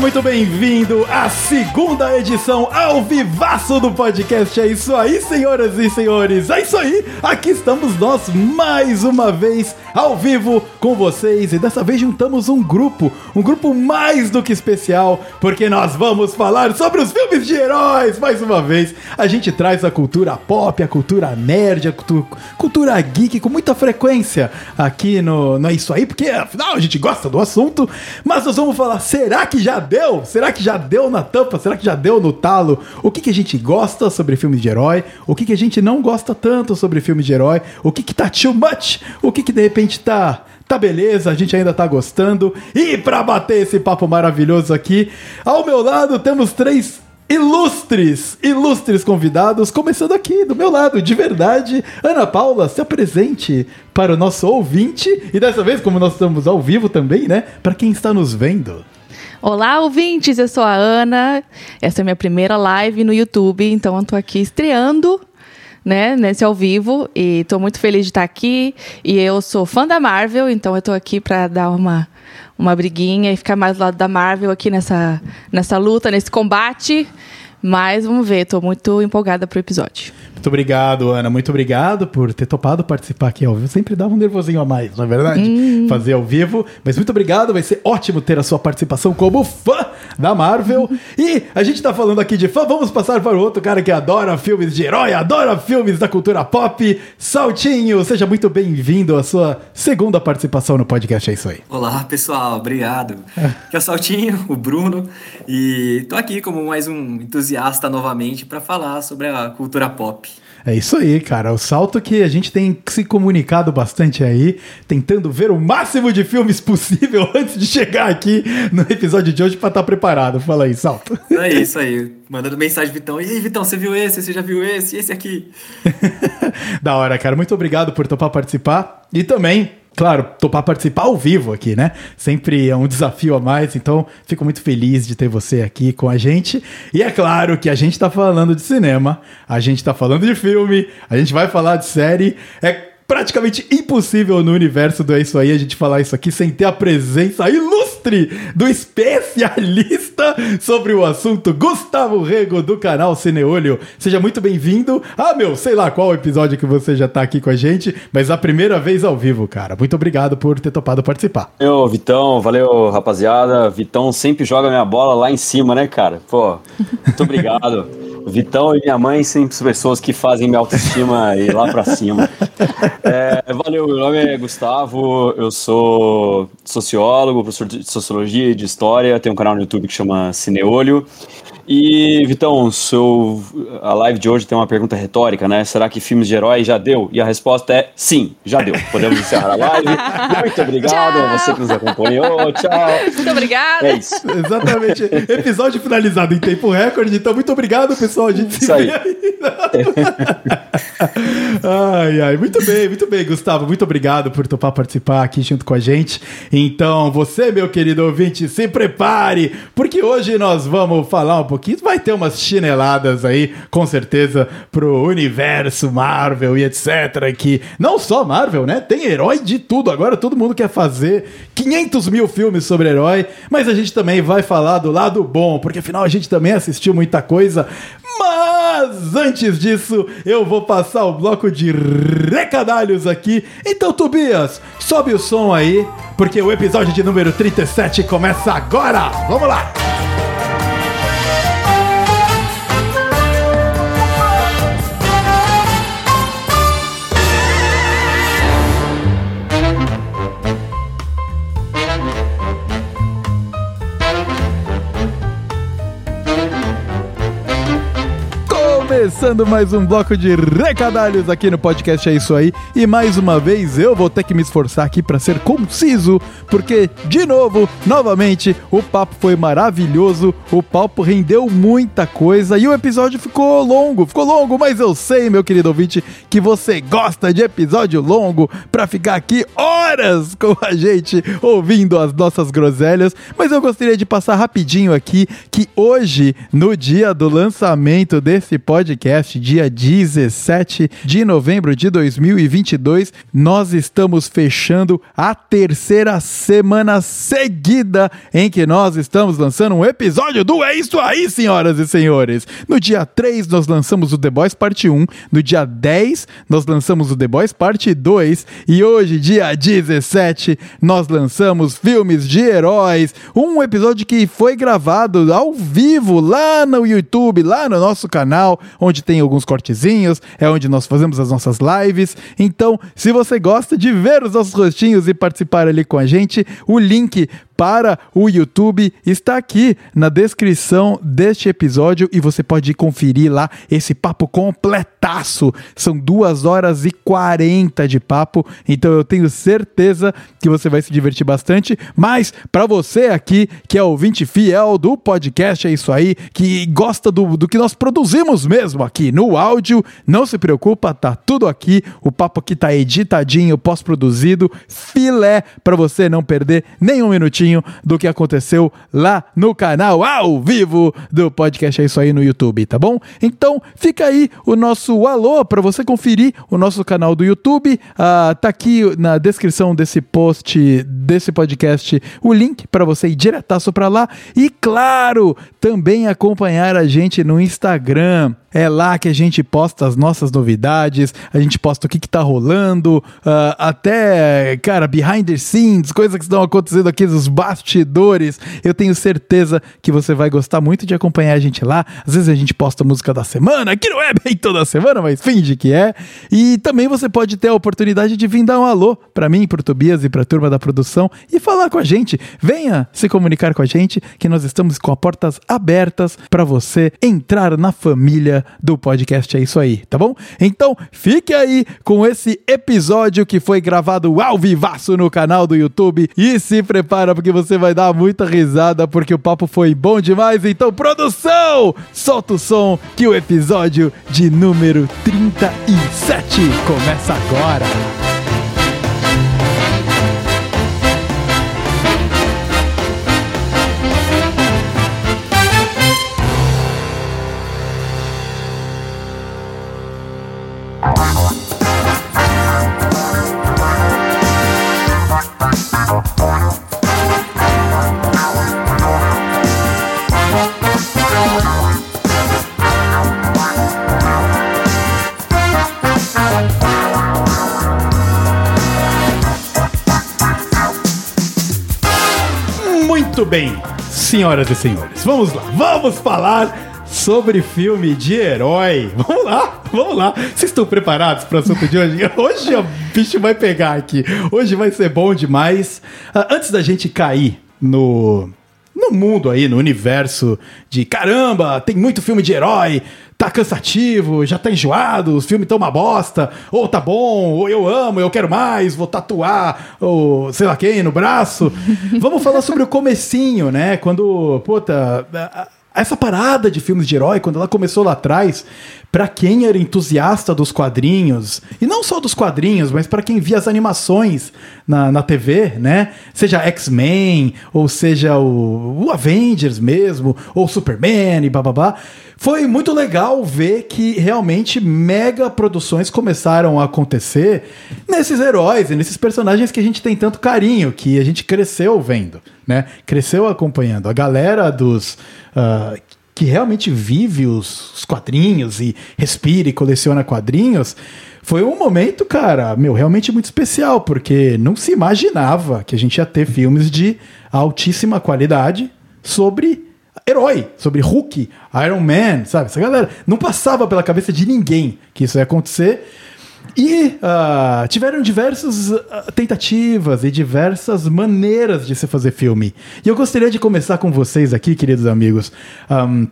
Muito bem-vindo à segunda edição ao vivaço do podcast. É isso aí, senhoras e senhores. É isso aí. Aqui estamos nós mais uma vez ao vivo com vocês e dessa vez juntamos um grupo, um grupo mais do que especial, porque nós vamos falar sobre os filmes de heróis. Mais uma vez, a gente traz a cultura pop, a cultura nerd, a cultura, cultura geek com muita frequência aqui no, no É Isso Aí, porque afinal a gente gosta do assunto. Mas nós vamos falar, será que já deu? Será que já deu na tampa? Será que já deu no talo? O que, que a gente gosta sobre filmes de herói? O que, que a gente não gosta tanto sobre filmes de herói? O que, que tá too much? O que, que de repente tá tá beleza, a gente ainda tá gostando. E para bater esse papo maravilhoso aqui, ao meu lado temos três ilustres, ilustres convidados, começando aqui do meu lado, de verdade. Ana Paula, se apresente para o nosso ouvinte e dessa vez, como nós estamos ao vivo também, né, para quem está nos vendo. Olá, ouvintes, eu sou a Ana. Essa é a minha primeira live no YouTube, então eu tô aqui estreando né, nesse ao vivo e tô muito feliz de estar aqui. E eu sou fã da Marvel, então eu tô aqui para dar uma uma briguinha e ficar mais do lado da Marvel aqui nessa nessa luta, nesse combate. Mas vamos ver, tô muito empolgada pro episódio. Muito obrigado, Ana. Muito obrigado por ter topado participar aqui ao vivo. Sempre dá um nervosinho a mais, não é verdade? Hum. Fazer ao vivo. Mas muito obrigado. Vai ser ótimo ter a sua participação como fã da Marvel. E a gente tá falando aqui de fã. Vamos passar para o outro cara que adora filmes de herói, adora filmes da cultura pop. Saltinho, seja muito bem-vindo à sua segunda participação no podcast. É isso aí. Olá, pessoal. Obrigado. Aqui é o Saltinho, o Bruno. E tô aqui como mais um entusiasta novamente para falar sobre a cultura pop. É isso aí, cara. O salto que a gente tem se comunicado bastante aí, tentando ver o máximo de filmes possível antes de chegar aqui no episódio de hoje pra estar preparado. Fala aí, salto. É isso aí. Mandando mensagem, Vitão. E aí, Vitão, você viu esse? Você já viu esse? E esse aqui? da hora, cara. Muito obrigado por topar participar. E também claro, topar participar ao vivo aqui, né? Sempre é um desafio a mais, então fico muito feliz de ter você aqui com a gente. E é claro que a gente tá falando de cinema, a gente tá falando de filme, a gente vai falar de série. É praticamente impossível no universo do É Isso Aí a gente falar isso aqui sem ter a presença ilustre do especialista sobre o assunto, Gustavo Rego, do canal Cineolho. Seja muito bem-vindo. Ah, meu, sei lá qual episódio que você já tá aqui com a gente, mas a primeira vez ao vivo, cara. Muito obrigado por ter topado participar. Eu, Vitão, valeu, rapaziada. Vitão sempre joga minha bola lá em cima, né, cara? Pô, muito obrigado. Vitão e minha mãe sempre são pessoas que fazem minha autoestima ir lá pra cima. É, valeu, meu nome é Gustavo, eu sou sociólogo, professor de sociologia e de história, tenho um canal no YouTube que chama Cineolho. E, Vitão, seu, a live de hoje tem uma pergunta retórica, né? Será que filmes de herói já deu? E a resposta é sim, já deu. Podemos encerrar a live. Muito obrigado a você que nos acompanhou. Tchau. Muito obrigada. É isso. Exatamente. Episódio finalizado em tempo recorde, então muito obrigado, pessoal. A gente se Isso aí. vê ainda. ai, ai, muito bem, muito bem, Gustavo. Muito obrigado por topar participar aqui junto com a gente. Então, você, meu querido ouvinte, se prepare, porque hoje nós vamos falar um pouquinho. Vai ter umas chineladas aí, com certeza, pro universo Marvel e etc. Que não só Marvel, né? Tem herói de tudo. Agora todo mundo quer fazer 500 mil filmes sobre herói, mas a gente também vai falar do lado bom, porque afinal a gente também assistiu muita coisa. Mas antes disso, eu vou passar o bloco de recadalhos aqui. Então, Tobias, sobe o som aí, porque o episódio de número 37 começa agora. Vamos lá! Começando mais um bloco de recadalhos aqui no podcast É Isso Aí. E mais uma vez eu vou ter que me esforçar aqui para ser conciso, porque, de novo, novamente, o papo foi maravilhoso, o papo rendeu muita coisa e o episódio ficou longo, ficou longo, mas eu sei, meu querido ouvinte, que você gosta de episódio longo para ficar aqui horas com a gente ouvindo as nossas groselhas. Mas eu gostaria de passar rapidinho aqui que hoje, no dia do lançamento desse podcast, podcast, dia 17 de novembro de 2022. Nós estamos fechando a terceira semana seguida em que nós estamos lançando um episódio do É Isso Aí, senhoras e senhores. No dia 3, nós lançamos o The Boys Parte 1. No dia 10, nós lançamos o The Boys Parte 2. E hoje, dia 17, nós lançamos filmes de heróis. Um episódio que foi gravado ao vivo lá no YouTube, lá no nosso canal, onde tem alguns cortezinhos, é onde nós fazemos as nossas lives. Então, se você gosta de ver os nossos rostinhos e participar ali com a gente, o link para o YouTube está aqui na descrição deste episódio e você pode conferir lá esse papo completaço. São duas horas e 40 de papo, então eu tenho certeza que você vai se divertir bastante. Mas para você aqui que é ouvinte fiel do podcast, é isso aí, que gosta do, do que nós produzimos mesmo aqui no áudio, não se preocupa, tá tudo aqui. O papo aqui tá editadinho, pós-produzido, filé para você não perder nenhum minutinho do que aconteceu lá no canal ao vivo do podcast É Isso Aí no YouTube, tá bom? Então fica aí o nosso alô para você conferir o nosso canal do YouTube. Uh, tá aqui na descrição desse post, desse podcast, o link para você ir diretaço para lá. E claro, também acompanhar a gente no Instagram. É lá que a gente posta as nossas novidades, a gente posta o que, que tá rolando, uh, até, cara, behind the scenes, coisas que estão acontecendo aqui nos bastidores. Eu tenho certeza que você vai gostar muito de acompanhar a gente lá. Às vezes a gente posta música da semana, que não é bem toda semana, mas finge que é. E também você pode ter a oportunidade de vir dar um alô para mim, pro Tobias e pra turma da produção e falar com a gente. Venha se comunicar com a gente, que nós estamos com as portas abertas para você entrar na família do podcast É Isso Aí, tá bom? Então fique aí com esse episódio que foi gravado ao vivaço no canal do YouTube e se prepara porque você vai dar muita risada porque o papo foi bom demais. Então, produção, solta o som que o episódio de número 37 começa agora. Muito bem, senhoras e senhores, vamos lá, vamos falar sobre filme de herói. Vamos lá, vamos lá. Vocês estão preparados para o assunto de hoje? Hoje o bicho vai pegar aqui. Hoje vai ser bom demais. Uh, antes da gente cair no no mundo aí, no universo de caramba, tem muito filme de herói, tá cansativo, já tá enjoado, os filmes estão uma bosta, ou tá bom, ou eu amo, eu quero mais, vou tatuar, ou sei lá quem, no braço. Vamos falar sobre o comecinho, né? Quando, puta, essa parada de filmes de herói, quando ela começou lá atrás, para quem era entusiasta dos quadrinhos, e não só dos quadrinhos, mas para quem via as animações na, na TV, né? Seja X-Men, ou seja o, o, Avengers mesmo, ou Superman e bababá. Foi muito legal ver que realmente mega produções começaram a acontecer nesses heróis e nesses personagens que a gente tem tanto carinho, que a gente cresceu vendo, né? Cresceu acompanhando. A galera dos. Uh, que realmente vive os, os quadrinhos e respira e coleciona quadrinhos, foi um momento, cara, meu, realmente muito especial, porque não se imaginava que a gente ia ter filmes de altíssima qualidade sobre herói, sobre Hulk, Iron Man, sabe? Essa galera não passava pela cabeça de ninguém que isso ia acontecer. E uh, tiveram diversas uh, tentativas e diversas maneiras de se fazer filme. E eu gostaria de começar com vocês aqui, queridos amigos. Um,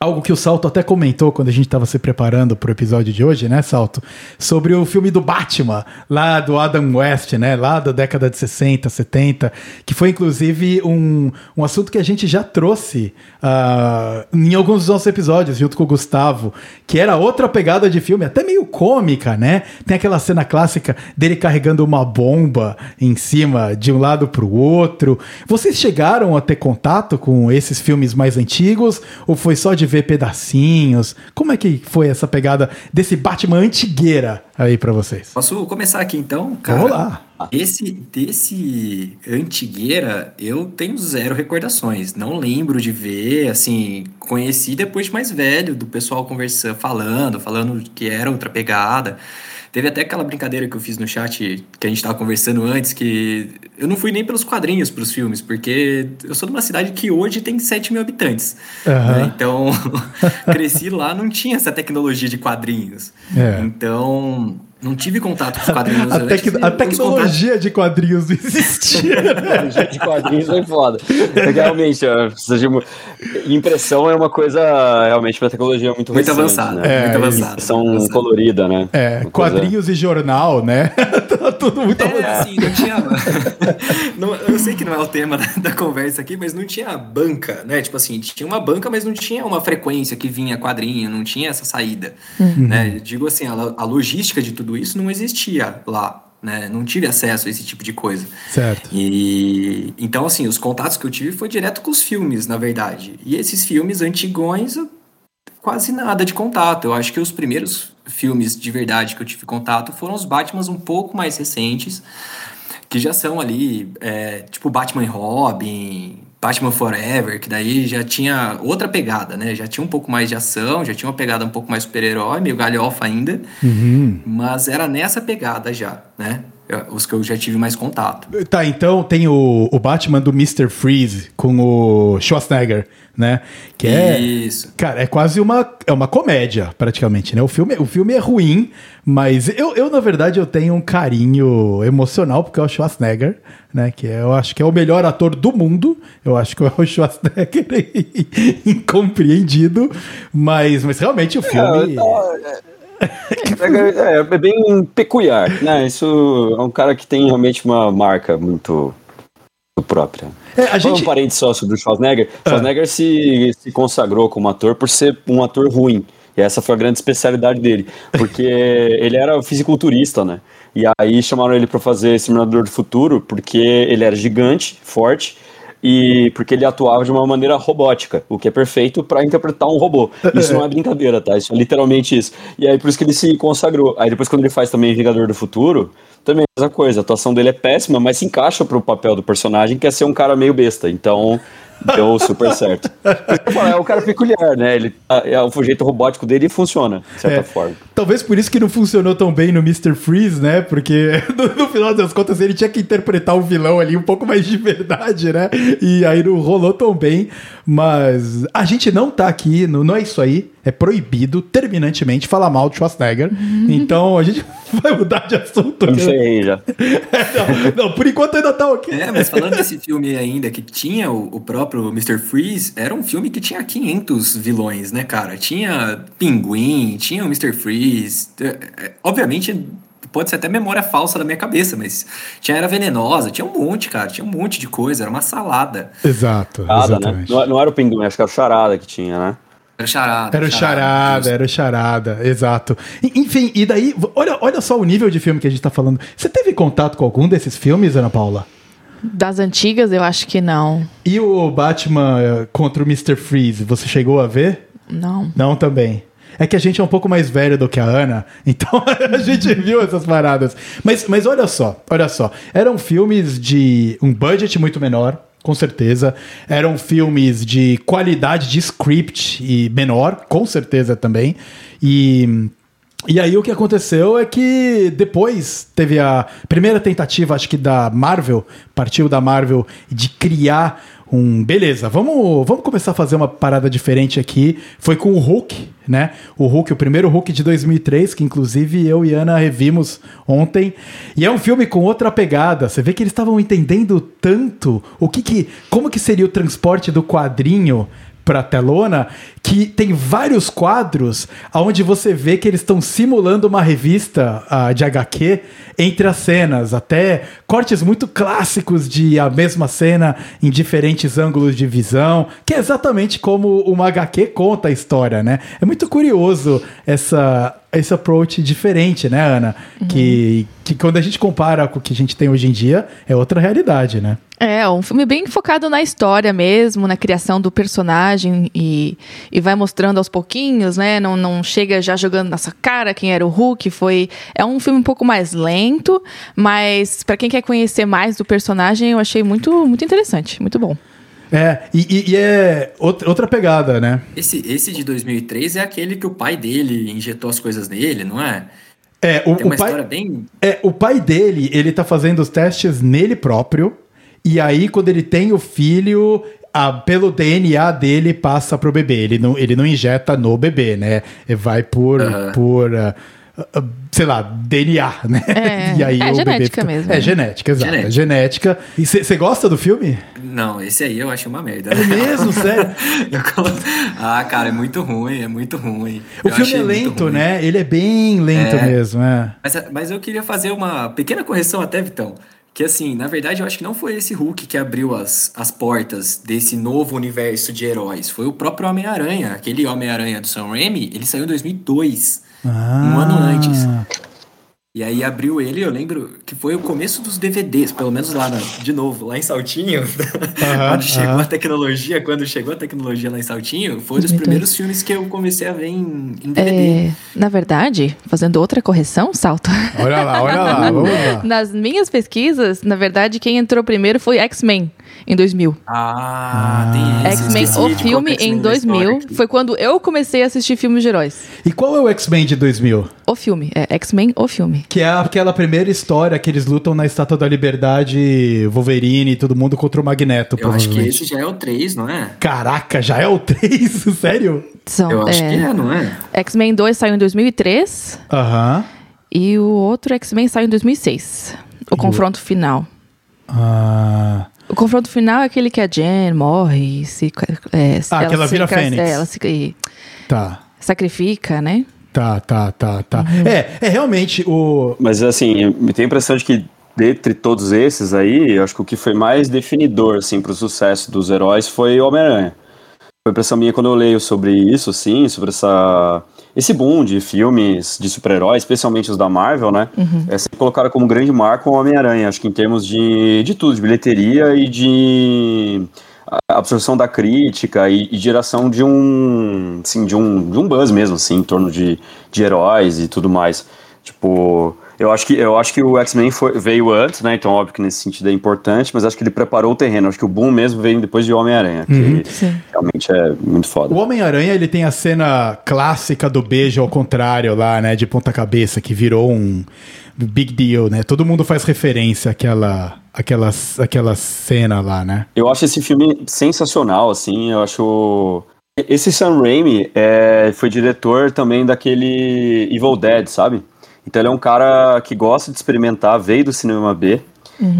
Algo que o Salto até comentou quando a gente estava se preparando para o episódio de hoje, né, Salto? Sobre o filme do Batman, lá do Adam West, né? Lá da década de 60, 70, que foi inclusive um, um assunto que a gente já trouxe uh, em alguns dos nossos episódios, junto com o Gustavo, que era outra pegada de filme, até meio cômica, né? Tem aquela cena clássica dele carregando uma bomba em cima de um lado para o outro. Vocês chegaram a ter contato com esses filmes mais antigos ou foi só pode ver pedacinhos. Como é que foi essa pegada desse Batman antigueira aí pra vocês? Posso começar aqui então, cara? Vamos lá. Esse, desse Antigueira, eu tenho zero recordações. Não lembro de ver, assim, conheci depois de mais velho, do pessoal conversando, falando, falando que era outra pegada. Teve até aquela brincadeira que eu fiz no chat que a gente estava conversando antes, que eu não fui nem pelos quadrinhos para os filmes, porque eu sou de uma cidade que hoje tem 7 mil habitantes. Uhum. Né? Então, cresci lá, não tinha essa tecnologia de quadrinhos. É. Então, não tive contato com os quadrinhos A, tec- a tecnologia de quadrinhos não existia. né? Gente de quadrinhos foi foda. Realmente, de mu- impressão é uma coisa realmente para tecnologia muito, Muito recente, avançada, né? É, muito avançada. Impressão muito avançada. colorida, né? É, Uma coisa- quadrinhos e jornal, né? tá tudo muito É, avançado. assim, não tinha. não- eu sei que não é o tema da, da conversa aqui, mas não tinha banca, né? Tipo assim, tinha uma banca, mas não tinha uma frequência que vinha quadrinho, não tinha essa saída. Né? Digo assim, a, a logística de tudo isso não existia lá. Né? Não tive acesso a esse tipo de coisa. Certo. E então, assim, os contatos que eu tive foi direto com os filmes, na verdade. E esses filmes antigões, quase nada de contato. Eu acho que os primeiros filmes de verdade que eu tive contato foram os Batmans um pouco mais recentes, que já são ali, é, tipo Batman e Robin, Batman Forever, que daí já tinha outra pegada, né? Já tinha um pouco mais de ação, já tinha uma pegada um pouco mais super-herói, meio galhofa ainda, Uhum. mas era nessa pegada já, né? Eu- Os que eu já tive mais contato. Tá, então tem o, o Batman do Mr. Freeze com o Schwarzenegger, né? Que é. Isso. Cara, é quase uma, é uma comédia, praticamente, né? O filme, o filme é ruim, mas eu, eu, na verdade, eu tenho um carinho emocional porque é o Schwarzenegger, né? Que é- eu acho que é o melhor ator do mundo. Eu acho que é o Schwarzenegger incompreendido, mas, mas realmente o filme... É, é bem peculiar, né? Isso é um cara que tem realmente uma marca muito, muito própria. É, a gente... um parênteses só sobre o Schwarzenegger. Schwarzenegger se, se consagrou como ator por ser um ator ruim. E essa foi a grande especialidade dele. Porque ele era fisiculturista, né? E aí chamaram ele para fazer Exterminador do Futuro porque ele era gigante, forte. E porque ele atuava de uma maneira robótica, o que é perfeito para interpretar um robô. Isso não é brincadeira, tá? Isso é literalmente isso. E aí por isso que ele se consagrou. Aí depois quando ele faz também Vingador do Futuro, também é a mesma coisa. A atuação dele é péssima, mas se encaixa pro papel do personagem, que é ser um cara meio besta. Então, deu super certo. É um cara peculiar, né? Ele, é o jeito robótico dele funciona, de certa É, forma. Talvez por isso que não funcionou tão bem no Mr. Freeze, né? Porque no, no final das contas ele tinha que interpretar o vilão ali um pouco mais de verdade, né? E aí não rolou tão bem. Mas a gente não tá aqui, no, não é isso aí. É proibido terminantemente falar mal de Schwarzenegger. Então a gente vai mudar de assunto. Eu me ferrei já. não, não, por enquanto ainda tá ok. É, mas falando desse filme ainda que tinha o, o próprio Mr. Freeze, era um filme que tinha 500 vilões, né, cara? Tinha Pinguim, tinha o Mr. Freeze. É, é, obviamente, pode ser até memória falsa da minha cabeça, mas tinha Era Venenosa, tinha um monte, cara. Tinha um monte de coisa, era uma salada. Exato, Charada, né? Não, não era o pinguim, acho que era o charada que tinha, né? Era charada. Era o charada, justo. era o charada, exato. Enfim, e daí, olha, olha só o nível de filme que a gente tá falando. Você teve contato com algum desses filmes, Ana Paula? Das antigas, eu acho que não. E o Batman eh, contra o Mr. Freeze, você chegou a ver? Não. Não também. É que a gente é um pouco mais velho do que a Ana, então a gente viu essas paradas. Mas, mas olha só, olha só. Eram filmes de um budget muito menor, com certeza. Eram filmes de qualidade de script e menor, com certeza também. E. E aí o que aconteceu é que depois teve a primeira tentativa, acho que da Marvel, partiu da Marvel de criar um, beleza, vamos, vamos começar a fazer uma parada diferente aqui. Foi com o Hulk, né? O Hulk, o primeiro Hulk de 2003, que inclusive eu e Ana revimos ontem. E é um filme com outra pegada. Você vê que eles estavam entendendo tanto o que que, como que seria o transporte do quadrinho pra telona, que tem vários quadros onde você vê que eles estão simulando uma revista ah, de HQ entre as cenas, até cortes muito clássicos de a mesma cena em diferentes ângulos de visão, que é exatamente como uma HQ conta a história, né? É muito curioso essa esse approach diferente, né, Ana? Que, que quando a gente compara com o que a gente tem hoje em dia, é outra realidade, né? É, um filme bem focado na história mesmo, na criação do personagem e, e vai mostrando aos pouquinhos, né? Não, não chega já jogando na sua cara quem era o Hulk. Foi, é um filme um pouco mais lento, mas para quem quer conhecer mais do personagem, eu achei muito, muito interessante, muito bom. É, e, e- é outra, pegada, né? Esse, esse de 2003 é aquele que o pai dele injetou as coisas nele, não é? É, o, o pai, bem. é, o pai dele, ele tá fazendo os testes nele próprio, e aí quando ele tem o filho, a- pelo DNA dele passa pro bebê. Ele não, ele não injeta no bebê, né? Vai por, Aham. por ah, sei lá, DNA, né? É, e aí é o bebê genética fica- mesmo. É genética, exato. Genética. É genética. E você gosta do filme? Não, esse aí eu achei uma merda. É mesmo, sério? Colo- ah, cara, é muito ruim, é muito ruim. O Eu filme é muito lento, ruim. né? Ele é bem lento É. mesmo, é. Mas, mas eu queria fazer uma pequena correção até, Vitão. Que assim, na verdade, eu acho que não foi esse Hulk que abriu as, as portas desse novo universo de heróis. Foi o próprio Homem-Aranha. Aquele Homem-Aranha do Sam Raimi, ele saiu em 2002. Um ano antes. E aí abriu ele, eu lembro que foi o começo dos DVDs, pelo menos lá, na- de novo, lá em Saltinho. quando chegou aham. a tecnologia, quando chegou a tecnologia lá em Saltinho, foram os primeiros filmes que eu comecei a ver em, em DVD. É, na verdade, fazendo outra correção, salto. Olha lá, olha lá, vamos lá. Nas minhas pesquisas, na verdade, quem entrou primeiro foi X-Men, em 2000. Ah, tem esse. X-Men, o filme, em X-Men na 2000, história aqui. foi quando eu comecei a assistir filmes de heróis. E qual é o X-Men de 2000? O filme, é X-Men, o filme. Que é aquela primeira história que eles lutam na Estátua da Liberdade, Wolverine e todo mundo contra o Magneto, Eu acho que esse já é o 3, não é? Caraca, já é o 3? Sério? São, Eu acho é, que é, não é? X-Men 2 saiu em 2003 Aham. e o outro X-Men saiu em 2006. O confronto final. Ah, O confronto final é aquele que a Jen morre e se. É, Ah, ela que ela se vira Fênix. é, ela se e tá. sacrifica, né? Tá, tá, tá, tá. Uhum. É, é realmente o. Mas assim, me tem a impressão de que dentre todos esses aí, eu acho que o que foi mais definidor assim para o sucesso dos heróis foi o Homem-Aranha. Foi impressão minha quando eu leio sobre isso, assim, sobre essa esse boom de filmes de super-heróis, especialmente os da Marvel, né? É sempre colocaram como grande marco o Homem-Aranha, acho que em termos de, de tudo, de bilheteria e de absorção da crítica e, e geração de um, assim, de um, de um buzz mesmo, assim, em torno de, de heróis e tudo mais. Tipo, eu acho que, eu acho que o X-Men veio antes, né? Então, óbvio que nesse sentido é importante, mas acho que ele preparou o terreno. Acho que o boom mesmo veio depois de Homem-Aranha, que Sim. realmente é muito foda. O Homem-Aranha, ele tem a cena clássica do beijo ao contrário lá, né? De ponta-cabeça, que virou um big deal, né? Todo mundo faz referência àquela, àquela, àquela cena lá, né? Eu acho esse filme sensacional, assim, eu acho... Esse Sam Raimi é, foi diretor também daquele Evil Dead, sabe? Então ele é um cara que gosta de experimentar, veio do cinema B,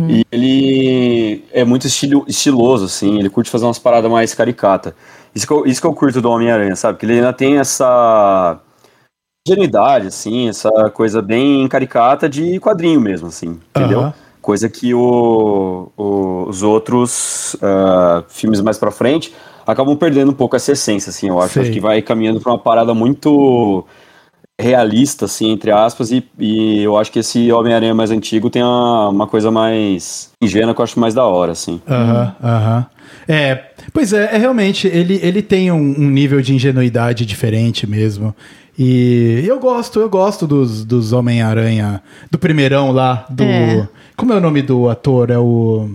e ele é muito estilo, estiloso, assim, ele curte fazer umas paradas mais caricata. Isso que eu, isso que eu curto do Homem-Aranha, sabe? Que ele ainda tem essa ingenuidade, assim, essa coisa bem caricata de quadrinho mesmo, assim, entendeu? Aham. Coisa que o- o- os outros ah, filmes mais pra frente acabam perdendo um pouco essa essência, assim, eu acho. Acho que vai caminhando pra uma parada muito realista, assim, entre aspas, e, e eu acho que esse Homem-Aranha mais antigo tem uma, uma coisa mais ingênua que eu acho mais da hora, assim. Aham, aham. É, pois é, é realmente, ele, ele tem um, um nível de ingenuidade diferente mesmo. E eu gosto, eu gosto dos, dos Homem-Aranha, do primeirão lá, do... É. Como é o nome do ator? É o...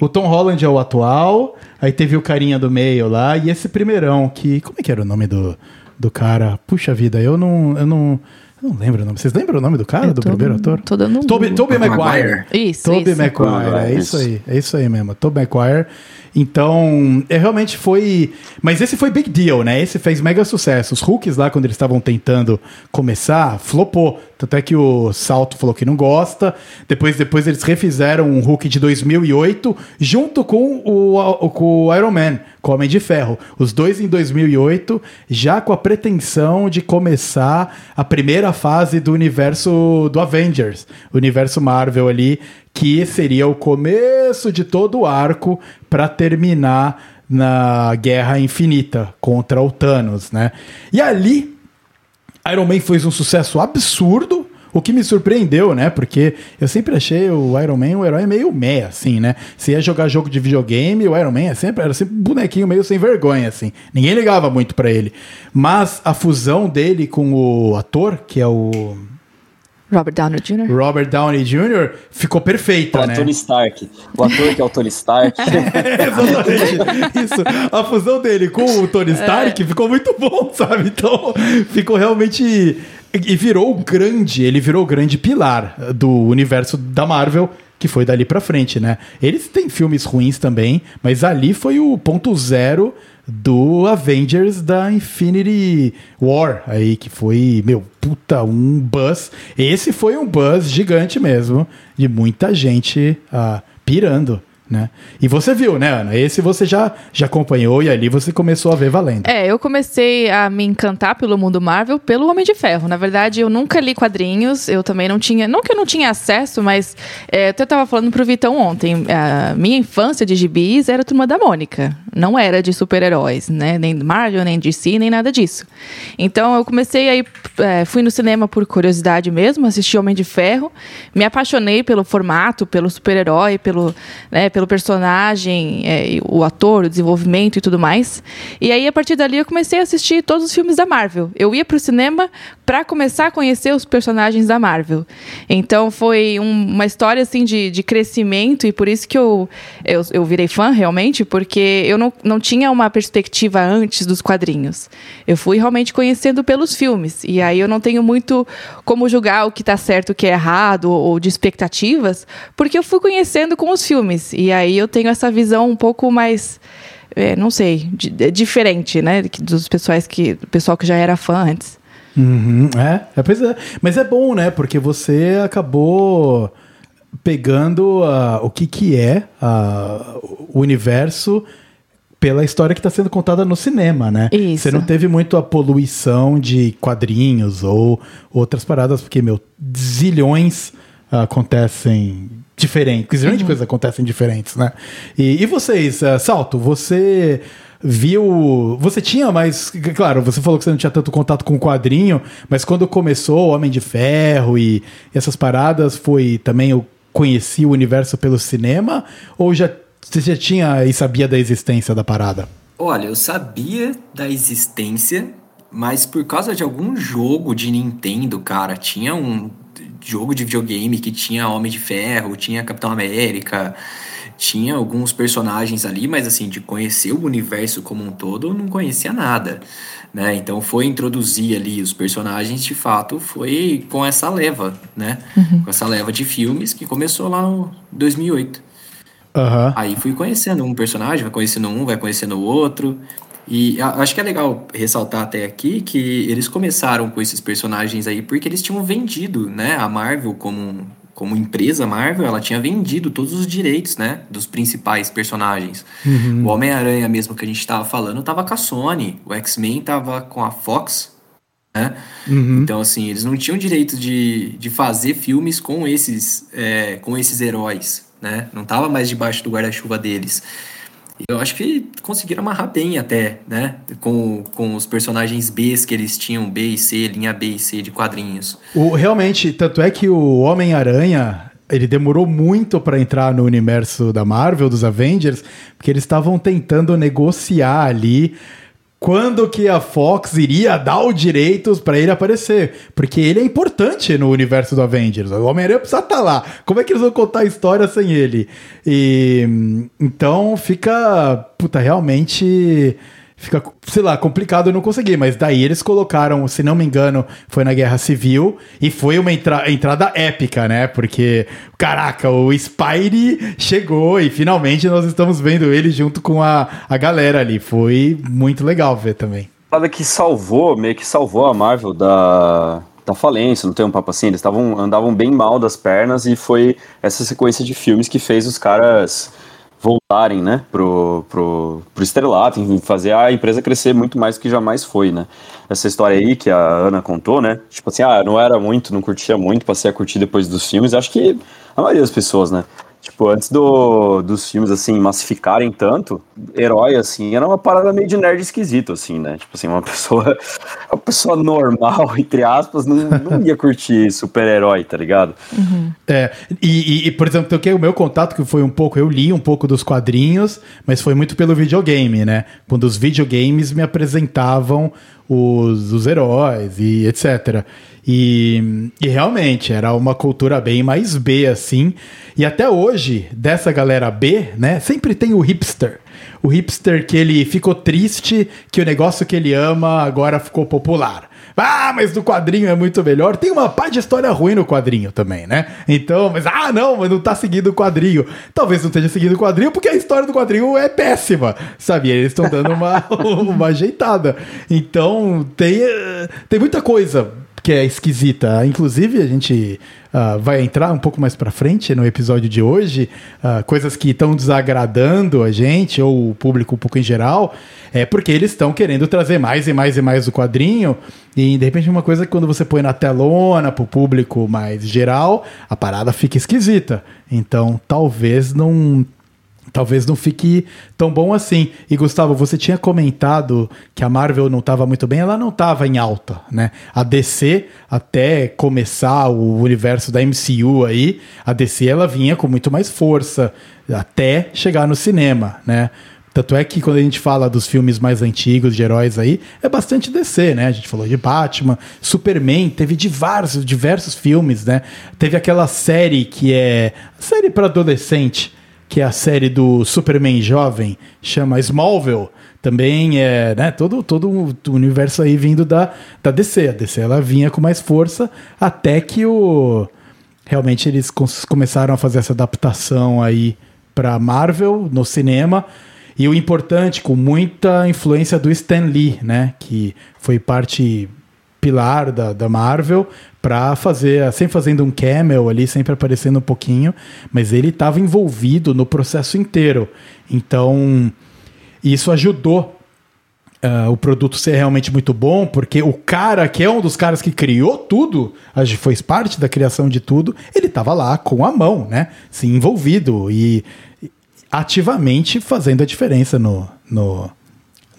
O Tom Holland é o atual, aí teve o carinha do meio lá, e esse primeirão, que... Como é que era o nome do, do cara? Puxa vida, eu não... Eu não eu não lembro o nome. Vocês lembram o nome do cara, Eu do primeiro ator? tô dando um Toby. Tobey Maguire. Maguire. Isso, Tobey isso. Maguire, é Isso. aí, é isso aí mesmo, Tobey Maguire. Então, é realmente foi, mas esse foi big deal, né? Esse fez mega sucesso. Os Hulks lá quando eles estavam tentando começar, flopou. Tanto é que o Salto falou que não gosta. Depois, depois eles refizeram um Hulk de 2008 junto com o, com o Iron Man, com o Homem de Ferro. Os dois em 2008, já com a pretensão de começar a primeira fase do universo do Avengers, o universo Marvel ali, que seria o começo de todo o arco para terminar na Guerra Infinita contra o Thanos, né? E ali Iron Man foi um sucesso absurdo. O que me surpreendeu, né? Porque eu sempre achei o Iron Man um herói meio meh, assim, né? Se ia jogar jogo de videogame, o Iron Man é sempre, era sempre um bonequinho meio sem vergonha, assim. Ninguém ligava muito para ele. Mas a fusão dele com o ator, que é o. Robert Downey Jr. Robert Downey Jr. ficou perfeita, né? Tony Stark. O ator que é o Tony Stark. Exatamente. Isso. A fusão dele com o Tony Stark ficou muito bom, sabe? Então, ficou realmente. E virou o grande, ele virou o grande pilar do universo da Marvel, que foi dali pra frente, né? Eles têm filmes ruins também, mas ali foi o ponto zero do Avengers da Infinity War, aí que foi, meu, puta, um buzz. Esse foi um buzz gigante mesmo, de muita gente ah, pirando. Né? E você viu, né, Ana? Esse você já, já acompanhou e ali você começou a ver valendo. É, eu comecei a me encantar pelo mundo Marvel pelo Homem de Ferro. Na verdade, eu nunca li quadrinhos, eu também não tinha. Não que eu não tinha acesso, mas é, eu até tava falando pro Vitão ontem. A minha infância de gibis era turma da Mônica. Não era de super-heróis, né? Nem Marvel, nem DC, nem nada disso. Então eu comecei aí, é, fui no cinema por curiosidade mesmo, assisti Homem de Ferro, me apaixonei pelo formato, pelo super-herói, pelo, né, pelo personagem, é, o ator, o desenvolvimento e tudo mais. E aí, a partir dali, eu comecei a assistir todos os filmes da Marvel. Eu ia pro cinema para começar a conhecer os personagens da Marvel. Então, foi um- uma história, assim, de, de crescimento e por isso que eu, eu, eu virei fã, realmente, porque eu não, não tinha uma perspectiva antes dos quadrinhos. Eu fui realmente conhecendo pelos filmes. E aí, eu não tenho muito como julgar o que tá certo, o que é errado, ou de expectativas, porque eu fui conhecendo com os filmes. E aí, eu tenho essa visão um pouco mais é, não sei, di- é diferente, né? Dos pessoais que, do pessoal que já era fã antes. Uhum, é, é, pois é. Mas é bom, né? Porque você acabou pegando ah, o que, que é ah, o universo pela história que está sendo contada no cinema, né? Isso. Você não teve muito a poluição de quadrinhos ou outras paradas, porque, meu, zilhões ah, acontecem diferentes, zilhões de coisas acontecem diferentes, né? E, e vocês, ah, Salto, você viu. Você tinha mais. Claro, você falou que você não tinha tanto contato com o quadrinho, mas quando começou o Homem de Ferro e essas paradas, foi também eu conheci o universo pelo cinema? Ou já você já tinha e sabia da existência da parada? Olha, eu sabia da existência, mas por causa de algum jogo de Nintendo, cara, tinha um jogo de videogame que tinha Homem de Ferro, tinha Capitão América, tinha alguns personagens ali, mas assim, de conhecer o universo como um todo, eu não conhecia nada, né? Então foi introduzir ali os personagens, de fato, foi com essa leva, né? Com essa leva de filmes que começou lá no 2008. Aham. Aí fui conhecendo um personagem, vai conhecendo um, vai conhecendo o outro. E acho que é legal ressaltar até aqui que eles começaram com esses personagens aí porque eles tinham vendido, né? A Marvel como, como empresa Marvel, ela tinha vendido todos os direitos, né? Dos principais personagens. O Homem-Aranha mesmo que a gente tava falando tava com a Sony. O X-Men tava com a Fox, né? Então, assim, eles não tinham direito de, de fazer filmes com esses, é, com esses heróis, né? Não tava mais debaixo do guarda-chuva deles. Eu acho que conseguiram amarrar bem até, né? Com, com os personagens Bs que eles tinham, B e C, linha B e C de quadrinhos. O, realmente, tanto é que o Homem-Aranha ele demorou muito para entrar no universo da Marvel, dos Avengers, porque eles estavam tentando negociar ali quando que a Fox iria dar os direitos para ele aparecer, porque ele é importante no universo do Avengers. O Homem-Aranha precisa estar lá. Como é que eles vão contar a história sem ele? E então fica, puta, realmente fica, sei lá, complicado eu não conseguir, mas daí eles colocaram, se não me engano, foi na Guerra Civil e foi uma entra- entrada épica, né? Porque, caraca, o Spidey chegou e finalmente nós estamos vendo ele junto com a, a galera ali. Foi muito legal ver também. parada que salvou, meio que salvou a Marvel da, da falência, não tem um papo assim? Eles tavam, andavam bem mal das pernas e foi essa sequência de filmes que fez os caras voltarem, né, pro, pro, pro estrelato, enfim, fazer a empresa crescer muito mais do que jamais foi, né. Essa história aí que a Ana contou, né, tipo assim, ah, não era muito, não curtia muito, passei a curtir depois dos filmes, acho que a maioria das pessoas, né, Tipo, antes do, dos filmes, assim, massificarem tanto, herói, assim, era uma parada meio de nerd esquisito, assim, né? Tipo assim, uma pessoa, uma pessoa normal, entre aspas, não, não ia curtir super-herói, tá ligado? Uhum. É, e, e, por exemplo, o meu contato, que foi um pouco, eu li um pouco dos quadrinhos, mas foi muito pelo videogame, né? Quando os videogames me apresentavam os, os heróis e etc. E, e realmente era uma cultura bem mais B, assim. E até hoje, dessa galera B, né, sempre tem o hipster. O hipster que ele ficou triste que o negócio que ele ama agora ficou popular. Ah, mas do quadrinho é muito melhor. Tem uma parte de história ruim no quadrinho também, né? Então, mas ah, não, mas não tá seguindo o quadrinho. Talvez não esteja seguindo o quadrinho porque a história do quadrinho é péssima, sabe? Eles estão dando uma, uma ajeitada. Então, tem, tem muita coisa que é esquisita. Inclusive, a gente uh, vai entrar um pouco mais para frente no episódio de hoje, uh, coisas que estão desagradando a gente, ou o público um pouco em geral, é porque eles estão querendo trazer mais e mais e mais do quadrinho, e de repente uma coisa que quando você põe na telona para o público mais geral, a parada fica esquisita. Então, talvez não talvez não fique tão bom assim. E Gustavo, você tinha comentado que a Marvel não estava muito bem, ela não estava em alta, né? A DC até começar o universo da MCU aí, a DC ela vinha com muito mais força até chegar no cinema, né? Tanto é que quando a gente fala dos filmes mais antigos de heróis aí, é bastante DC, né? A gente falou de Batman, Superman, teve diversos, diversos filmes, né? Teve aquela série que é série para adolescente, que é a série do Superman jovem, chama Smallville. Também é, né, todo, todo o universo aí vindo da, da DC. A DC ela vinha com mais força até que o realmente eles começaram a fazer essa adaptação aí para Marvel no cinema. E o importante, com muita influência do Stan Lee, né? Que foi parte pilar da, da Marvel para fazer, sempre fazendo um camel ali, sempre aparecendo um pouquinho, mas ele estava envolvido no processo inteiro. Então, isso ajudou Uh, o produto ser realmente muito bom, porque o cara que é um dos caras que criou tudo, foi parte da criação de tudo, ele estava lá com a mão, né? Se envolvido e ativamente fazendo a diferença no, no,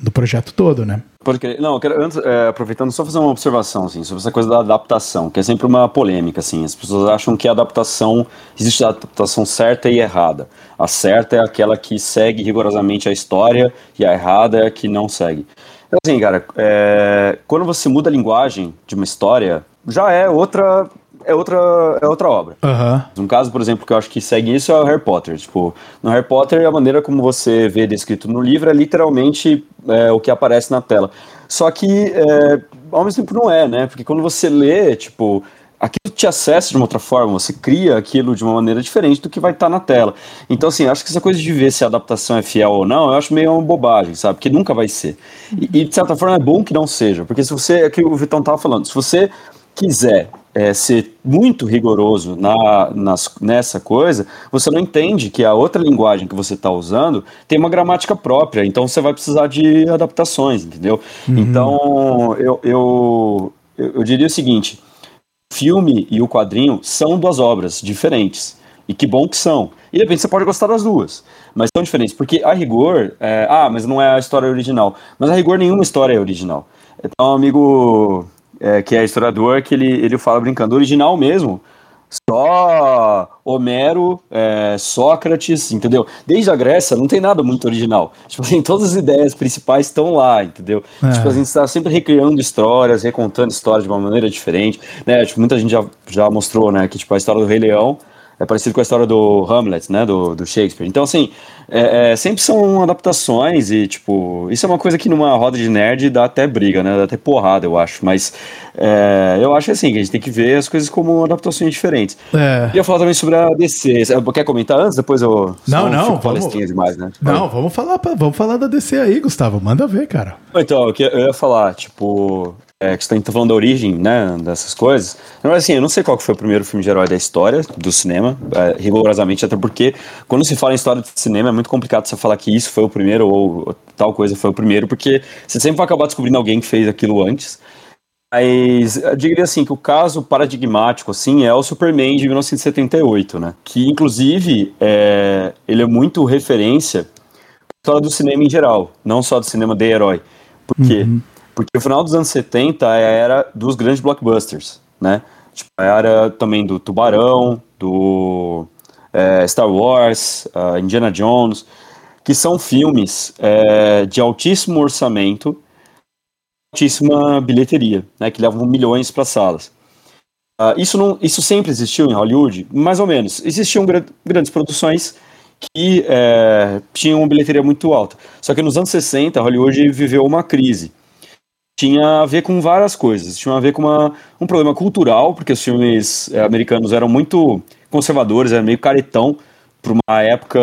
no projeto todo, né? Crer. Não, eu quero, antes, é, aproveitando, só fazer uma observação assim, sobre essa coisa da adaptação, que é sempre uma polêmica. Assim, as pessoas acham que a adaptação, existe a adaptação certa e errada. A certa é aquela que segue rigorosamente a história e a errada é a que não segue. Então, assim, cara, é, quando você muda a linguagem de uma história, já é outra é outra, é outra obra. Uhum. Um caso, por exemplo, que eu acho que segue isso é o Harry Potter. Tipo, no Harry Potter, a maneira como você vê descrito no livro é literalmente é, o que aparece na tela. Só que, é, ao mesmo tempo, não é, né? Porque quando você lê, tipo, aquilo te acessa de uma outra forma, você cria aquilo de uma maneira diferente do que vai estar tá na tela. Então, assim, acho que essa coisa de ver se a adaptação é fiel ou não, eu acho meio uma bobagem, sabe? Porque nunca vai ser. E, e de certa forma, é bom que não seja, porque se você, é que o Vitão tava falando, se você quiser é, ser muito rigoroso na, nas, nessa coisa, você não entende que a outra linguagem que você está usando tem uma gramática própria, então você vai precisar de adaptações, entendeu? Uhum. Então, eu, eu, eu diria o seguinte: o filme e o quadrinho são duas obras diferentes. E que bom que são. E de repente você pode gostar das duas. Mas são diferentes. Porque a rigor. É, ah, mas não é a história original. Mas a rigor nenhuma história é original. Então, um amigo é, que é historiador, que ele, ele fala brincando, original mesmo, só Homero, é, Sócrates, entendeu? Desde a Grécia não tem nada muito original. Tipo assim, todas as ideias principais estão lá, entendeu? É. Tipo, a gente está sempre recriando histórias, recontando histórias de uma maneira diferente, né? Tipo, muita gente já, já mostrou, né, que tipo, a história do Rei Leão é parecido com a história do Hamlet, né, do, do Shakespeare. Então, assim, é, é, sempre são adaptações e, tipo, isso é uma coisa que numa roda de nerd dá até briga, né, dá até porrada, eu acho, mas é, eu acho assim, que a gente tem que ver as coisas como adaptações diferentes. É. E eu falar também sobre a DC, quer comentar antes? Depois eu... Não, não, vamos... demais, né? Não, vamos falar, vamos falar da DC aí, Gustavo, manda ver, cara. Então, eu ia falar, tipo, é, que você está falando da origem, né, dessas coisas. Mas assim, eu não sei qual foi o primeiro filme de herói da história do cinema, é, rigorosamente, até porque quando se fala em história de cinema é muito complicado você falar que isso foi o primeiro ou, tal coisa foi o primeiro, porque você sempre vai acabar descobrindo alguém que fez aquilo antes. Mas diria assim que o caso paradigmático assim é o Superman de 1978, né? Que inclusive é, ele é muito referência história do cinema em geral, não só do cinema de herói. Por quê? Uhum. Porque o final dos anos 70 era dos grandes blockbusters, né? Tipo, era também do Tubarão, do é, Star Wars, uh, Indiana Jones, que são filmes é, de altíssimo orçamento, altíssima bilheteria, né, que levam milhões para salas. Uh, isso, não, isso sempre existiu em Hollywood, mais ou menos. Existiam gra grandes produções que é, tinham uma bilheteria muito alta. Só que nos anos 60, Hollywood viveu uma crise. Tinha a ver com várias coisas. Tinha a ver com uma, um problema cultural, porque os filmes é, americanos eram muito conservadores, eram meio caretão para uma época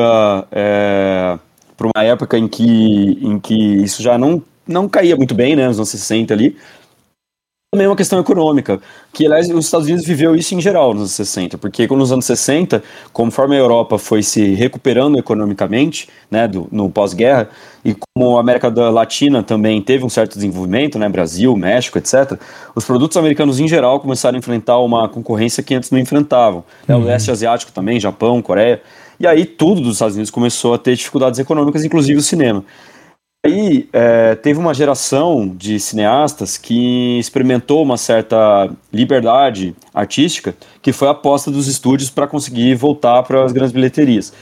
é, para uma época em que, em que isso já não, não caía muito bem, né, nos anos 60 ali também uma questão econômica, que aliás os Estados Unidos viveu isso em geral nos anos 60, porque nos anos 60, conforme a Europa foi se recuperando economicamente, né, do, no pós-guerra, e como a América Latina também teve um certo desenvolvimento, né, Brasil, México, etc., os produtos americanos em geral começaram a enfrentar uma concorrência que antes não enfrentavam. Né, o uhum. leste asiático também, Japão, Coreia, e aí tudo dos Estados Unidos começou a ter dificuldades econômicas, inclusive o cinema. Aí é, teve uma geração de cineastas que experimentou uma certa liberdade artística, que foi a aposta dos estúdios para conseguir voltar para as grandes bilheterias.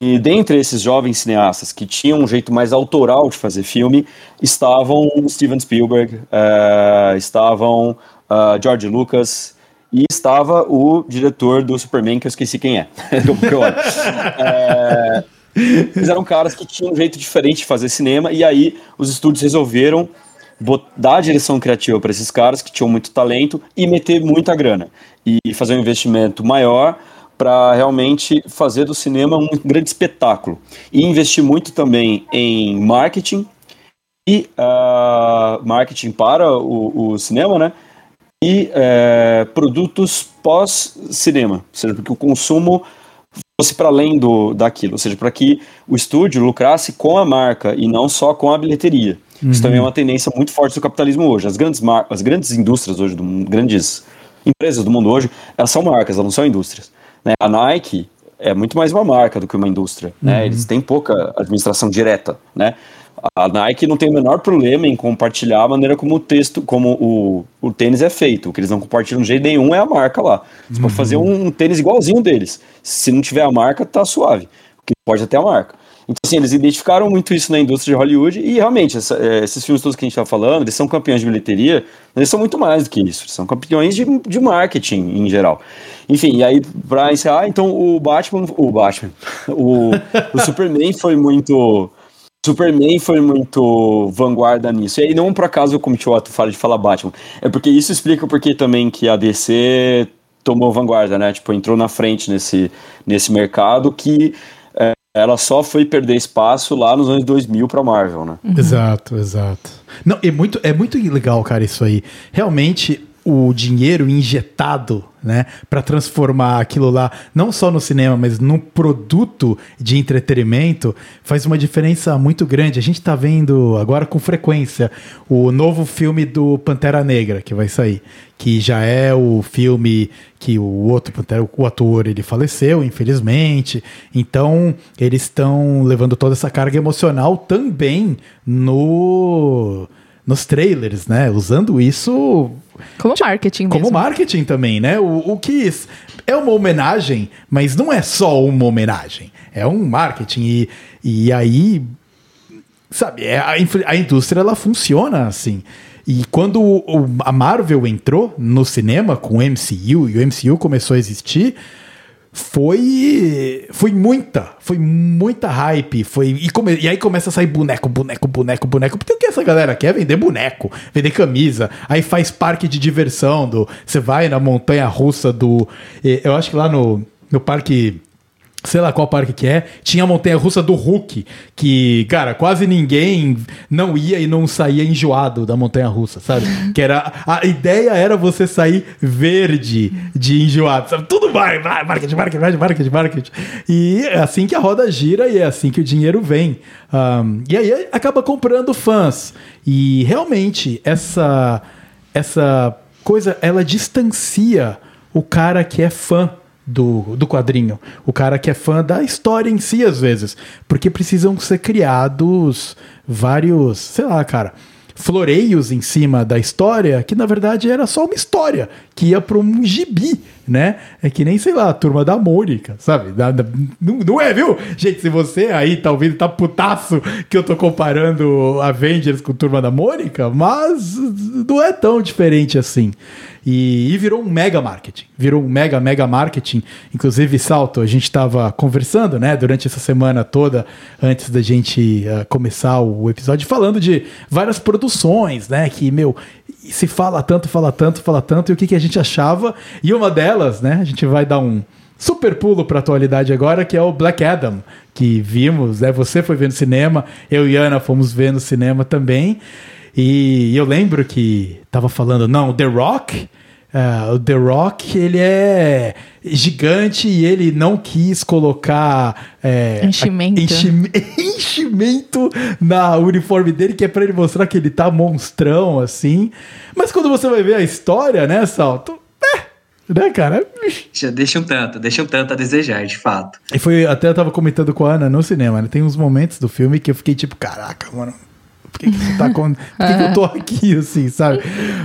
E dentre esses jovens cineastas que tinham um jeito mais autoral de fazer filme, estavam Steven Spielberg, é, estavam uh, George Lucas e estava o diretor do Superman, que eu esqueci quem é. é eles eram caras que tinham um jeito diferente de fazer cinema, e aí os estúdios resolveram dar a direção criativa para esses caras que tinham muito talento e meter muita grana. E fazer um investimento maior para realmente fazer do cinema um grande espetáculo. E investir muito também em marketing e uh, marketing para o, o, cinema, né? E uh, produtos pós-cinema, ou seja, porque o consumo fosse para além do, daquilo, ou seja, para que o estúdio lucrasse com a marca e não só com a bilheteria. Uhum. Isso também é uma tendência muito forte do capitalismo hoje. As grandes, as grandes indústrias hoje, do mundo, grandes empresas do mundo hoje, elas são marcas, elas não são indústrias. Né? A Nike é muito mais uma marca do que uma indústria. Né? Uhum. Eles têm pouca administração direta. Né? A Nike não tem o menor problema em compartilhar a maneira como o texto, como o, o tênis é feito. O que eles não compartilham de jeito nenhum é a marca lá. Você uhum. pode fazer um, um, tênis igualzinho deles. Se não tiver a marca, tá suave. Porque pode até a marca. Então, assim, eles identificaram muito isso na indústria de Hollywood e realmente, essa, é, esses filmes todos que a gente está falando, eles são campeões de bilheteria, mas eles são muito mais do que isso. Eles são campeões de, de marketing em geral. Enfim, e aí, pra encerrar, então o Batman, o Batman, o, o Superman foi muito Superman foi muito vanguarda nisso. E aí, não por acaso, como o Otto fala de falar Batman. É porque isso explica porque também que a DC tomou vanguarda, né? Tipo, entrou na frente nesse, nesse mercado que é, ela só foi perder espaço lá nos anos 2000 para Marvel, né? Uhum. Exato, exato. Não, é muito, é muito legal, cara, isso aí. Realmente, o dinheiro injetado né, para transformar aquilo lá não só no cinema, mas num produto de entretenimento, faz uma diferença muito grande. A gente está vendo agora com frequência o novo filme do Pantera Negra que vai sair, que já é o filme que o outro Pantera, o ator, ele faleceu, infelizmente. Então, eles estão levando toda essa carga emocional também no nos trailers, né? Usando isso como marketing mesmo. Como marketing também, né? O, o que é uma homenagem, mas não é só uma homenagem. É um marketing. E, e aí, sabe, é, a, a indústria ela funciona assim. E quando o, a Marvel entrou no cinema com o MCU e o MCU começou a existir, foi foi muita, foi muita hype, foi e, come, e aí começa a sair boneco, boneco, boneco, boneco, porque o que essa galera quer? Vender boneco, vender camisa, aí faz parque de diversão, do você vai na montanha russa do, eu acho que lá no, no parque sei lá qual parque que é, tinha a montanha russa do Hulk, que, cara, quase ninguém não ia e não saía enjoado da montanha russa, sabe? que era a ideia era você sair verde de enjoado, sabe? Tudo vai, vai, marketing, marketing, marketing, marketing. E é assim que a roda gira e é assim que o dinheiro vem. Um, e aí acaba comprando fãs. E realmente essa essa coisa, ela distancia o cara que é fã do, do quadrinho. O cara que é fã da história em si, às vezes. Porque precisam ser criados vários, sei lá, cara, floreios em cima da história, que na verdade era só uma história, que ia para um gibi, né? É que nem, sei lá, a turma da Mônica, sabe? Não, não é, viu? Gente, se você aí tá ouvindo, tá putaço que eu tô comparando Avengers com turma da Mônica, mas não é tão diferente assim. E, e, virou um mega marketing. Virou um mega, mega marketing. Inclusive, Salto, a gente estava conversando, né, durante essa semana toda, antes da gente uh, começar o episódio, falando de várias produções, né, que, meu, se fala tanto, fala tanto, fala tanto, e o que, que a gente achava. E uma delas, né, a gente vai dar um super pulo para atualidade agora, que é o Black Adam, que vimos, né, você foi ver no cinema, eu e Ana fomos ver no cinema também. E eu lembro que tava falando, não, The Rock, uh, o The Rock, ele é gigante e ele não quis colocar é, enchimento. enchimento na uniforme dele, que é para ele mostrar que ele tá monstrão, assim. Mas quando você vai ver a história, né, Salto? É, né, cara? Já deixa um tanto, deixa um tanto a desejar, de fato. E foi, até eu tava comentando com a Ana no cinema, né? Tem uns momentos do filme que eu fiquei tipo, caraca, mano por que, que tá com... Por que, que eu tô aqui, assim, sabe?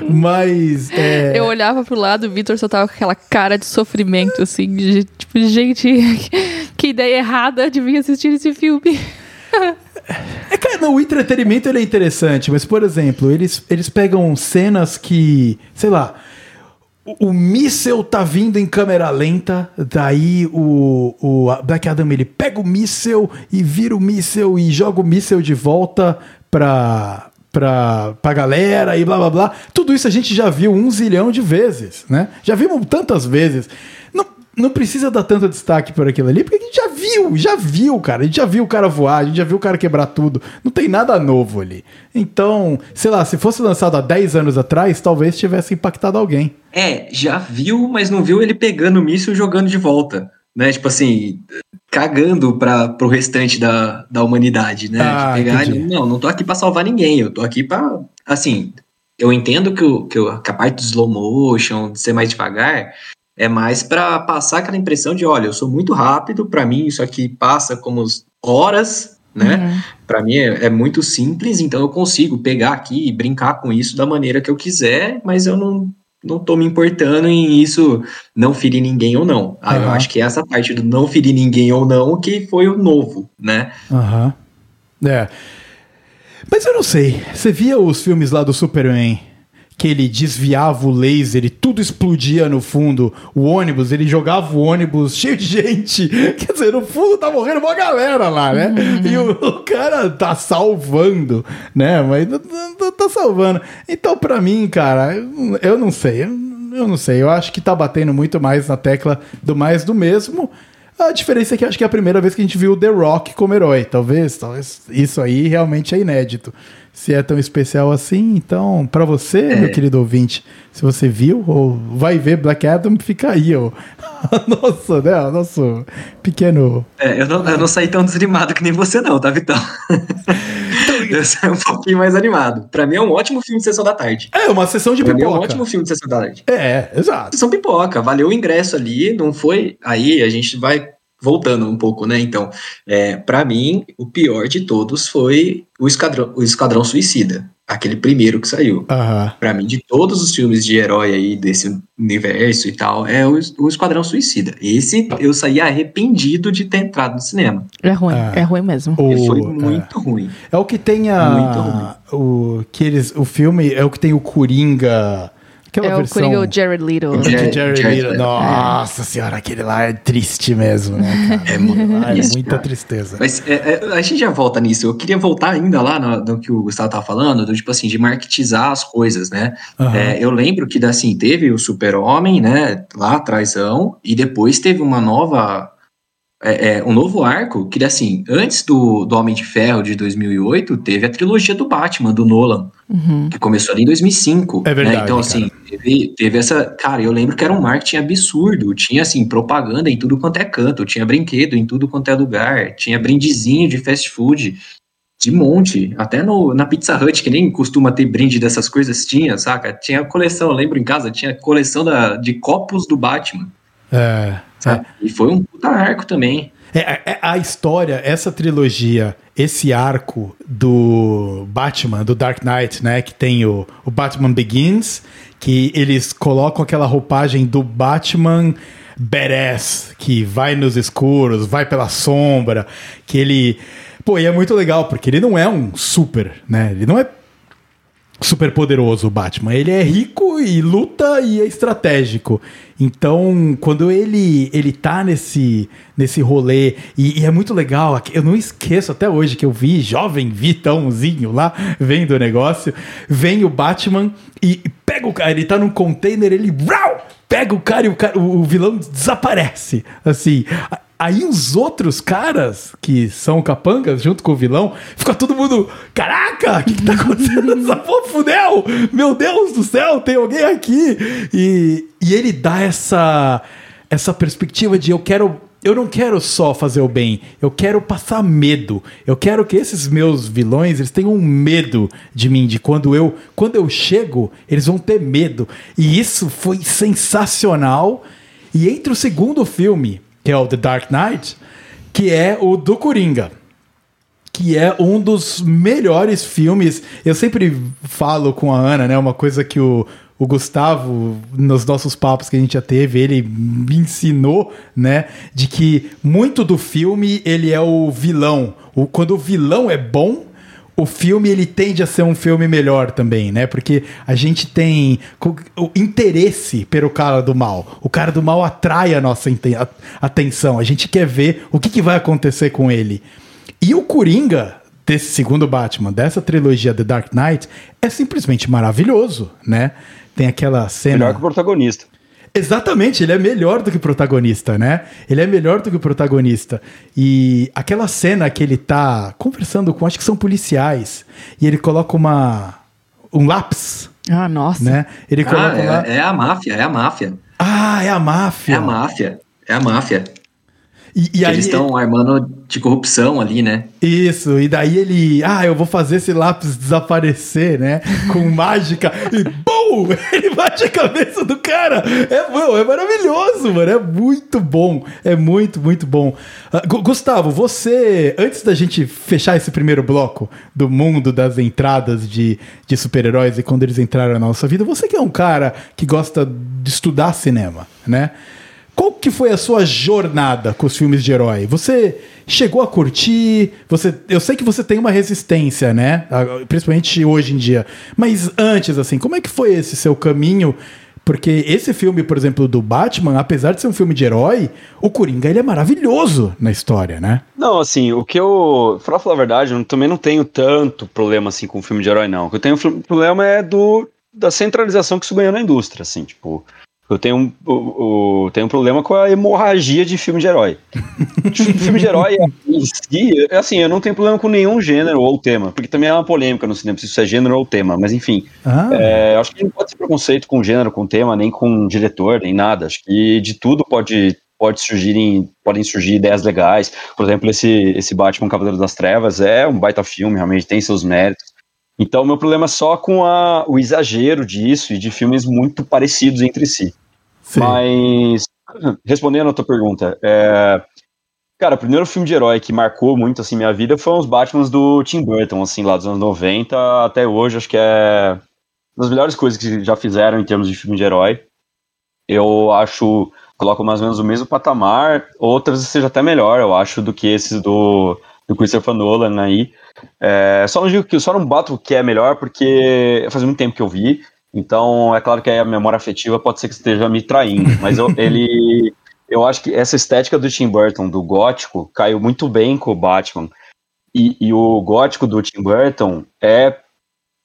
Mas. É... Eu olhava pro lado, o Vitor só tava com aquela cara de sofrimento, assim, de tipo, gente, que ideia errada de vir assistir esse filme. É, cara, não, o entretenimento ele é interessante, mas, por exemplo, eles, eles pegam cenas que, sei lá, o, o míssel tá vindo em câmera lenta, daí o, o Black Adam ele pega o míssel e vira o míssel e joga o míssel de volta pra, pra, pra galera e blá blá blá. Tudo isso a gente já viu um zilhão de vezes, né? Já vimos tantas vezes. Não, não precisa dar tanto destaque por aquilo ali, porque a gente já viu, já viu, cara. A gente já viu o cara voar, a gente já viu o cara quebrar tudo. Não tem nada novo ali. Então, sei lá, se fosse lançado há 10 anos atrás, talvez tivesse impactado alguém. É, já viu, mas não viu ele pegando o míssil e jogando de volta né? Tipo assim, cagando para pro restante da, da humanidade, né? Ah, pegar, não, não tô aqui para salvar ninguém, eu tô aqui para assim, eu entendo que, o, que, o, que a parte do slow motion, de ser mais devagar, é mais para passar aquela impressão de, olha, eu sou muito rápido, para mim isso aqui passa como horas, né? Uhum. Para mim é, é, muito simples, então eu consigo pegar aqui e brincar com isso da maneira que eu quiser, mas eu não não tô me importando em isso não ferir ninguém ou não. Ah, uhum. eu acho que essa parte do não ferir ninguém ou não que foi o novo, né? Aham. Uhum. É. Mas eu não sei. Você via os filmes lá do Superman? Que ele desviava o laser e tudo explodia no fundo. O ônibus, ele jogava o ônibus cheio de gente. Quer dizer, no fundo tá morrendo uma galera lá, né? Uhum. E o, o, cara tá salvando, né? Mas tá, tá salvando. Então, pra mim, cara, eu, não sei. Eu, eu não sei. Eu acho que tá batendo muito mais na tecla do mais do mesmo. A diferença é que acho que é a primeira vez que a gente viu o The Rock como herói. Talvez, talvez isso aí realmente é inédito. Se é tão especial assim, então, para você, é. meu querido ouvinte, se você viu ou vai ver Black Adam, fica aí, ó. Nossa, né? Nosso pequeno. É, eu não, eu não saí tão desanimado que nem você, não, tá, Vitão? eu saí um pouquinho mais animado. Pra mim é um ótimo filme de sessão da tarde. É, uma sessão de pra pipoca. Mim é um ótimo filme de sessão da tarde. É, exato. Sessão pipoca, valeu o ingresso ali, não foi. Aí a gente vai voltando um pouco, né? Então, é, para mim, o pior de todos foi o Esquadrão, o Esquadrão Suicida, aquele primeiro que saiu. Uhum. Para mim, de todos os filmes de herói aí desse universo e tal, é o, o Esquadrão Suicida. Esse eu saí arrependido de ter entrado no cinema. É ruim, ah. é ruim mesmo. O, foi muito é. ruim. É o que tem a. O, que eles, o filme é o que tem o Coringa Aquela é versão... o Coringa, o Jared Leto. O Jared, Jared Leto. Nossa é. senhora, aquele lá é triste mesmo, né? É, é muita tristeza. Mas é, é, a gente já volta nisso. Eu queria voltar ainda lá no, no que o Gustavo tava falando, do tipo assim, de marketizar as coisas, né? Uhum. eu lembro que, assim, teve o Super-Homem, né, lá atrásão, e depois teve uma nova é, é, um novo arco, que assim, antes do, do Homem de Ferro de 2008, teve a trilogia do Batman, do Nolan, uhum. que começou ali em 2005. É verdade. Né? Então, assim, teve, teve, essa. Cara, eu lembro que era um marketing absurdo. Tinha, assim, propaganda em tudo quanto é canto, tinha brinquedo em tudo quanto é lugar, tinha brindezinho de fast food. De monte. Até no, na Pizza Hut, que nem costuma ter brinde dessas coisas, tinha, saca? Tinha coleção, eu lembro em casa, tinha coleção da, de copos do Batman. É. Sabe? E foi um puta arco também. É, é, a história, essa trilogia, esse arco do Batman, do Dark Knight, né? Que tem o, o Batman Begins, que eles colocam aquela roupagem do Batman badass, que vai nos escuros, vai pela sombra, que ele. Pô, e é muito legal, porque ele não é um super, né? Ele não é super poderoso, o Batman. Ele é rico e luta e é estratégico. Então, quando ele ele tá nesse nesse rolê e, e, é muito legal, eu não esqueço até hoje que eu vi jovem Vitãozinho lá vendo o negócio, vem o Batman e pega o cara, ele tá num container, ele pega o cara e o, cara, o vilão desaparece. Assim, Aí os outros caras, que são capangas, junto com o vilão, fica todo mundo. Caraca, o que, que tá acontecendo nessa porra? Fudeu! Meu Deus do céu, tem alguém aqui! E, e ele dá essa, essa perspectiva de eu quero. Eu não quero só fazer o bem, eu quero passar medo. Eu quero que esses meus vilões eles tenham medo de mim, de quando eu quando eu chego, eles vão ter medo. E isso foi sensacional. E entre o segundo filme que é o The Dark Knight, que é o do Coringa. Que é um dos melhores filmes. Eu sempre falo com a Ana, né? Uma coisa que o, o Gustavo, nos nossos papos que a gente já teve, ele me ensinou, né? De que muito do filme ele é o vilão. O, quando o vilão é bom, o filme ele tende a ser um filme melhor também, né? Porque a gente tem o interesse pelo cara do mal. O cara do mal atrai a nossa atenção. A gente quer ver o que, que vai acontecer com ele. E o Coringa desse segundo Batman, dessa trilogia The Dark Knight, é simplesmente maravilhoso, né? Tem aquela cena. Melhor que o protagonista. Exatamente, ele é melhor do que o protagonista, né? Ele é melhor do que o protagonista. E aquela cena que ele tá conversando com, acho que são policiais, e ele coloca uma um lápis. Ah, nossa. Né? Ele ah, coloca é, lá... é a máfia, é a máfia. Ah, é a máfia. É a máfia. É a máfia. E, e aí, eles estão armando de corrupção ali, né? Isso, e daí ele, ah, eu vou fazer esse lápis desaparecer, né? Com mágica, e BUM! Ele bate a cabeça do cara. É, bom, é maravilhoso, mano. É muito bom. É muito, muito bom. Uh, Gustavo, você, antes da gente fechar esse primeiro bloco do mundo das entradas de, de super-heróis e quando eles entraram na nossa vida, você que é um cara que gosta de estudar cinema, né? Qual que foi a sua jornada com os filmes de herói? Você chegou a curtir? Você, eu sei que você tem uma resistência, né? Principalmente hoje em dia. Mas antes, assim, como é que foi esse seu caminho? Porque esse filme, por exemplo, do Batman, apesar de ser um filme de herói, o Coringa ele é maravilhoso na história, né? Não, assim, o que eu. Pra falar a verdade, eu também não tenho tanto problema assim com o filme de herói, não. O que eu tenho problema é do da centralização que isso ganhou na indústria, assim, tipo. Eu tenho um, o, tenho um problema com a hemorragia de filme de herói. filme de herói em si, assim, eu não tenho problema com nenhum gênero ou tema, porque também é uma polêmica no cinema, se isso é gênero ou tema, mas enfim. Ah. É, acho que não pode ser preconceito com gênero, com tema, nem com diretor, nem nada. Acho que de tudo pode, pode surgir podem surgir ideias legais. Por exemplo, esse, esse Batman Cavaleiro das Trevas é um baita filme, realmente tem seus méritos. Então, meu problema é só com a, o exagero disso e de filmes muito parecidos entre si. Sim. Mas, respondendo a tua pergunta, é, cara, o primeiro filme de herói que marcou muito assim minha vida foi os Batmans do Tim Burton, assim, lá dos anos 90 até hoje, acho que é uma das melhores coisas que já fizeram em termos de filme de herói. Eu acho, coloco mais ou menos o mesmo patamar, outras seja até melhor, eu acho, do que esses do, do Christopher Nolan aí. É, só não digo que só não bato que é melhor, porque faz muito tempo que eu vi. Então, é claro que a memória afetiva pode ser que esteja me traindo, mas eu, ele. Eu acho que essa estética do Tim Burton, do gótico, caiu muito bem com o Batman. E, e o gótico do Tim Burton é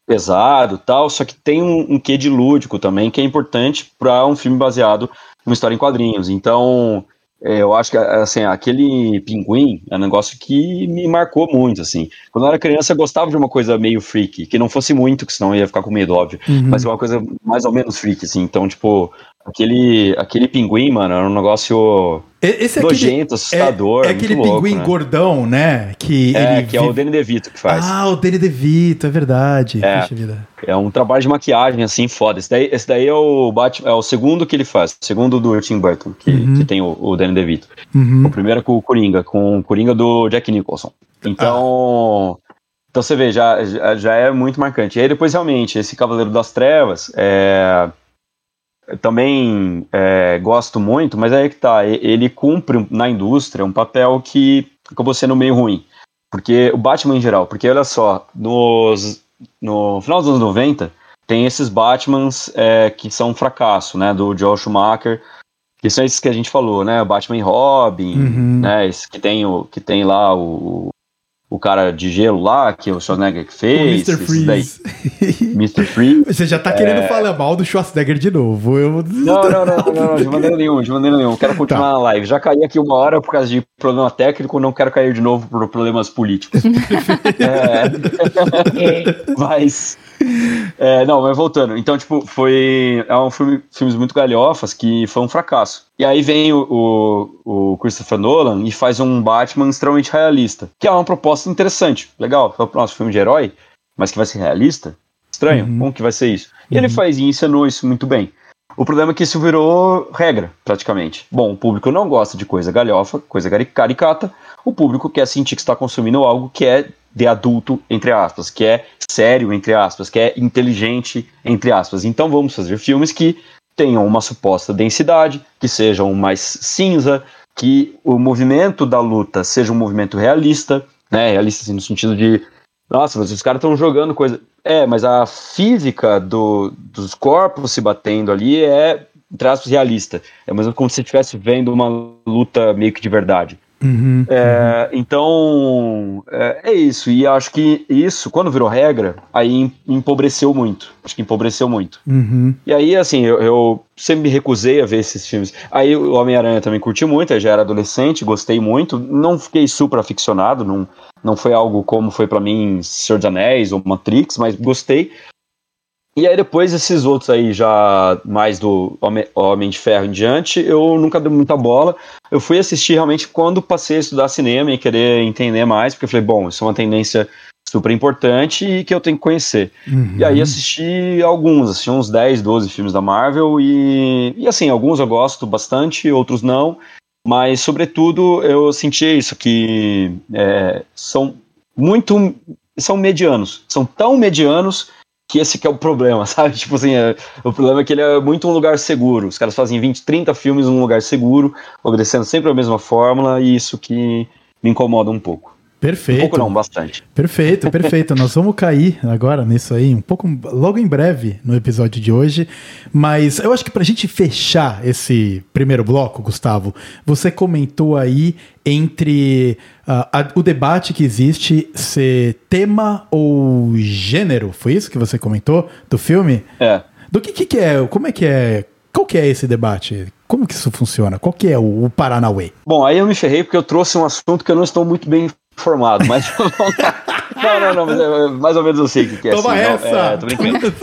pesado tal, só que tem um, um quê de lúdico também, que é importante para um filme baseado numa história em quadrinhos. Então, eu acho que assim, aquele pinguim é um negócio que me marcou muito, assim. Quando eu era criança, eu gostava de uma coisa meio freak, que não fosse muito, que senão eu ia ficar com medo, óbvio, uhum. mas uma coisa mais ou menos freak, assim. Então, tipo, aquele, aquele pinguim, mano, era um negócio Esse é nojento, assustador. É, é muito aquele louco, pinguim né? gordão, né? Que É, ele que é o vive- Danny DeVito que faz. Ah, o Danny DeVito, é verdade. É. Puxa vida. É um trabalho de maquiagem, assim, foda. Esse daí, esse daí é o Batman, é o segundo que ele faz. O segundo do Tim Burton, que, Uhum. que tem o, o Danny DeVito. Uhum. O primeiro é com o Coringa, com o Coringa do Jack Nicholson. Então, então você vê, já, já, já é muito marcante. E aí depois, realmente, esse Cavaleiro das Trevas, é, também é, gosto muito, mas aí que tá, ele cumpre na indústria um papel que acabou sendo meio ruim. Porque o Batman em geral, porque olha só, nos, no final dos anos 90, tem esses Batmans é, que são um fracasso, né, do Joel Schumacher, que são esses que a gente falou, né, o Batman e Robin, Uhum. né, esse que tem, o, que tem lá o, o cara de gelo lá, que o Schwarzenegger que O fez, Mr. esses daí, Freeze. Mr. Freeze. Você já tá querendo falar mal do Schwarzenegger de novo. Eu... Não, não, não, não, não, de maneira nenhuma, de maneira nenhuma. Quero continuar Tá. na live. Já caí aqui uma hora por causa de problema técnico, não quero cair de novo por problemas políticos. É, mas. É, não, mas voltando. Então, tipo, foi. É um filme, filmes muito galhofas que foi um fracasso. E aí vem o, o, o Christopher Nolan e faz um Batman extremamente realista. Que é uma proposta interessante. Legal, é o nosso filme de herói, mas que vai ser realista? Estranho, Uhum. como que vai ser isso? E ele faz e ensinou isso muito bem. O problema é que isso virou regra, praticamente. Bom, o público não gosta de coisa galhofa, coisa cari- caricata. O público quer sentir que está consumindo algo que é de adulto, entre aspas, que é sério, entre aspas, que é inteligente, entre aspas. Então vamos fazer filmes que tenham uma suposta densidade, que sejam mais cinza, que o movimento da luta seja um movimento realista, né? Realista assim, no sentido de nossa, mas os caras estão jogando coisa. É, mas a física do, dos corpos se batendo ali é, aspas, realista. É mesmo como se estivesse vendo uma luta meio que de verdade. Uhum. É, então, é, é isso. E acho que isso, quando virou regra, aí em- empobreceu muito. Acho que empobreceu muito. Uhum. E aí, assim, eu, eu sempre me recusei a ver esses filmes. Aí o Homem-Aranha também curti muito, eu já era adolescente, gostei muito. Não fiquei super aficionado, não, não foi algo como foi pra mim Senhor dos Anéis ou Matrix, mas gostei. E aí depois esses outros aí já mais do Homem, Homem de Ferro em diante, eu nunca dei muita bola. Eu fui assistir realmente quando passei a estudar cinema e querer entender mais, porque eu falei, bom, isso é uma tendência super importante e que eu tenho que conhecer. Uhum. E aí assisti alguns, assisti uns 10, 12 filmes da Marvel e, e assim, alguns eu gosto bastante, outros não, mas sobretudo eu senti isso, que é, são muito, são medianos, são tão medianos que esse que é o problema, sabe? Tipo assim, é, o problema é que ele é muito um lugar seguro, os caras fazem 20, 30 filmes num lugar seguro, obedecendo sempre a mesma fórmula e isso que me incomoda um pouco. Um Perfeito. pouco não, bastante. Perfeito, perfeito. Nós vamos cair agora nisso aí, um pouco logo em breve no episódio de hoje. Mas eu acho que pra gente fechar esse primeiro bloco, Gustavo, você comentou aí entre ah, a- o debate que existe ser tema ou gênero. Foi isso que você comentou do filme? É. Do que, que, que é? Como é que é? Qual que é esse debate? Como que isso funciona? Qual que é o, o Paranauê? Bom, aí eu me ferrei porque eu trouxe um assunto que eu não estou muito bem informado, mas. Não, não, não, mas é, mais ou menos eu sei o que, é. Toma assim, não, essa! é, tô brincando.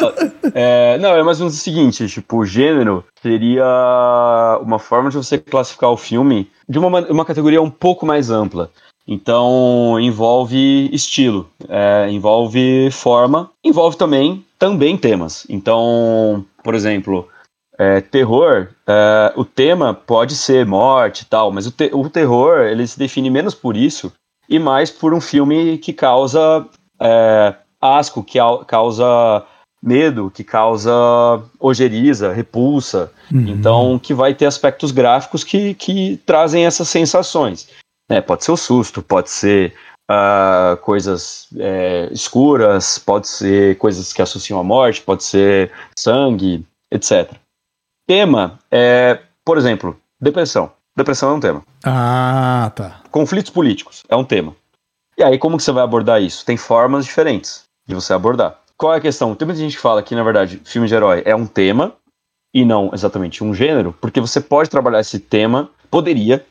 Não, é, não, é mais ou menos o seguinte, tipo, o gênero seria uma forma de você classificar o filme de uma, uma categoria um pouco mais ampla. Então, envolve estilo, é, envolve forma, envolve também, também temas. Então, por exemplo, é, terror, é, o tema pode ser morte e tal, mas o, te- o terror ele se define menos por isso e mais por um filme que causa é, asco, que au- causa medo, que causa ojeriza, repulsa. Então, que vai ter aspectos gráficos que, que trazem essas sensações. né? pode ser o susto, pode ser ah, coisas é, escuras, pode ser coisas que associam à morte, pode ser sangue, etc. Tema é, por exemplo, depressão. Depressão é um tema. Ah, tá. Conflitos políticos é um tema. E aí, como que você vai abordar isso? Tem formas diferentes de você abordar. Qual é a questão? Tem muita gente que fala que, na verdade, filme de herói é um tema e não exatamente um gênero, porque você pode trabalhar esse tema, poderia,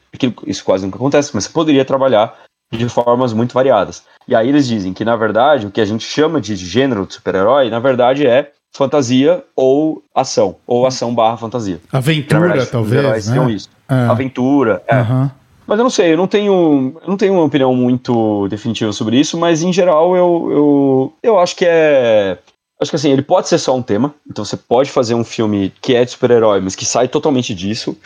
isso quase nunca acontece, mas você poderia trabalhar de formas muito variadas. E aí eles dizem que, na verdade, o que a gente chama de gênero de super-herói, na verdade, é fantasia ou ação, ou ação barra fantasia. Aventura, verdade, talvez, né? Isso. É. Aventura, é. Uhum. Mas eu não sei, eu não tenho, eu não tenho uma opinião muito definitiva sobre isso, mas em geral eu, eu, eu acho que é. Acho que assim, ele pode ser só um tema, então você pode fazer um filme que é de super-herói, mas que sai totalmente disso.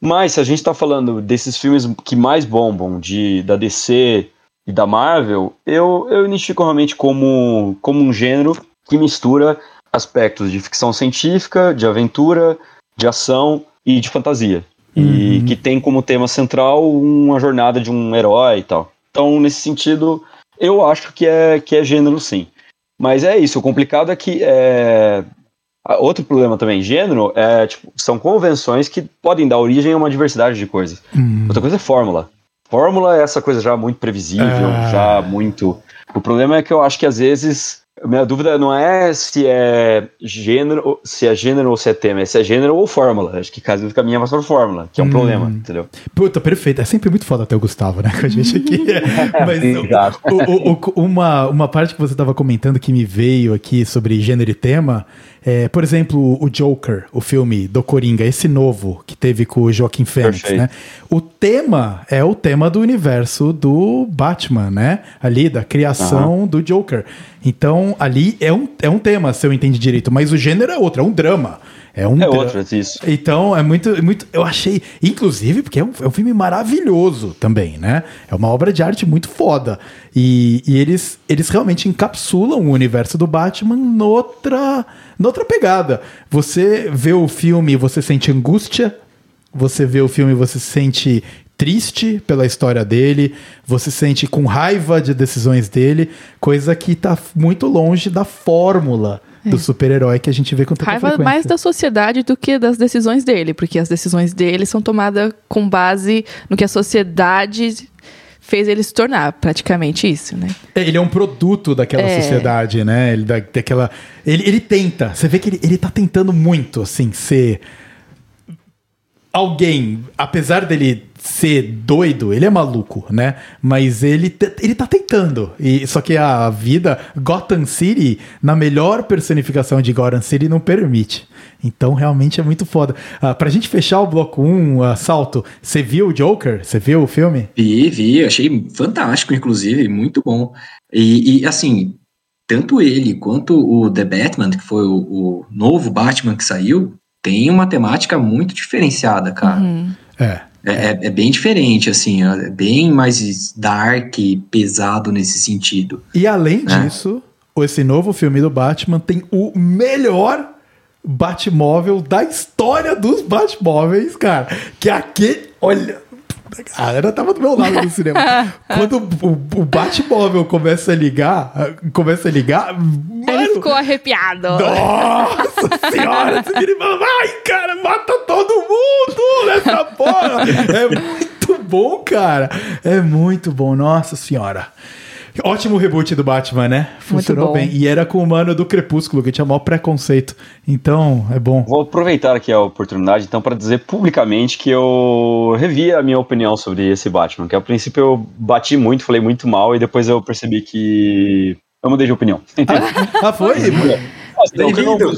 Mas se a gente tá falando desses filmes que mais bombam, de, da DC e da Marvel, eu, eu identifico realmente como, como um gênero que mistura aspectos de ficção científica, de aventura, de ação e de fantasia e uhum. que tem como tema central uma jornada de um herói e tal. Então, nesse sentido, eu acho que é, que é gênero sim. Mas é isso, o complicado é que é... Outro problema também, gênero, é, tipo, são convenções que podem dar origem a uma diversidade de coisas. Uhum. Outra coisa é fórmula. Fórmula é essa coisa já muito previsível, é... já muito. O problema é que eu acho que às vezes minha dúvida não é se é gênero, se é gênero ou se é tema, é se é gênero ou fórmula. Acho que caso caminha mais para fórmula, que é um hum. problema, entendeu? Puta, perfeito. É sempre muito foda ter o Gustavo, né, com a gente aqui. Mas o, o, o, uma, uma parte que você estava comentando que me veio aqui sobre gênero e tema é, por exemplo, o Joker, o filme do Coringa, esse novo que teve com o Joaquim Fênix, Perfeito. né? O tema é o tema do universo do Batman, né? Ali, da criação uhum. do Joker. Então, ali é um, é um tema, se eu entendi direito, mas o gênero é outro, é um drama. É um é outro, é isso. Então, é muito, muito. Eu achei. Inclusive, porque é um, é um filme maravilhoso também, né? É uma obra de arte muito foda. E, e eles, eles realmente encapsulam o universo do Batman noutra, noutra pegada. Você vê o filme você sente angústia. Você vê o filme você se sente triste pela história dele, você se sente com raiva de decisões dele, coisa que está muito longe da fórmula do super-herói que a gente vê com tanta Raiva frequência. mais da sociedade do que das decisões dele, porque as decisões dele são tomadas com base no que a sociedade fez ele se tornar, praticamente isso, né? É, ele é um produto daquela é. sociedade, né? Ele, da, daquela, ele, ele tenta, você vê que ele, ele tá tentando muito, assim, ser alguém, apesar dele ser doido, ele é maluco, né? Mas ele, ele tá tentando. E, só que a vida, Gotham City, na melhor personificação de Gotham City, não permite. Então realmente é muito foda. Uh, pra gente fechar o bloco 1, um, uh, Salto, você viu o Joker? Você viu o filme? Vi, vi, achei fantástico, inclusive, muito bom. E, e assim, tanto ele quanto o The Batman, que foi o, o novo Batman que saiu, tem uma temática muito diferenciada, cara. Uhum. É. É, é, é, bem diferente, assim, é bem mais dark, pesado nesse sentido. E além né? disso, esse novo filme do Batman tem o melhor Batmóvel da história dos Batmóveis, cara. Que é aquele. Olha, a galera tava do meu lado no cinema. Quando o, o Batmóvel começa a ligar, começa a ligar. Mano, Ele ficou arrepiado. Nossa senhora, esse menino vai, cara, mata todo mundo nessa porra. É muito bom, cara. É muito bom, nossa senhora. Ótimo reboot do Batman, né? Funcionou bem. E era com o mano do Crepúsculo, que tinha maior preconceito. Então, é bom. Vou aproveitar aqui a oportunidade, então, para dizer publicamente que eu revi a minha opinião sobre esse Batman. Que a princípio eu bati muito, falei muito mal, e depois eu percebi que eu mudei de opinião. ah, foi? o que mudou?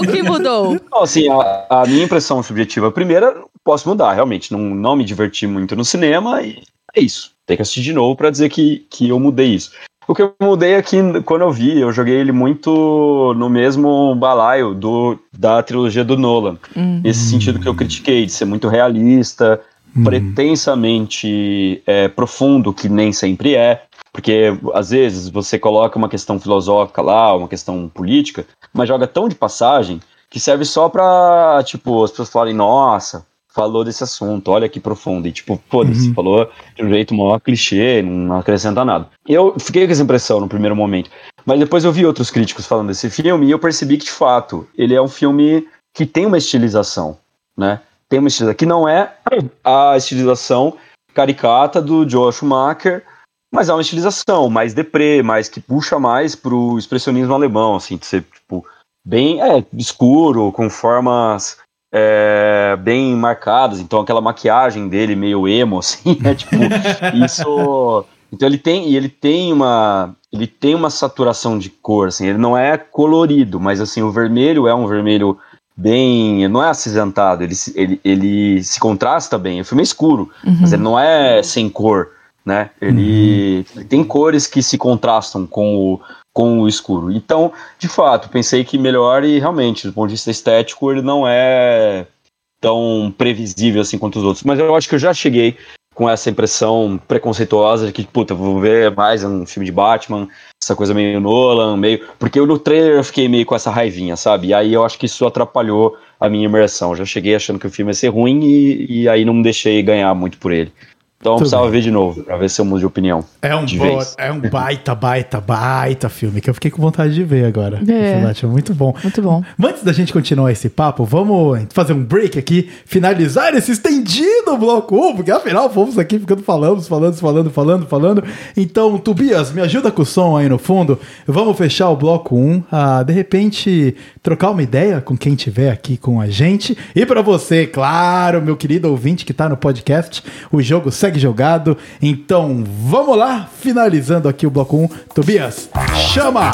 O que mudou? Não, assim, a, a, minha impressão subjetiva primeira, posso mudar, realmente. Não, não me diverti muito no cinema e é isso. Tem que assistir de novo para dizer que, que eu mudei isso. O que eu mudei é que quando eu vi, eu joguei ele muito no mesmo balaio do, da trilogia do Nolan. Uhum. Nesse sentido que eu critiquei, de ser muito realista, uhum. pretensamente é, profundo, que nem sempre é. Porque às vezes você coloca uma questão filosófica lá, uma questão política, mas joga tão de passagem que serve só pra, tipo, as pessoas falarem, nossa, falou desse assunto, olha que profundo. E tipo, foda-se, uhum. falou de um jeito maior clichê, não acrescenta nada. Eu fiquei com essa impressão no primeiro momento. Mas depois eu vi outros críticos falando desse filme e eu percebi que, de fato, ele é um filme que tem uma estilização, né? Tem uma estilização que não é a estilização caricata do Joel Schumacher, mas é uma estilização mais deprê, mais que puxa mais pro expressionismo alemão, assim, de ser, tipo, bem é, escuro, com formas é, bem marcadas, então aquela maquiagem dele meio emo, assim, né? Tipo, isso. Então ele tem, ele tem uma, ele tem uma saturação de cor, assim, ele não é colorido, mas assim, o vermelho é um vermelho bem, não é acinzentado, ele, se- ele, ele se contrasta bem, o filme é escuro, mas ele não é sem cor, né, ele, ele tem cores que se contrastam com o, com o escuro, então, de fato, pensei que melhor e realmente, do ponto de vista estético, ele não é tão previsível assim quanto os outros, mas eu acho que eu já cheguei com essa impressão preconceituosa de que, puta, vou ver mais um filme de Batman, essa coisa meio Nolan, meio. Porque no trailer eu fiquei meio com essa raivinha, sabe? E aí eu acho que isso atrapalhou a minha imersão. Eu já cheguei achando que o filme ia ser ruim e, e aí não me deixei ganhar muito por ele. Então Tudo precisava bem. ver de novo, pra ver se eu mudo de opinião. É um, de bo- vez. é um baita, baita, baita filme que eu fiquei com vontade de ver agora. É. Batman, muito bom. Muito bom. Antes da gente continuar esse papo, vamos fazer um break aqui, finalizar esse estendido bloco 1, porque afinal fomos aqui ficando falando, falando, falando, falando, falando. Então, Tobias, me ajuda com o som aí no fundo. Vamos fechar o bloco 1. Ah, de repente, trocar uma ideia com quem tiver aqui com a gente. E pra você, claro, meu querido ouvinte que tá no podcast, o jogo segue jogado. Então, vamos lá, finalizando aqui o bloco 1. Tobias, chama!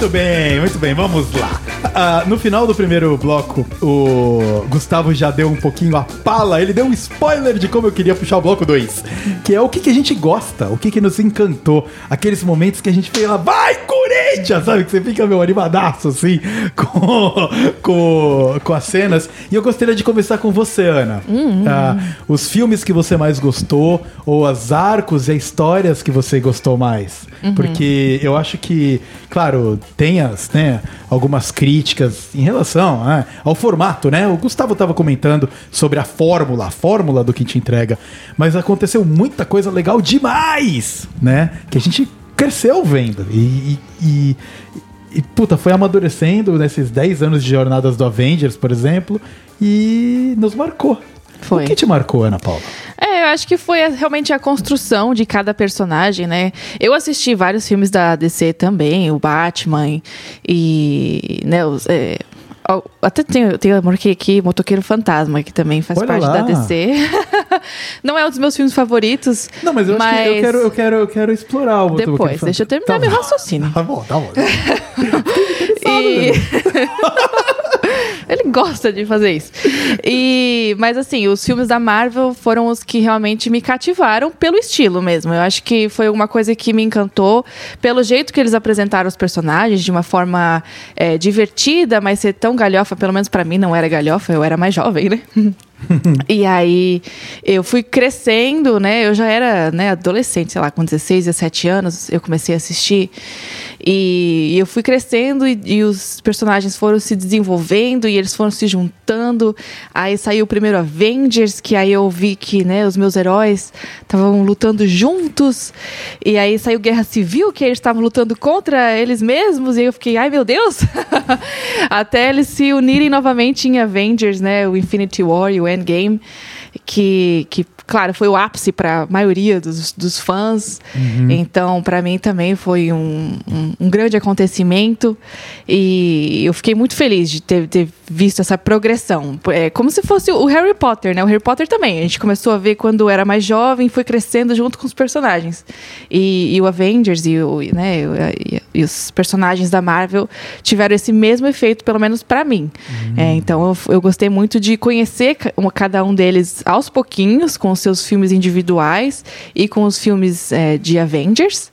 Muito bem, muito bem, vamos lá. Ah, no final do primeiro bloco, o Gustavo já deu um pouquinho a pala, ele deu um spoiler de como eu queria puxar o bloco 2, que é o que, que a gente gosta, o que, que nos encantou, aqueles momentos que a gente fala, vai Corinthians, sabe? Que você fica meu animadaço assim com, com, com as cenas. E eu gostaria de começar com você, Ana. Ah, os filmes que você mais gostou, ou as arcos e as histórias que você gostou mais. Porque eu acho que, claro, tem as, né, algumas críticas em relação né, ao formato, né? O Gustavo estava comentando sobre a fórmula, a fórmula do que te entrega. Mas aconteceu muita coisa legal demais, né? Que a gente cresceu vendo. E, e- e, puta, foi amadurecendo nesses 10 anos de jornadas do Avengers, por exemplo, e nos marcou. Foi. O que te marcou, Ana Paula? É, eu acho que foi realmente a construção de cada personagem, né? Eu assisti vários filmes da DC também, o Batman e, né, os, é, até tem, tem marquei aqui Motoqueiro Fantasma, que também faz Olha parte lá. da DC. Não é um dos meus filmes favoritos. Não, mas eu acho que eu mas quero, eu quero, eu quero explorar o Depois, deixa eu terminar meu raciocínio. Tá bom, tá bom. E... Gosta de fazer isso. E... Mas assim, os filmes da Marvel foram os que realmente me cativaram pelo estilo mesmo. Eu acho que foi uma coisa que me encantou pelo jeito que eles apresentaram os personagens de uma forma é, divertida, mas ser tão galhofa, pelo menos pra mim não era galhofa, eu era mais jovem, né? E aí eu fui crescendo, né? Eu já era né, adolescente, sei lá, com 16, 17 anos, eu comecei a assistir. E eu fui crescendo e, e os personagens foram se desenvolvendo e eles foram se juntando. Aí saiu o primeiro Avengers, que aí eu vi que né, os meus heróis estavam lutando juntos. E aí saiu Guerra Civil, que eles estavam lutando contra eles mesmos. E eu fiquei, ai meu Deus! Até eles se unirem novamente em Avengers, né? O Infinity War e o Endgame. Que, que claro, foi o ápice para a maioria dos, dos fãs. Então, para mim também foi um, um, um grande acontecimento. E eu fiquei muito feliz de ter, ter visto essa progressão. É como se fosse o Harry Potter, né? O Harry Potter também. A gente começou a ver quando era mais jovem, foi crescendo junto com os personagens. E, e o Avengers e, o, né, e, e os personagens da Marvel tiveram esse mesmo efeito, pelo menos para mim. É, então eu, eu gostei muito de conhecer uma- cada um deles aos pouquinhos, com os seus filmes individuais e com os filmes é, de Avengers.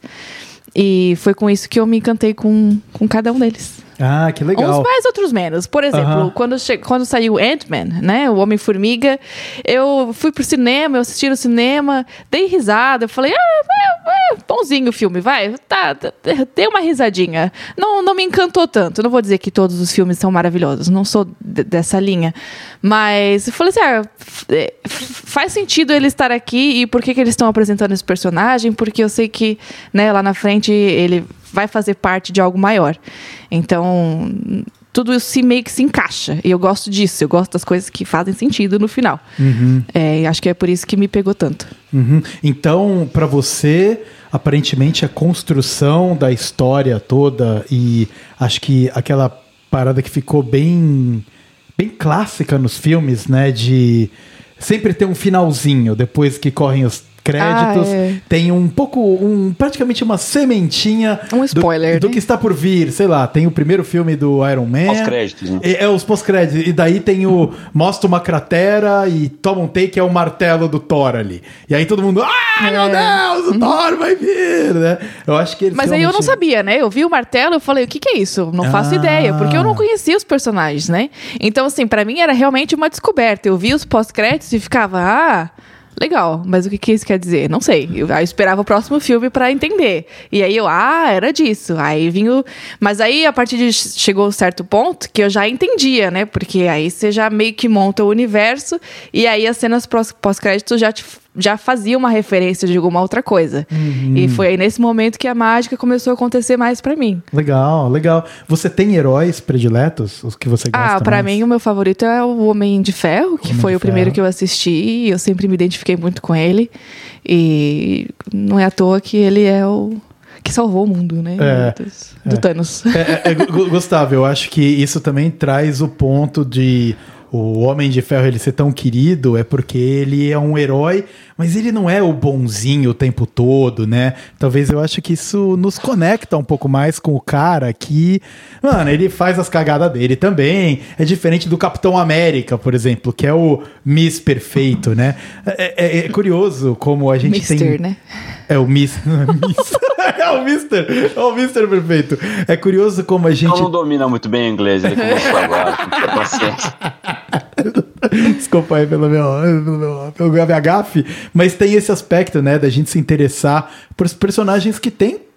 E foi com isso que eu me encantei com, com cada um deles. Ah, que legal. Uns mais, outros menos. Por exemplo, Aham. quando, che- quando saiu Ant-Man, né? O Homem-Formiga, eu fui pro cinema, eu assisti no cinema, dei risada, eu falei, ah, é, bonzinho o filme, vai. Tá, tá, tem uma risadinha. Não, não me encantou tanto. Não vou dizer que todos os filmes são maravilhosos. Não sou dessa linha. Mas eu falei assim: ah, é, faz sentido ele estar aqui e por que, que eles estão apresentando esse personagem? Porque eu sei que né, lá na frente ele vai fazer parte de algo maior. Então, tudo isso se meio que se encaixa. E eu gosto disso, eu gosto das coisas que fazem sentido no final. Uhum. É, acho que é por isso que me pegou tanto. Uhum. Então, para você, aparentemente a construção da história toda e acho que aquela parada que ficou bem bem clássica nos filmes, né, de sempre ter um finalzinho depois que correm os créditos. Ah, é. Tem um pouco, um, praticamente uma sementinha um spoiler, do, do né? que está por vir. Sei lá, tem o primeiro filme do Iron Man. Pós-créditos, né? É, é os pós-créditos. E daí tem o. Mostra uma cratera e toma um take, é o martelo do Thor ali. E aí todo mundo. Ah, é. meu Deus, o uhum. Thor vai vir, né? Eu acho que eles Mas aí eu não sabia, né? Eu vi o martelo eu falei, o que, que é isso? Não faço ah. ideia, porque eu não conhecia os personagens, né? Então, assim, para mim era realmente uma descoberta. Eu vi os pós-créditos e ficava, ah. Legal, mas o que, que isso quer dizer? Não sei. Eu, eu esperava o próximo filme para entender. E aí eu, ah, era disso. Aí vinha Mas aí, a partir de. Chegou um certo ponto que eu já entendia, né? Porque aí você já meio que monta o universo e aí as cenas pós-créditos já te já fazia uma referência de alguma outra coisa. Uhum. E foi aí nesse momento que a mágica começou a acontecer mais para mim. Legal, legal. Você tem heróis prediletos? Os que você gosta Ah, para mim o meu favorito é o Homem de Ferro, que Homem foi o Ferro. primeiro que eu assisti e eu sempre me identifiquei muito com ele. E não é à toa que ele é o que salvou o mundo, né? É, do, é. Thanos. É, é, é Gustavo, eu acho que isso também traz o ponto de o Homem de Ferro ele ser tão querido é porque ele é um herói, mas ele não é o bonzinho o tempo todo, né? Talvez eu acho que isso nos conecta um pouco mais com o cara que, mano, ele faz as cagadas dele também. É diferente do Capitão América, por exemplo, que é o Miss Perfeito, né? É, é, é curioso como a gente Mister, tem. né? É o Miss. é o Mister. É o Mister Perfeito. É curioso como a gente. Não, não domina muito bem o inglês, ele começou agora. paciência. Desculpa aí pelo meu, pelo meu, pelo meu gafe, mas tem esse aspecto, né, da gente se interessar por personagens que têm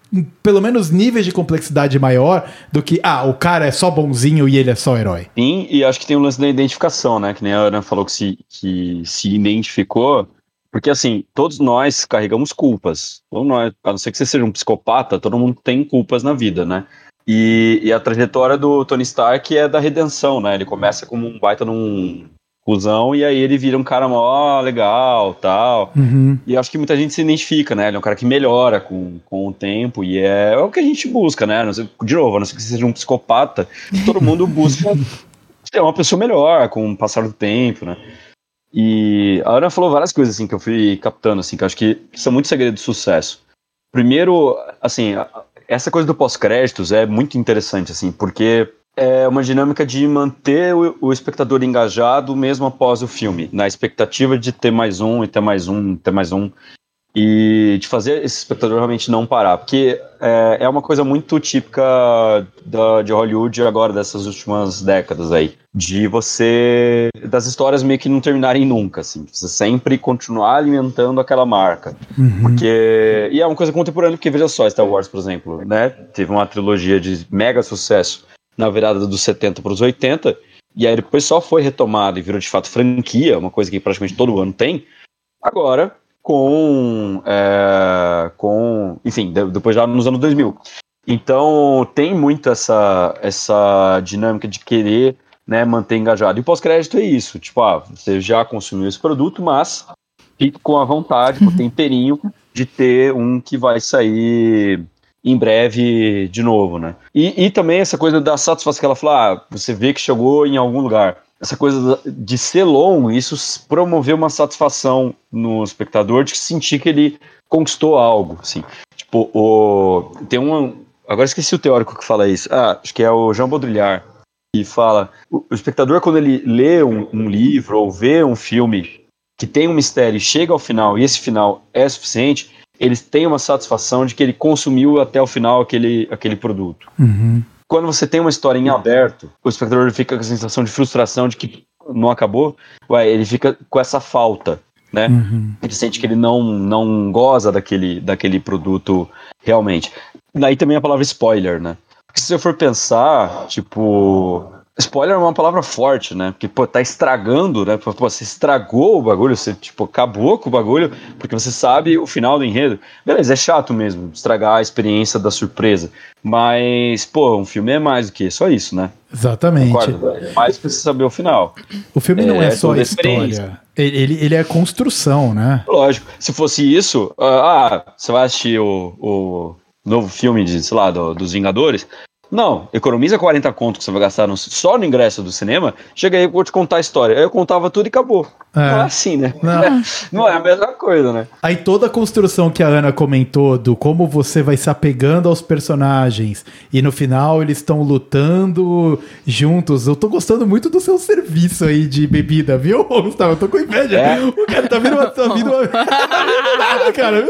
pelo menos níveis de complexidade maior do que, ah, o cara é só bonzinho e ele é só herói. Sim, e acho que tem o lance da identificação, né? Que nem a Ana falou que se, que se identificou. Porque, assim, todos nós carregamos culpas. Nós, a não ser que você seja um psicopata, todo mundo tem culpas na vida, né? E, e, a trajetória do Tony Stark é da redenção, né? Ele começa como um baita num cuzão e aí ele vira um cara mó legal, tal. Uhum. E acho que muita gente se identifica, né? Ele é um cara que melhora com, com o tempo e é, é o que a gente busca, né? Não sei, de novo, a não ser que você seja um psicopata, todo mundo busca ser uma pessoa melhor com o passar do tempo, né? E a Ana falou várias coisas assim que eu fui captando assim, que eu acho que são muito segredos de sucesso. Primeiro, assim, essa coisa do pós-créditos é muito interessante, assim, porque é uma dinâmica de manter o, o, espectador engajado mesmo após o filme, na expectativa de ter mais um, e ter mais um, ter mais um e de fazer esse espectador realmente não parar, porque é, é uma coisa muito típica da, de Hollywood agora, dessas últimas décadas aí, de você, das histórias meio que não terminarem nunca, assim, você sempre continuar alimentando aquela marca, uhum. porque, e é uma coisa contemporânea, porque veja só, Star Wars, por exemplo, né, teve uma trilogia de mega sucesso na virada dos 70 para os 80, e aí depois só foi retomado e virou de fato franquia, uma coisa que praticamente todo ano tem, agora com, é, com enfim, depois já nos anos 2000. Então tem muito essa, essa dinâmica de querer né, manter engajado. E o pós-crédito é isso, tipo, ah, você já consumiu esse produto, mas fique com a vontade, com o temperinho de ter um que vai sair em breve de novo, né? E, e também essa coisa da satisfação que ela falou, ah, você vê que chegou em algum lugar essa coisa de ser longo, isso promoveu uma satisfação no espectador de sentir que ele conquistou algo, assim. Tipo, o, tem um, agora esqueci o teórico que fala isso. Ah, acho que é o Jean Baudrillard que fala, o, espectador quando ele lê um, um, livro ou vê um filme que tem um mistério e chega ao final e esse final é suficiente, eles têm uma satisfação de que ele consumiu até o final aquele, aquele produto. Uhum quando você tem uma história em aberto, o espectador fica com a sensação de frustração de que não acabou, ué, ele fica com essa falta. né? Ele sente que ele não, não goza daquele, daquele produto realmente. Daí também a palavra spoiler, né? Porque se você for pensar, tipo. Spoiler é uma palavra forte, né? Porque, pô, tá estragando, né? Pô, você estragou o bagulho, você, tipo, acabou com o bagulho, porque você sabe o final do enredo. Beleza, é chato mesmo estragar a experiência da surpresa. Mas, pô, um filme é mais do que só isso, né? Exatamente. Concordo? É mais pra você saber o final. O filme não é, É, só a história. Ele, ele, ele é construção, né? Lógico, se fosse isso, ah, ah, você vai assistir o, o novo filme de, sei lá, do- dos Vingadores. Não, economiza 40 conto que você vai gastar no- só no ingresso do cinema. Chega aí, vou te contar a história. Aí eu contava tudo e acabou. É. Não é assim, né? Não. Não é a mesma coisa, né? Aí toda a construção que a Ana comentou do como você vai se apegando aos personagens e no final eles estão lutando juntos. Eu tô gostando muito do seu serviço aí de bebida, viu, Gustavo? Eu tô com inveja. É. O cara tá vindo uma. Tá vindo uma... nada, cara.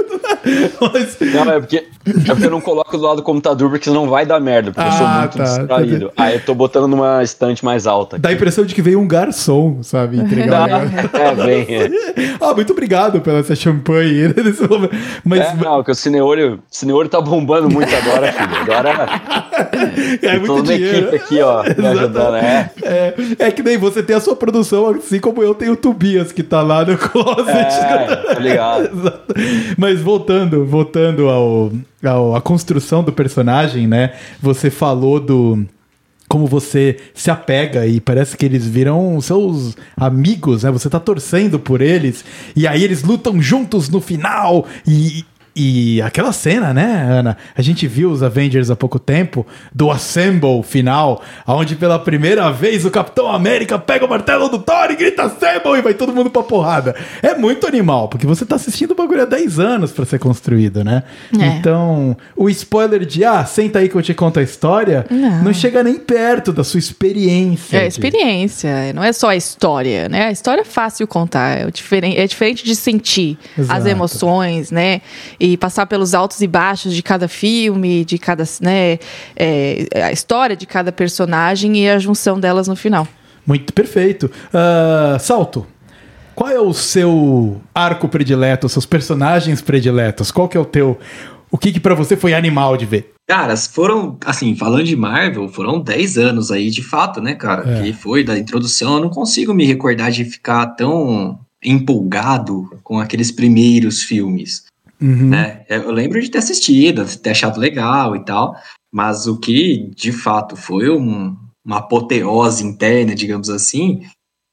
Mas- Não, é porque, é porque eu não coloco do lado do computador porque senão vai dar merda, porque eu sou Ah, muito tá. distraído. Aí eu tô botando numa estante mais alta. Dá a impressão de que veio um garçom, sabe? Entregar. É, bem. É. Ah, muito obrigado pela essa champanhe nesse momento. Mas É, não, que o Cineolho, Cineolho tá bombando muito agora, filho. Agora é, tem muito dinheiro. equipe aqui, ó, me ajudando. É, É, é que nem você tem a sua produção, assim como eu tenho o Tobias que tá lá no closet. é, tá ligado. Mas voltando, voltando ao, ao a construção do personagem, né? Você falou do como você se apega e parece que eles viram seus amigos, né? Você tá torcendo por eles e aí eles lutam juntos no final e e aquela cena, né, Ana? A gente viu os Avengers há pouco tempo, do Assemble final, onde pela primeira vez o Capitão América pega o martelo do Thor e grita Assemble e vai todo mundo pra porrada. É muito animal, porque você tá assistindo o bagulho há 10 anos pra ser construído, né? É. Então, o spoiler de, ah, senta aí que eu te conto a história, não, Não. chega nem perto da sua experiência. É de- experiência, não é só a história, né? A história é fácil contar, é, o diferen- é diferente de sentir Exato. as emoções, né? E passar pelos altos e baixos de cada filme, de cada, né? é, a história de cada personagem e a junção delas no final. Muito perfeito. Ah, Salto, qual é o seu arco predileto, os seus personagens prediletos? Qual que é o teu... O que que pra você foi animal de ver? Caras, foram, assim, falando de Marvel, foram 10 anos aí, de fato, né, cara? É. Que foi da introdução. Eu não consigo me recordar de ficar tão empolgado com aqueles primeiros filmes, Uhum. né? Eu lembro de ter assistido, de ter achado legal e tal, mas o que, de fato, foi um- uma apoteose interna, digamos assim,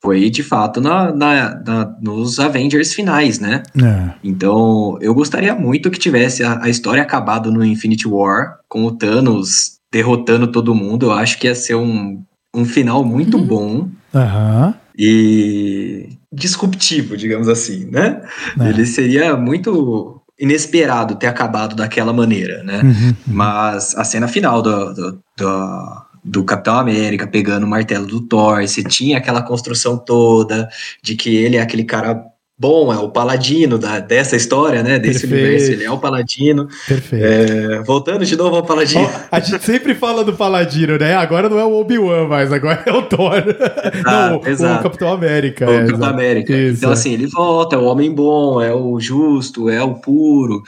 foi, de fato, na, na- na- nos Avengers finais, né? É. Então, eu gostaria muito que tivesse a, a história acabado no Infinity War, com o Thanos derrotando todo mundo. Eu acho que ia ser um, um final muito bom Aham. e disruptivo, digamos assim, né? É. Ele seria muito inesperado ter acabado daquela maneira, né? Uhum. Mas a cena final do, do, do, do Capitão América pegando o martelo do Thor, você tinha aquela construção toda de que ele é aquele cara bom, é o paladino da, dessa história, né? Desse Perfeito. universo, ele é o paladino. Perfeito. É, voltando de novo ao paladino. Ó, a gente sempre fala do Paladino, né? Agora não é o Obi-Wan, mas agora é o Thor. não, o- o, exato. Capitão América. o é, Capitão exato. América. Isso, então, assim, ele volta, é o homem bom, é o justo, é o puro.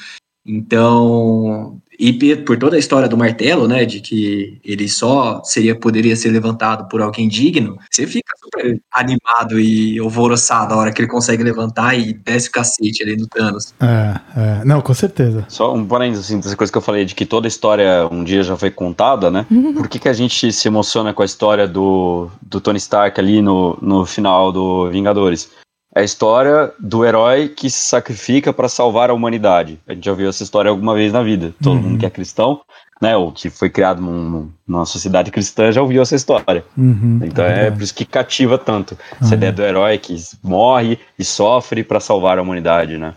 Então, e por toda a história do martelo, né, de que ele só seria poderia ser levantado por alguém digno, você fica super animado e alvoroçado a hora que ele consegue levantar e desce o cacete ali no Thanos. É, é. Não, com certeza. Só um parênteses, assim, dessa coisa que eu falei, de que toda a história um dia já foi contada, né? Por que, que a gente se emociona com a história do, do Tony Stark ali no, no final do Vingadores? É a história do herói que se sacrifica para salvar a humanidade. A gente já viu essa história alguma vez na vida. Todo Uhum. mundo que é cristão, né? Ou que foi criado num- num- numa sociedade cristã já ouviu essa história. Uhum, Então é verdade. por isso que cativa tanto. Essa Uhum. ideia do herói que morre e sofre para salvar a humanidade, né?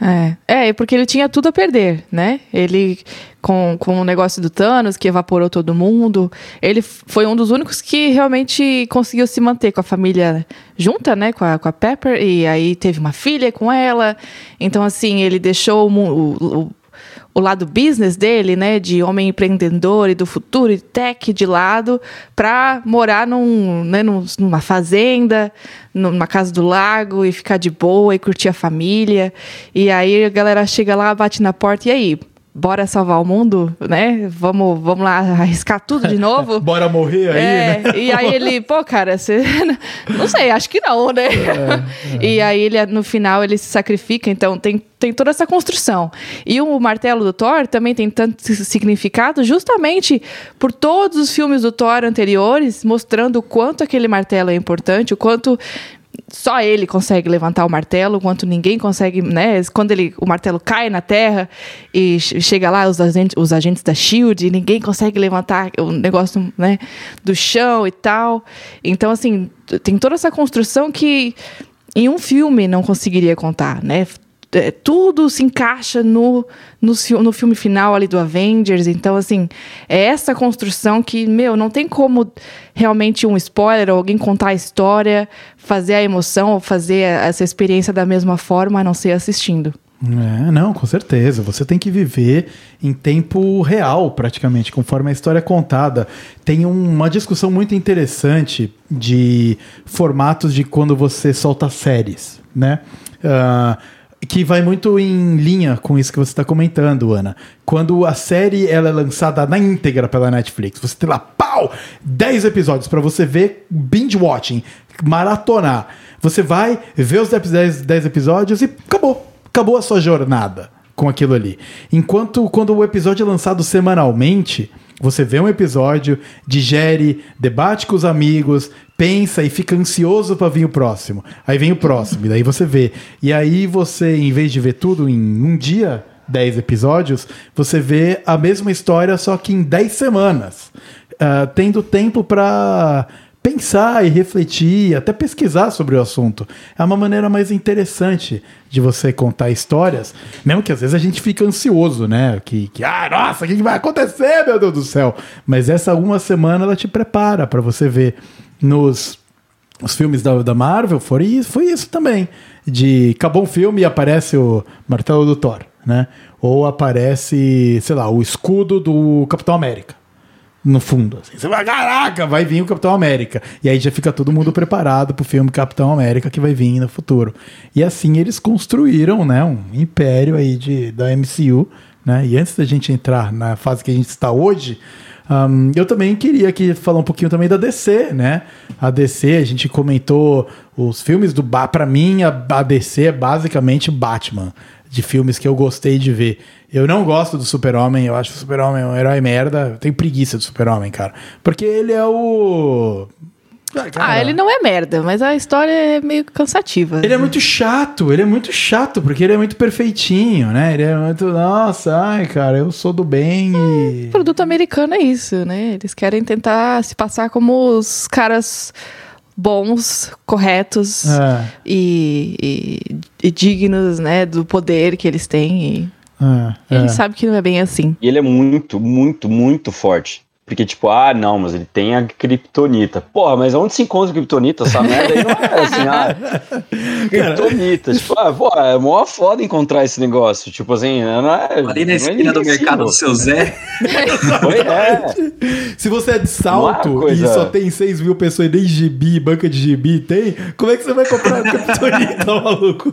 É. É, é porque ele tinha tudo a perder, né? Ele, com, com o negócio do Thanos, que evaporou todo mundo, ele foi um dos únicos que realmente conseguiu se manter com a família junta, né? Com a, com a Pepper, e aí teve uma filha com ela. Então, assim, ele deixou o, o, o, o lado business dele, né, de homem empreendedor e do futuro e tech de lado, para morar num, né, numa fazenda, numa casa do lago e ficar de boa e curtir a família. E aí a galera chega lá, bate na porta e aí, bora salvar o mundo, né? Vamos, vamos lá arriscar tudo de novo. bora morrer aí, é, né? E aí ele, pô, cara, você. Não sei, acho que não, né? É, é. E aí ele, no final, ele se sacrifica, então tem, tem toda essa construção. E o martelo do Thor também tem tanto significado justamente por todos os filmes do Thor anteriores, mostrando o quanto aquele martelo é importante, o quanto só ele consegue levantar o martelo, enquanto ninguém consegue, né? Quando ele, o martelo cai na terra e chega lá os agentes, os agentes da Shield, e ninguém consegue levantar o negócio, né, do chão e tal. Então, assim, tem toda essa construção que em um filme não conseguiria contar, né? É, tudo se encaixa no, no, no filme final ali do Avengers. Então, assim, é essa construção que, meu, não tem como realmente um spoiler ou alguém contar a história, fazer a emoção ou fazer essa experiência da mesma forma, a não ser assistindo. É, não, com certeza. Você tem que viver em tempo real, praticamente, conforme a história é contada. Tem uma discussão muito interessante de formatos de quando você solta séries, né? Uh, que vai muito em linha com isso que você está comentando, Ana. Quando a série ela é lançada na íntegra pela Netflix, você tem lá, pau, 10 episódios para você ver binge watching, maratonar. Você vai ver os 10, 10 episódios e acabou. Acabou a sua jornada com aquilo ali. Enquanto quando o episódio é lançado semanalmente, você vê um episódio, digere, debate com os amigos, pensa e fica ansioso para vir o próximo. Aí vem o próximo, e daí você vê. E aí você, em vez de ver tudo em um dia, 10 episódios, você vê a mesma história, só que em 10 semanas. Uh, tendo tempo para pensar e refletir, até pesquisar sobre o assunto. É uma maneira mais interessante de você contar histórias, mesmo que às vezes a gente fica ansioso, né? Que, que ah, nossa, o que vai acontecer, meu Deus do céu? Mas essa uma semana ela te prepara para você ver nos os filmes da, da Marvel, foi isso, foi isso também. De acabou um filme e aparece o martelo do Thor, né? Ou aparece, sei lá, o escudo do Capitão América no fundo. Assim. Você vai, caraca, vai vir o Capitão América. E aí já fica todo mundo preparado pro filme Capitão América que vai vir no futuro. E assim eles construíram, né, um império aí de, da MCU, né? E antes da gente entrar na fase que a gente está hoje, um, eu também queria aqui falar um pouquinho também da DC, né? A DC, a gente comentou os filmes do... Para mim, a, a DC é basicamente Batman de filmes que eu gostei de ver. Eu não gosto do Super-Homem, eu acho que o Super-Homem é um herói merda. Eu tenho preguiça do Super-Homem, cara. Porque ele é o. Ah, ah, ele não é merda, mas a história é meio cansativa. Ele é muito chato, ele é muito chato, porque ele é muito perfeitinho, né? Ele é muito, nossa, ai, cara, eu sou do bem e... produto americano é isso, né? Eles querem tentar se passar como os caras bons, corretos é. e, e, e, dignos, né, do poder que eles têm. E, é, a gente é. sabe que não é bem assim. E ele é muito, muito, muito forte. Porque, tipo, ah, não, mas ele tem a Kryptonita. Porra, mas onde se encontra a Kryptonita? Essa merda aí não é assim, ah, Kryptonita. tipo, ah, pô, é mó foda encontrar esse negócio. Tipo assim, não é. Ali na é esquina é do mercado do seu Zé. Foi, é. Se você é de salto é coisa... e só tem 6 mil pessoas e nem gibi, banca de gibi tem, como é que você vai comprar a Kryptonita, maluco?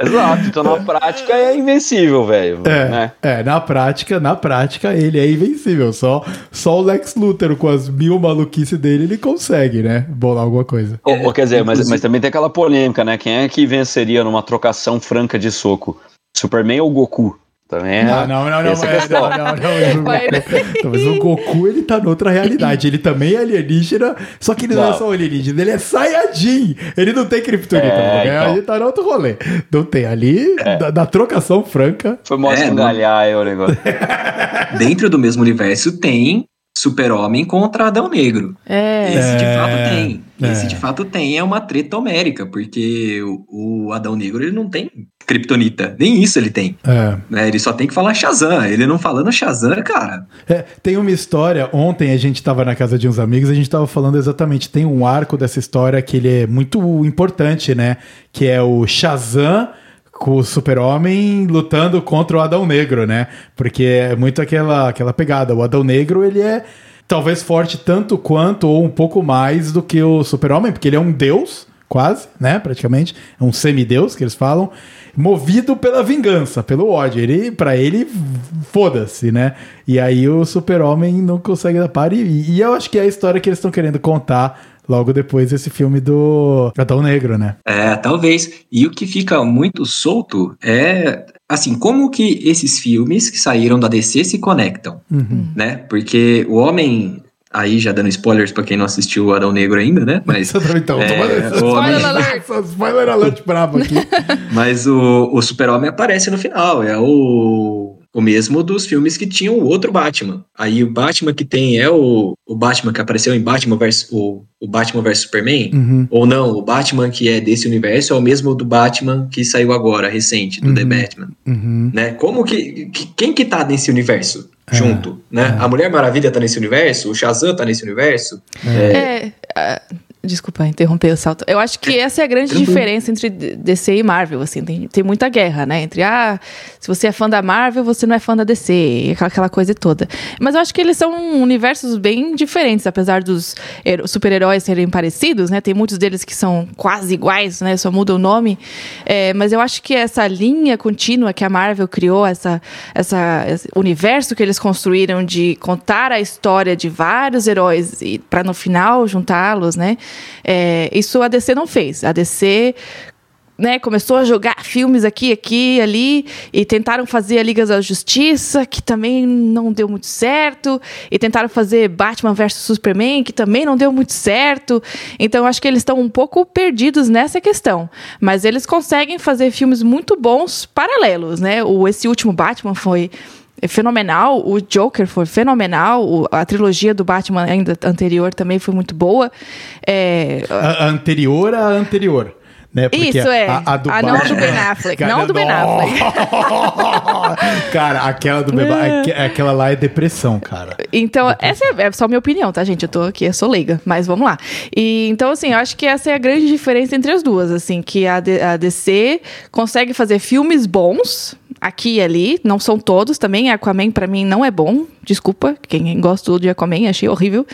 Exato, então na prática é invencível, velho. É, né? é, na prática, na prática ele é invencível. Só só o Lex Luthor, com as mil maluquices dele, ele consegue, né? Bolar alguma coisa. Ou, ou quer dizer, mas, mas também tem aquela polêmica, né? Quem é que venceria numa trocação franca de soco? Superman ou Goku? Também é. Não, não, não, não, mas, não, não, não, não, Mas o Goku, ele tá noutra realidade. Ele também é alienígena, só que ele não, não é só alienígena, ele é Saiyajin. Ele não tem criptonita. É, então. Ele tá no outro rolê. Não tem. Ali, é. da, da, trocação franca. Foi mó é, galhar aí o negócio. Dentro do mesmo universo tem Super-Homem contra Adão Negro. É. Esse de fato é. Esse de fato tem. É uma treta homérica, porque o, o Adão Negro ele não tem Kryptonita. Nem isso ele tem. É. Né? Ele só tem que falar Shazam. Ele não falando Shazam, cara. É, tem uma história. Ontem a gente tava na casa de uns amigos, a gente tava falando exatamente. Tem um arco dessa história que ele é muito importante, né? Que é o Shazam com o Super-Homem lutando contra o Adão Negro, né? Porque é muito aquela, aquela pegada. O Adão Negro, ele é talvez forte tanto quanto ou um pouco mais do que o Super-Homem, porque ele é um deus, quase, né? Praticamente. É um semideus que eles falam. Movido pela vingança, pelo ódio. Ele, para ele, foda-se, né? E aí o Super-Homem não consegue dar par. E, e eu acho que é a história que eles estão querendo contar logo depois desse filme do Adão Negro, né? É, talvez. E o que fica muito solto é assim, como que esses filmes que saíram da DC se conectam, Uhum. né? Porque o homem aí já dando spoilers pra quem não assistiu o Adão Negro ainda, né? Mas então, É, o homem- Spoiler alert! Spoiler alert brabo aqui. Mas o, o Super-Homem aparece no final, é o, o mesmo dos filmes que tinham o outro Batman. Aí o Batman que tem é o, o Batman que apareceu em Batman vs o, o Batman vs Superman? Uhum. Ou não, o Batman que é desse universo é o mesmo do Batman que saiu agora, recente, do The Uhum. Batman. Uhum. Né? Como que, que- Quem que tá nesse universo É, junto? Né? A Mulher Maravilha tá nesse universo, o Shazam tá nesse universo. É. ah, desculpa, interromper o salto. Eu acho que essa é a grande diferença entre DC e Marvel, assim. Tem, tem muita guerra, né? Entre, ah, se você é fã da Marvel, você não é fã da DC, aquela, aquela coisa toda. Mas eu acho que eles são universos bem diferentes, apesar dos super-heróis serem parecidos, né? Tem muitos deles que são quase iguais, né? Só muda o nome. É, mas eu acho que essa linha contínua que a Marvel criou, essa, essa, esse universo que eles construíram de contar a história de vários heróis e para no final juntá-los, né? É, isso a DC não fez. A DC né, começou a jogar filmes aqui, aqui, ali, e tentaram fazer a Liga da Justiça, que também não deu muito certo, e tentaram fazer Batman vs Superman, que também não deu muito certo. Então, acho que eles estão um pouco perdidos nessa questão. Mas eles conseguem fazer filmes muito bons paralelos, né? O, esse último Batman foi fenomenal, o Joker foi fenomenal, a trilogia do Batman ainda anterior também foi muito boa. É, A, a anterior à anterior. Né? Porque Isso, é. A, a do A não Batman- do Ben Affleck, Cara, não do Ben Affleck. cara, aquela do Ben aque- aquela lá é depressão, cara. Então, essa é, é só minha opinião, tá, gente? Eu tô aqui, eu sou leiga, mas vamos lá. E, então, assim, eu acho que essa é a grande diferença entre as duas, assim, que a, D- a DC consegue fazer filmes bons, aqui e ali, não são todos também, Aquaman pra mim não é bom, desculpa, quem gosta de Aquaman, achei horrível.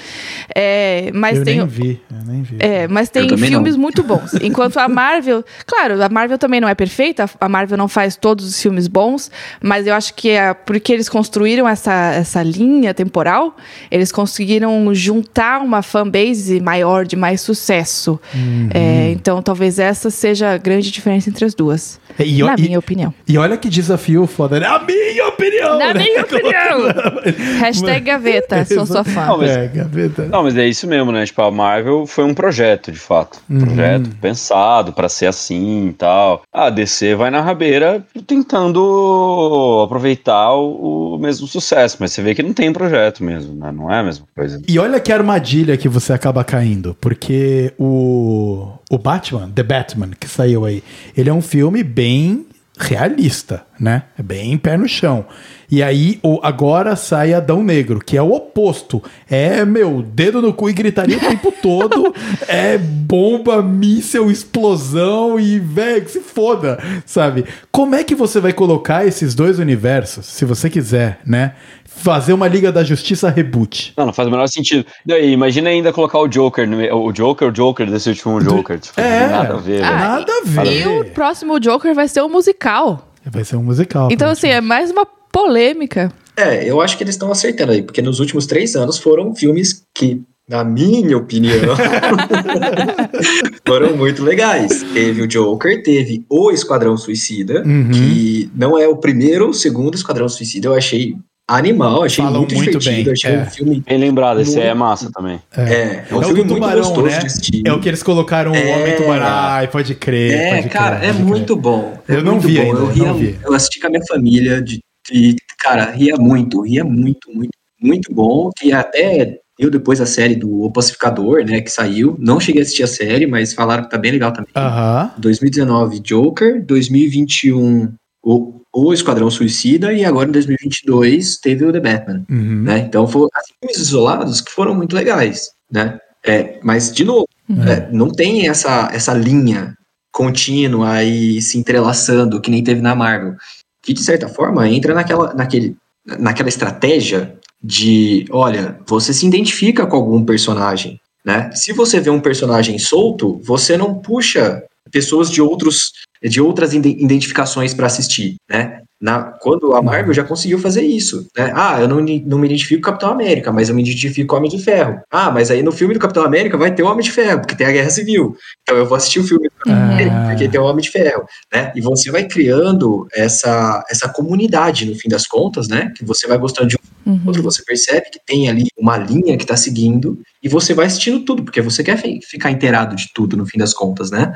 É, mas eu tem... nem vi, eu nem vi. É, mas tem filmes não. muito bons. Enquanto a Marvel, claro, a Marvel também não é perfeita, a Marvel não faz todos os filmes bons, mas eu acho que é porque eles construíram essa, essa linha temporal, eles conseguiram juntar uma fanbase maior de mais sucesso. Uhum. É, então talvez essa seja a grande diferença entre as duas. E, na e- minha opinião. E olha que desafio foda, né? A minha opinião! Na né? minha opinião! Hashtag gaveta, sou sua fã. Não, mas- É, gaveta. Não, mas é isso mesmo, né? Tipo, a Marvel foi um projeto, de fato. Um projeto pensado pra ser assim e tal. A DC vai na rabeira tentando aproveitar o, o mesmo sucesso, mas você vê que não tem projeto mesmo, né? Não é a mesma coisa. E olha que armadilha que você acaba caindo, porque o, o Batman, The Batman, que saiu aí, ele é um filme bem realista, né? É bem pé no chão. E aí, o, agora sai Adão Negro, que é o oposto. É, meu, dedo no cu e gritaria o tempo todo. É bomba, míssel, explosão e, velho, se foda, sabe? Como é que você vai colocar esses dois universos, se você quiser, né? Fazer uma Liga da Justiça reboot. Não, não faz o menor sentido. E aí, imagina ainda colocar o Joker, no, meio- o Joker, o Joker desse último Joker. Tipo, É. nada a ver. Ah. Nada a ver. E o próximo Joker vai ser um musical. Vai ser um musical. Então, assim, é mais uma polêmica. É, eu acho que eles estão acertando aí, porque nos últimos três anos foram filmes que, na minha opinião, foram muito legais. Teve o Joker, teve o Esquadrão Suicida, Uhum. que não é o primeiro, o segundo Esquadrão Suicida, eu achei animal, achei Falam muito, muito divertido, bem, achei é. um filme. Bem lembrado, esse Muito- é massa também. É, é um É o filme do muito tubarão, gostoso né? de assistir. É o que eles colocaram o É. Homem Tubarão. Ai, pode crer. É, pode cara, crer, é pode muito bom. É Eu não muito vi bom. ainda, eu ria, não vi. eu assisti com a minha família de, de- cara, ria muito, ria muito, muito, muito bom. Que até eu depois a série do O Pacificador, né, que saiu. Não cheguei a assistir a série, mas falaram que tá bem legal também. Aham. 2019 Joker, 2021 o, o Esquadrão Suicida e agora em 2022 teve o The Batman Uhum. né? Então foram assim, filmes isolados que foram muito legais, né? É, mas de novo, é, não tem essa essa linha contínua e se entrelaçando, que nem teve na Marvel. Que, de certa forma, entra naquela, naquele, naquela estratégia de, olha, você se identifica com algum personagem, né? Se você vê um personagem solto, você não puxa pessoas de outros de outras identificações para assistir, né? Na, quando a Marvel já conseguiu fazer isso, né? Ah, eu não, não me identifico com o Capitão América, mas eu me identifico com o Homem de Ferro. Ah, mas aí no filme do Capitão América vai ter o Homem de Ferro, porque tem a Guerra Civil. Então eu vou assistir o filme do Capitão ah. América, porque tem o Homem de Ferro, né? E você vai criando essa, essa comunidade, no fim das contas, né? Que você vai gostando de um uhum. outro, você percebe que tem ali uma linha que está seguindo, e você vai assistindo tudo, porque você quer ficar inteirado de tudo, no fim das contas, né?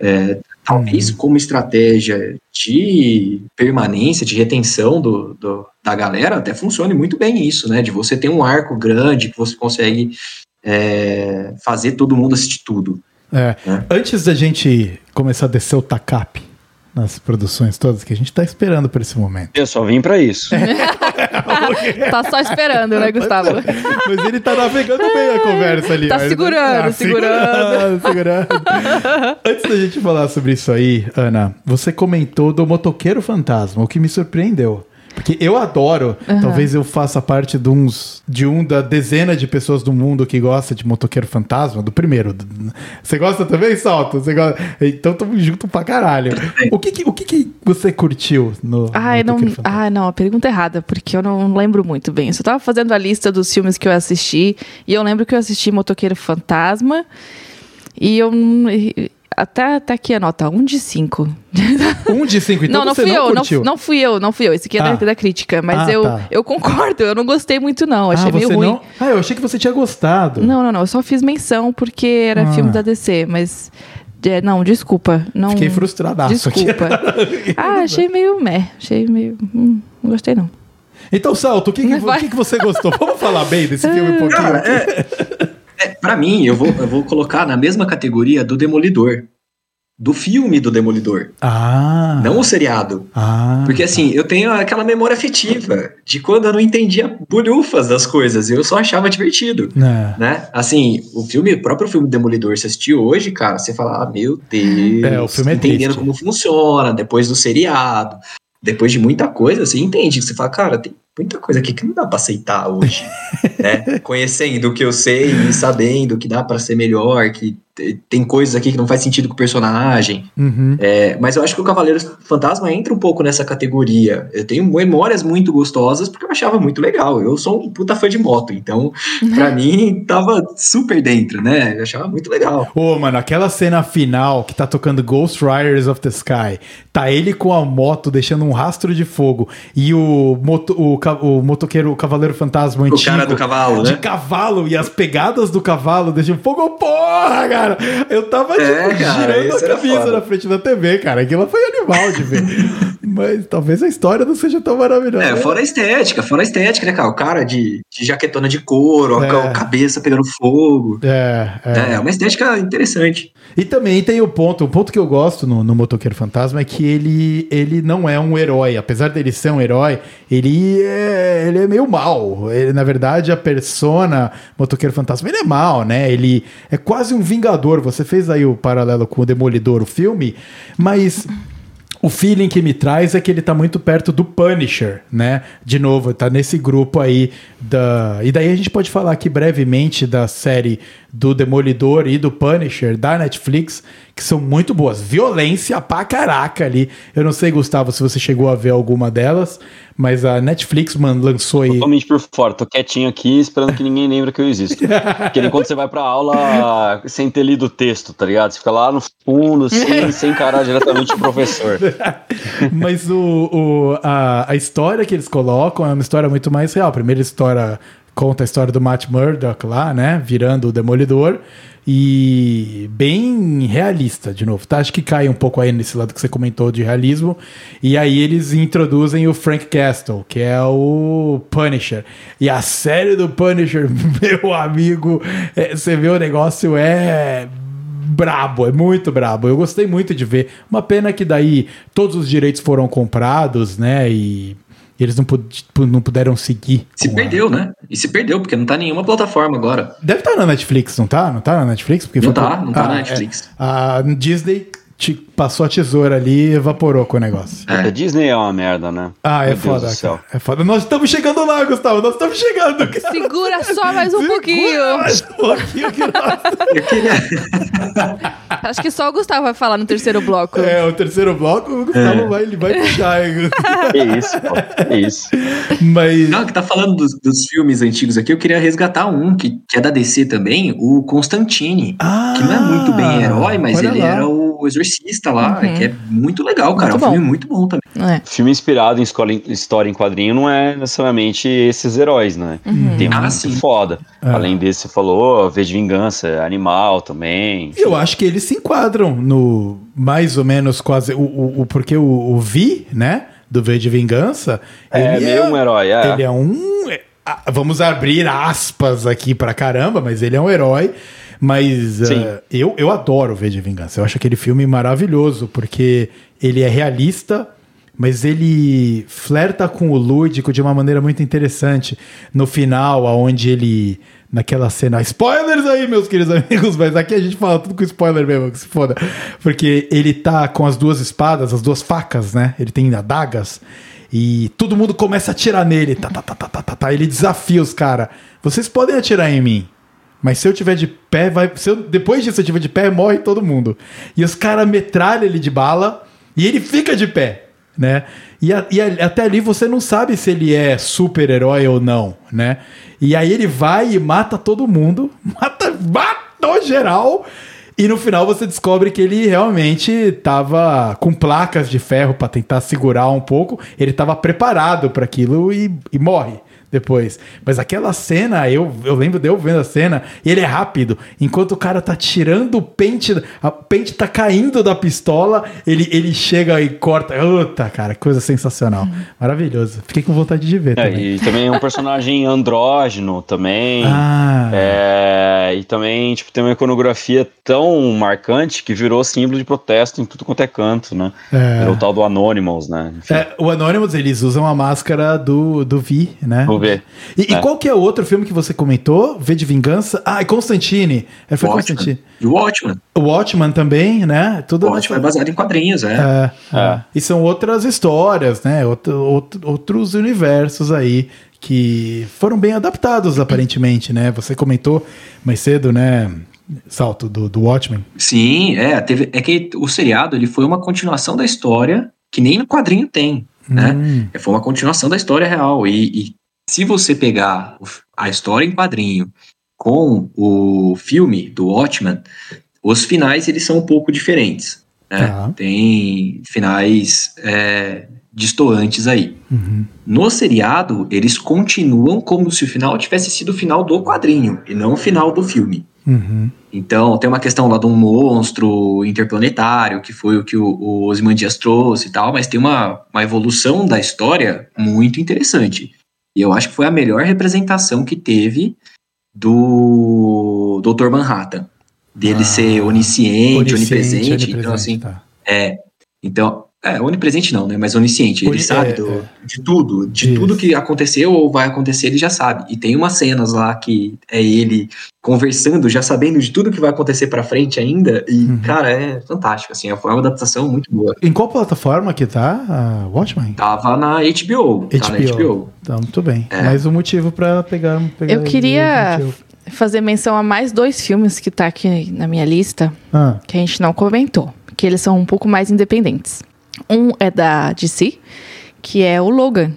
É, talvez uhum. como estratégia de permanência, de retenção do, do, da galera, até funcione muito bem isso, né? De você ter um arco grande que você consegue é, fazer todo mundo assistir tudo. É. Né? Antes da gente começar a descer o TACAP, nas produções todas que a gente tá esperando por esse momento. Eu só vim para isso. tá só esperando, né, Gustavo? Mas ele tá navegando bem a conversa ali. Tá segurando, tá segurando, segurando. segurando. Antes da gente falar sobre isso aí, Ana, você comentou do motoqueiro fantasma, o que me surpreendeu. Porque eu adoro, uhum. talvez eu faça parte de uns de um da dezena de pessoas do mundo que gosta de motoqueiro fantasma, do primeiro. Você gosta também, Salto? Você gosta? Então tamo junto pra caralho. O que, que o que, que, você curtiu no Ai, não, ah, não, a pergunta é errada, porque eu não lembro muito bem. Eu só tava fazendo a lista dos filmes que eu assisti, e eu lembro que eu assisti Motoqueiro Fantasma, e eu até, até aqui a nota, um de cinco. Um de cinco, então não, não fui não eu, não, não, fui eu, não fui eu. Esse aqui é ah. da, da, crítica, mas ah, eu, tá. eu concordo, eu não gostei muito não, achei ah, meio ruim. Não? Ah, eu achei que você tinha gostado. Não, não, não, eu só fiz menção porque era ah. filme da DC, mas... É, não, desculpa. Não, Fiquei frustradaço Desculpa. ah, achei meio meh, achei meio... Hum, não gostei não. Então, Salto, o que, que, que, que você gostou? Vamos falar bem desse filme um pouquinho? Cara, é... É, para mim, eu vou, eu vou colocar na mesma categoria do Demolidor. Do filme do Demolidor. Ah. Não o seriado. Ah. Porque assim, eu tenho aquela memória afetiva de quando eu não entendia bolhufas das coisas. Eu só achava divertido. É. Né? Assim, o filme, o próprio filme Demolidor, você assistiu hoje, cara, você fala, ah, meu Deus. É, o filme é Entendendo triste. como funciona, depois do seriado. Depois de muita coisa, você entende. Você fala, cara, tem muita coisa aqui que não dá para aceitar hoje, né? Conhecendo o que eu sei e sabendo que dá para ser melhor, que tem coisas aqui que não faz sentido com o personagem. Uhum. É, mas eu acho que o Cavaleiro Fantasma entra um pouco nessa categoria. Eu tenho memórias muito gostosas porque eu achava muito legal. Eu sou um puta fã de moto, então para mim tava super dentro, né? Eu achava muito legal. Ô, oh, mano, aquela cena final que tá tocando Ghost Riders of the Sky, tá ele com a moto deixando um rastro de fogo e o, moto, o, o motoqueiro, o Cavaleiro Fantasma antigo. O cara do cavalo, de né? De cavalo e as pegadas do cavalo deixando fogo. Porra, cara! Cara. Eu tava é, tipo, cara, girando a camisa na frente da TV, cara. Aquilo foi animal de ver. Mas talvez a história não seja tão maravilhosa. É, fora a estética, fora a estética, né, cara? O cara de, de jaquetona de couro, é. a cabeça pegando fogo. É, é. É uma estética interessante. E também tem o ponto, o ponto que eu gosto no, no Motoqueiro Fantasma é que ele, ele não é um herói. Apesar dele ser um herói, ele é, ele é meio mal. Ele, na verdade, a persona Motoqueiro Fantasma, ele é mal, né? Ele é quase um vingador. Você fez aí o paralelo com o Demolidor, o filme, mas o feeling que me traz é que ele tá muito perto do Punisher, né? De novo, tá nesse grupo aí da. E daí a gente pode falar aqui brevemente da série do Demolidor e do Punisher da Netflix, que são muito boas. Violência pra caraca ali. Eu não sei, Gustavo, se você chegou a ver alguma delas, mas a Netflix, mano, lançou aí. Totalmente por fora, tô quietinho aqui esperando que ninguém lembre que eu existo. Porque nem quando você vai pra aula sem ter lido o texto, tá ligado? Você fica lá no fundo, assim, sem encarar diretamente o professor. mas o, o, a, a história que eles colocam é uma história muito mais real. A primeira história conta a história do Matt Murdock lá, né? Virando o Demolidor. E bem realista, de novo, tá? Acho que cai um pouco aí nesse lado que você comentou de realismo. E aí eles introduzem o Frank Castle, que é o Punisher. E a série do Punisher, meu amigo, é, você vê o negócio é brabo, é muito brabo. Eu gostei muito de ver. Uma pena que daí todos os direitos foram comprados, né? E e eles não, tipo, não puderam seguir. Se perdeu, a... né? E se perdeu, porque não tá em nenhuma plataforma agora. Deve estar tá na Netflix, não tá? Não tá na Netflix? Porque não tá, não tá ah, na é. Netflix. É, a Disney te passou a tesoura ali e evaporou com o negócio. A Disney é uma merda, né? Ah, é Deus foda, cara. É foda. Nós estamos chegando lá, Gustavo. Nós estamos chegando. cara. Segura só mais um Segura pouquinho. mais um pouquinho que nós... Eu queria... Acho que só o Gustavo vai falar no terceiro bloco. É, o terceiro bloco, o Gustavo vai, ele vai puxar. hein? Que isso, pô. Que isso. Mas. Não, que tá falando dos, dos filmes antigos aqui, eu queria resgatar um que, que é da DC também, o Constantine. Ah, que não é muito bem herói, mas ele lá. era o exorcista lá, Uhum. que é muito legal, cara. Muito é um bom. filme muito bom também. É. Filme inspirado em história em quadrinho não é necessariamente esses heróis, né? Tem Ah, muito sim. foda. É. Além desse, você falou, V de Vingança, Animal também. Eu acho que eles se enquadram no mais ou menos quase. O, o, o- porque o, o Vi, né? Do V de Vingança. É ele meio um herói, é. Ele é um. é, Vamos abrir aspas aqui pra caramba, mas ele é um herói. Mas ah, eu, eu adoro o V de Vingança. Eu acho aquele filme maravilhoso, porque ele é realista, mas ele flerta com o lúdico de uma maneira muito interessante. No final, aonde ele. Naquela cena. Spoilers aí, meus queridos amigos, mas aqui a gente fala tudo com spoiler mesmo, que se foda. Porque ele tá com as duas espadas, as duas facas, né? Ele tem adagas. E todo mundo começa a atirar nele. Tá, tá, tá, tá, tá, tá, tá. Ele desafia os caras. Vocês podem atirar em mim. Mas se eu tiver de pé, vai. Se eu, depois disso eu tiver de pé, morre todo mundo. E os caras metralham ele de bala e ele fica de pé, né? E, a- e a- até ali você não sabe se ele é super-herói ou não, né? E aí ele vai e mata todo mundo, mata, matou geral. E no final você descobre que ele realmente tava com placas de ferro pra tentar segurar um pouco. Ele tava preparado para aquilo e, e morre depois. Mas aquela cena, eu, eu lembro de eu vendo a cena, e ele é rápido. Enquanto o cara tá tirando o pente, a pente tá caindo da pistola, ele, ele chega e corta. Puta, cara, coisa sensacional. Maravilhoso. Fiquei com vontade de ver É, também. e também é um personagem andrógeno também. Ah, É, e também, tipo, tem uma iconografia tão marcante que virou símbolo de protesto em tudo quanto é canto, né? É. Virou o tal do Anonymous, né? Enfim, É, o Anonymous, eles usam a máscara do, do Vi, né? Ver. E, e É. qual que é o outro filme que você comentou? V de Vingança? Ah, e Constantine. É, foi Watchmen. Constantine. E o Watchmen. O Watchman também, né? Tudo O Watchmen é baseado em quadrinhos, é. É, É. é. E são outras histórias, né? Outro, outro- outros universos aí que foram bem adaptados, aparentemente, né? Você comentou mais cedo, né? Salto do, do Watchmen. Sim, é. Teve, é que o seriado ele foi uma continuação da história que nem no quadrinho tem, né? Hum, Foi uma continuação da história real. E, e se você pegar a história em quadrinho com o filme do Watchmen, os finais eles são um pouco diferentes. Né? Tá. Tem finais é, distoantes aí. uhum. No seriado, eles continuam como se o final tivesse sido o final do quadrinho e não o final do filme. Uhum. Então, tem uma questão lá de um monstro interplanetário, que foi o que o, o Ozymandias trouxe e tal, mas tem uma, uma evolução da história muito interessante. E eu acho que foi a melhor representação que teve do Dr. Manhattan. Dele Ah, ser onisciente, onipresente. onipresente, Então, assim, tá. é. Então, é, onipresente não, né? Mas onisciente. Ele Oni- sabe é, do- é. de tudo. De Isso. tudo que aconteceu ou vai acontecer, ele já sabe. E tem umas cenas lá que é ele conversando, já sabendo de tudo que vai acontecer pra frente ainda. E, Uhum. cara, é fantástico. Assim, foi uma adaptação muito boa. Em qual plataforma que tá a Watchmen? Tava na HBO. Tá na HBO. Então, muito bem. É. Mais um motivo pra pegar. pegar Eu queria fazer menção a mais dois filmes que tá aqui na minha lista, Ah, que a gente não comentou, que eles são um pouco mais independentes. Um é da DC, que é o Logan.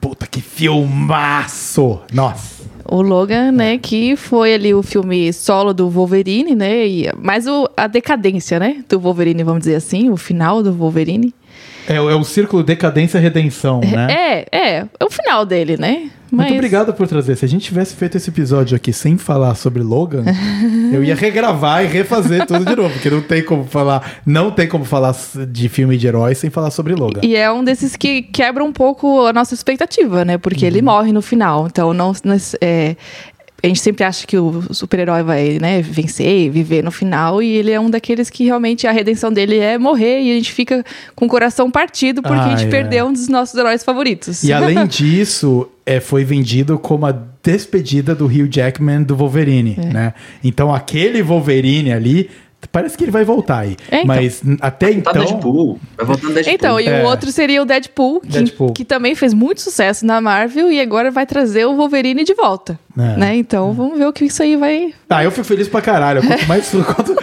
puta que filmaço! Nossa. O Logan, né, que foi ali o filme solo do Wolverine, né, e, mas o, a decadência, né, do Wolverine, vamos dizer assim, o final do Wolverine. É, o- é o círculo decadência-redenção, né? É, é, é o final dele, né? Muito obrigado por trazer. Se a gente tivesse feito esse episódio aqui sem falar sobre Logan, eu ia regravar e refazer tudo de novo, porque não tem como falar, não tem como falar de filme de herói sem falar sobre Logan. E é um desses que quebra um pouco a nossa expectativa, né? Porque ele morre no final. Então, não, não- é, a gente sempre acha que o super-herói vai né, vencer, viver no final. E ele é um daqueles que realmente a redenção dele é morrer. E a gente fica com o coração partido porque a Ah, gente é. perdeu um dos nossos heróis favoritos. E além disso, é, foi vendido como a despedida do Hugh Jackman do Wolverine, né? Então aquele Wolverine ali Parece que ele vai voltar aí. É, então. Mas até Tá então. Deadpool. Vai voltando Deadpool. Então, e É. o outro seria o Deadpool que, Deadpool. que também fez muito sucesso na Marvel e agora vai trazer o Wolverine de volta. É. Né? Então, vamos ver o que isso aí vai. Ah, eu fico feliz pra caralho. Quanto mais, quanto,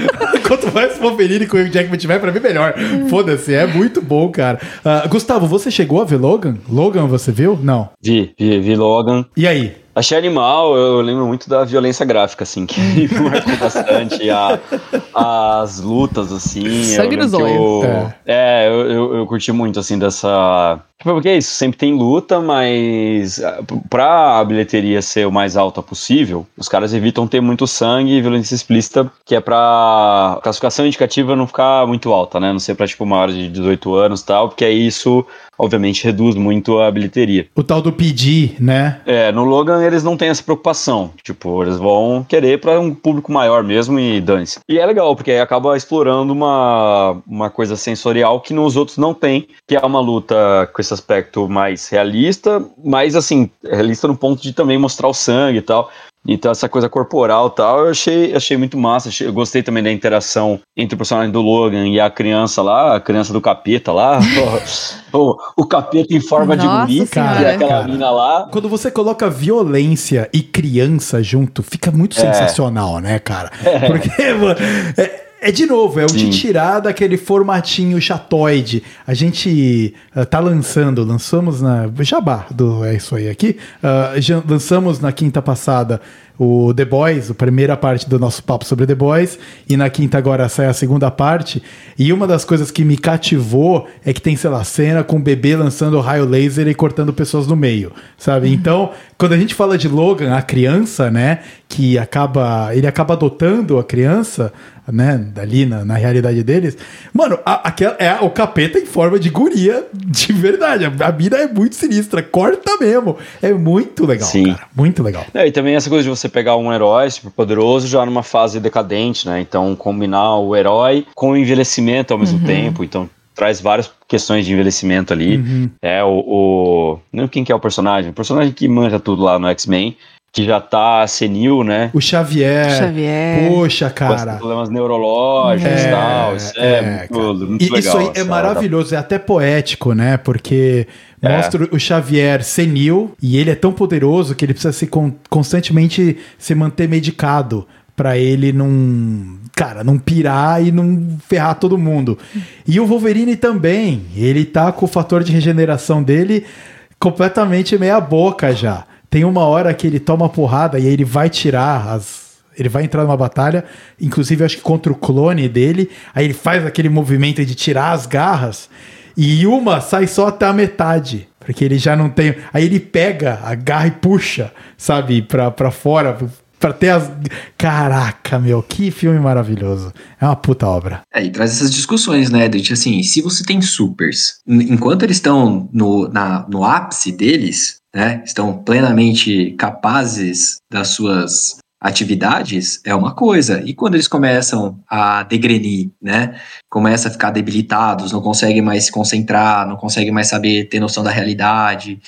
quanto mais Wolverine com o Jackman tiver, pra mim melhor. Foda-se, é muito bom, cara. Ah, Gustavo, você chegou a ver Logan? Logan, você viu? Não. Vi, vi, vi Logan. E aí? Achei animal, eu lembro muito da violência gráfica, assim, que marcou bastante. A, as lutas, assim. Sangue eu nos olhos. eu- É, eu, eu, eu curti muito, assim, dessa. Porque é isso, sempre tem luta, mas ah, pra a bilheteria ser o mais alta possível, os caras evitam ter muito sangue e violência explícita, que é pra classificação indicativa não ficar muito alta, né? Não ser pra, tipo, maiores de 18 anos e tal, porque aí isso, obviamente, reduz muito a bilheteria. O tal do pedir, né? É, no Logan eles não têm essa preocupação. Tipo, eles vão querer pra um público maior mesmo e dane-se. E é legal, porque aí acaba explorando uma, uma coisa sensorial que nos outros não tem, que é uma luta com esse aspecto mais realista, mas assim, realista no ponto de também mostrar o sangue e tal. Então, essa coisa corporal e tal, eu achei, achei muito massa. Achei- eu gostei também da interação entre o personagem do Logan e a criança lá, a criança do capeta lá. o, o capeta em forma de Nossa guri, Senhora. e aquela Cara. mina lá. Quando você coloca violência e criança junto, fica muito É. sensacional, né, cara? Porque, mano, é, é de novo, é o de tirar daquele formatinho chatoide. A gente ah, tá lançando, lançamos na. Jabá do É Isso Aí aqui. ah, já lançamos na quinta passada o The Boys, a primeira parte do nosso papo sobre The Boys, e na quinta agora sai a segunda parte. E uma das coisas que me cativou é que tem, sei lá, cena com o bebê lançando raio laser e cortando pessoas no meio, sabe? Então, quando a gente fala de Logan, a criança, né, que acaba, ele acaba adotando a criança, né, ali na, na realidade deles, mano, a- aquela, é o capeta em forma de guria, de verdade. A, a mina é muito sinistra, corta mesmo. É muito legal, Sim. cara, muito legal. É, e também essa coisa de você pegar um herói super poderoso já numa fase decadente, né? Então, combinar o herói com o envelhecimento ao mesmo tempo. Então, traz várias questões de envelhecimento ali. Uhum. É o, o. Não quem que é o personagem? O personagem que manja tudo lá no X-Men, que já tá senil, né? O Xavier. Xavier. Poxa, Com cara. problemas neurológicos É, e tal. Isso é, é, muito, muito E legal. isso aí é essa- maravilhoso, é até poético, né? Porque É. mostra o Xavier senil e ele é tão poderoso que ele precisa se con- constantemente se manter medicado pra ele não, cara, não pirar e não ferrar todo mundo. E o Wolverine também, ele tá com o fator de regeneração dele completamente meia boca já. Tem uma hora que ele toma porrada e aí ele vai tirar as ele vai entrar numa batalha, inclusive acho que contra o clone dele. Aí ele faz aquele movimento de tirar as garras e uma sai só até a metade, porque ele já não tem. Aí ele pega a garra e puxa, sabe, pra, pra fora, pra ter as. Caraca, meu, que filme maravilhoso. É uma puta obra. É, e traz essas discussões, né? De assim, se você tem supers, enquanto eles estão no, na, no ápice deles, né? Estão plenamente capazes das suas atividades, é uma coisa. E quando eles começam a degrenir, né? Começa a ficar debilitados, não conseguem mais se concentrar, não conseguem mais saber ter noção da realidade,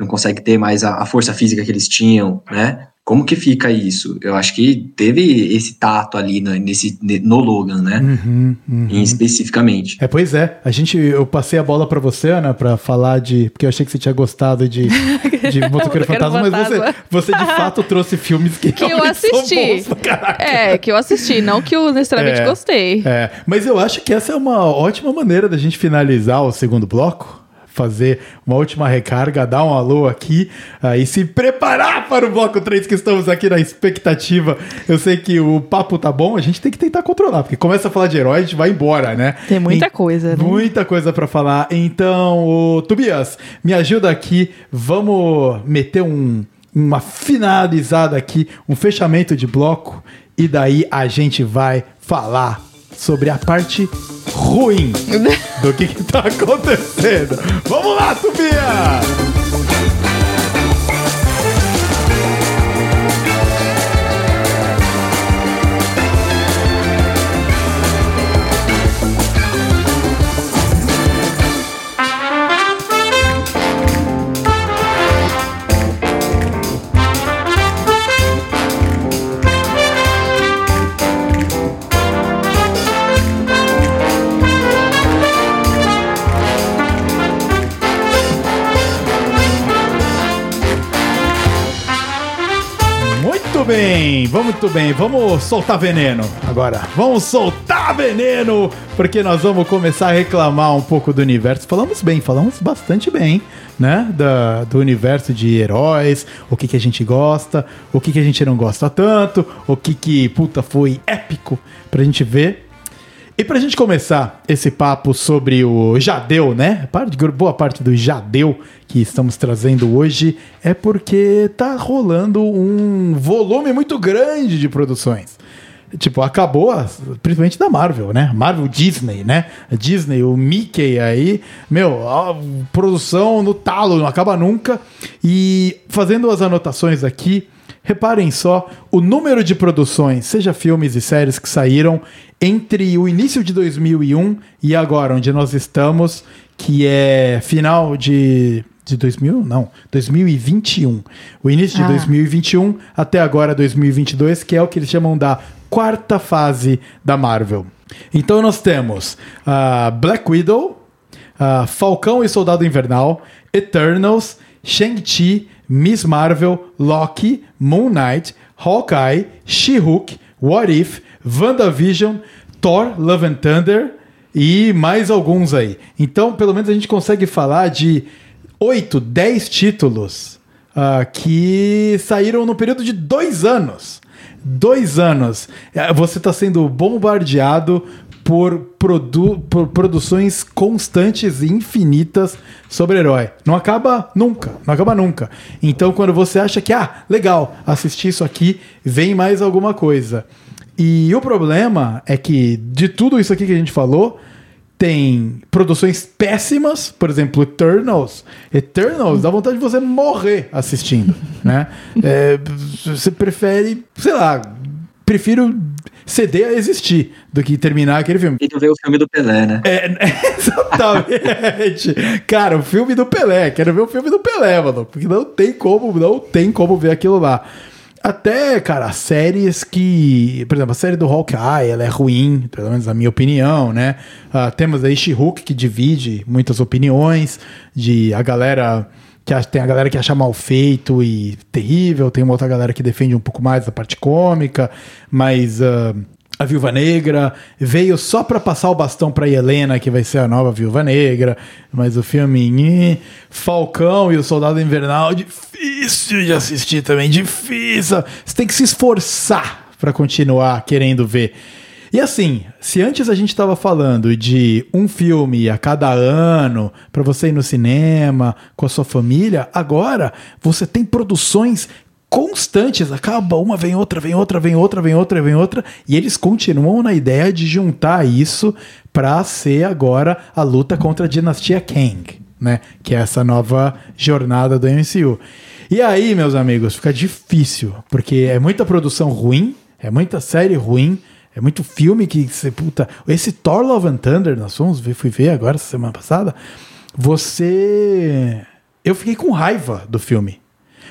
não conseguem ter mais a, a força física que eles tinham, né? Como que fica isso? Eu acho que teve esse tato ali no, nesse, no Logan, né? Uhum, uhum. Em especificamente. É, pois é. A gente, eu passei a bola pra você, Ana, pra falar de. Porque eu achei que você tinha gostado de, de Motoqueiro Fantasma, mas você, você de fato trouxe filmes que, Que eu assisti. bons. É, que eu assisti, não que eu necessariamente É. gostei. É, mas eu acho que essa é uma ótima maneira da gente finalizar o segundo bloco. Fazer uma última recarga, dar um alô aqui ah, e se preparar para o bloco 3 que estamos aqui na expectativa. Eu sei que o papo tá bom, a gente tem que tentar controlar, porque começa a falar de herói, a gente vai embora, né? Tem muita E- coisa, né? Muita coisa para falar. Então, o Tobias, me ajuda aqui. Vamos meter um, uma finalizada aqui, um fechamento de bloco. E daí a gente vai falar sobre a parte ruim do que, que tá acontecendo. Vamos lá, Tobias! Bem, vamos muito bem. Vamos soltar veneno agora. Vamos soltar veneno, porque nós vamos começar a reclamar um pouco do universo. Falamos bem, falamos bastante bem, né? Da, do universo de heróis, o que, que a gente gosta, o que, que a gente não gosta tanto, o que que, puta, foi épico pra gente ver. E pra gente começar esse papo sobre o Jadeu, né? Boa parte do Jadeu que estamos trazendo hoje é porque tá rolando um volume muito grande de produções. Tipo, acabou, principalmente da Marvel, né? Marvel Disney, né? Disney, o Mickey aí, meu, produção no talo, não acaba nunca. E fazendo as anotações aqui, Reparem só o número de produções, seja filmes e séries que saíram entre o início de 2001 e agora, onde nós estamos, que é final de. De 2000? Não, 2021. O início de Ah. 2021 até agora 2022, que é o que eles chamam da quarta fase da Marvel. Então nós temos ah, Black Widow, ah, Falcão e Soldado Invernal, Eternals, Shang-Chi, Miss Marvel, Loki, Moon Knight, Hawkeye, She-Hulk, What If, WandaVision, Thor, Love and Thunder e mais alguns aí. Então, pelo menos a gente consegue falar de 8, 10 títulos ah, que saíram no período de dois anos. Dois anos. Eh, Você está sendo bombardeado por, produ por produções constantes e infinitas sobre herói. Não acaba nunca, não acaba nunca. Então, quando você acha que, ah, legal, assisti isso aqui, vem mais alguma coisa. E o problema é que, de tudo isso aqui que a gente falou, tem produções péssimas, por exemplo, Eternals. Eternals dá vontade de você morrer assistindo, né? É, você prefere, sei lá, prefiro ceder a existir do que terminar aquele filme. E tu vê o filme do Pelé, né? É, exatamente. Cara, o filme do Pelé. Quero ver o filme do Pelé, mano. Porque não tem como, não tem como ver aquilo lá. Até, cara, séries que. Por exemplo, a série do Hawkeye, ela é ruim, pelo menos na minha opinião, né? Ah, temos aí She-Hulk, que divide muitas opiniões, de a galera. Que tem a galera que acha mal feito e terrível, tem uma outra galera que defende um pouco mais a parte cômica, mas. ah, a Viúva Negra veio só pra passar o bastão pra Helena, que vai ser a nova Viúva Negra, mas o filme Falcão e o Soldado Invernal, difícil de assistir também, difícil. Você tem que se esforçar pra continuar querendo ver. E assim, se antes a gente tava falando de um filme a cada ano pra você ir no cinema com a sua família, agora você tem produções constantes, acaba uma, vem outra, vem outra, vem outra, vem outra, vem outra, e eles continuam na ideia de juntar isso pra ser agora a luta contra a dinastia Kang, né? Que é essa nova jornada do MCU. E aí, meus amigos, fica difícil, porque é muita produção ruim, é muita série ruim, é muito filme que você, puta, esse Thor Love and Thunder, nós fomos ver, fui ver agora semana passada, você eu fiquei com raiva do filme.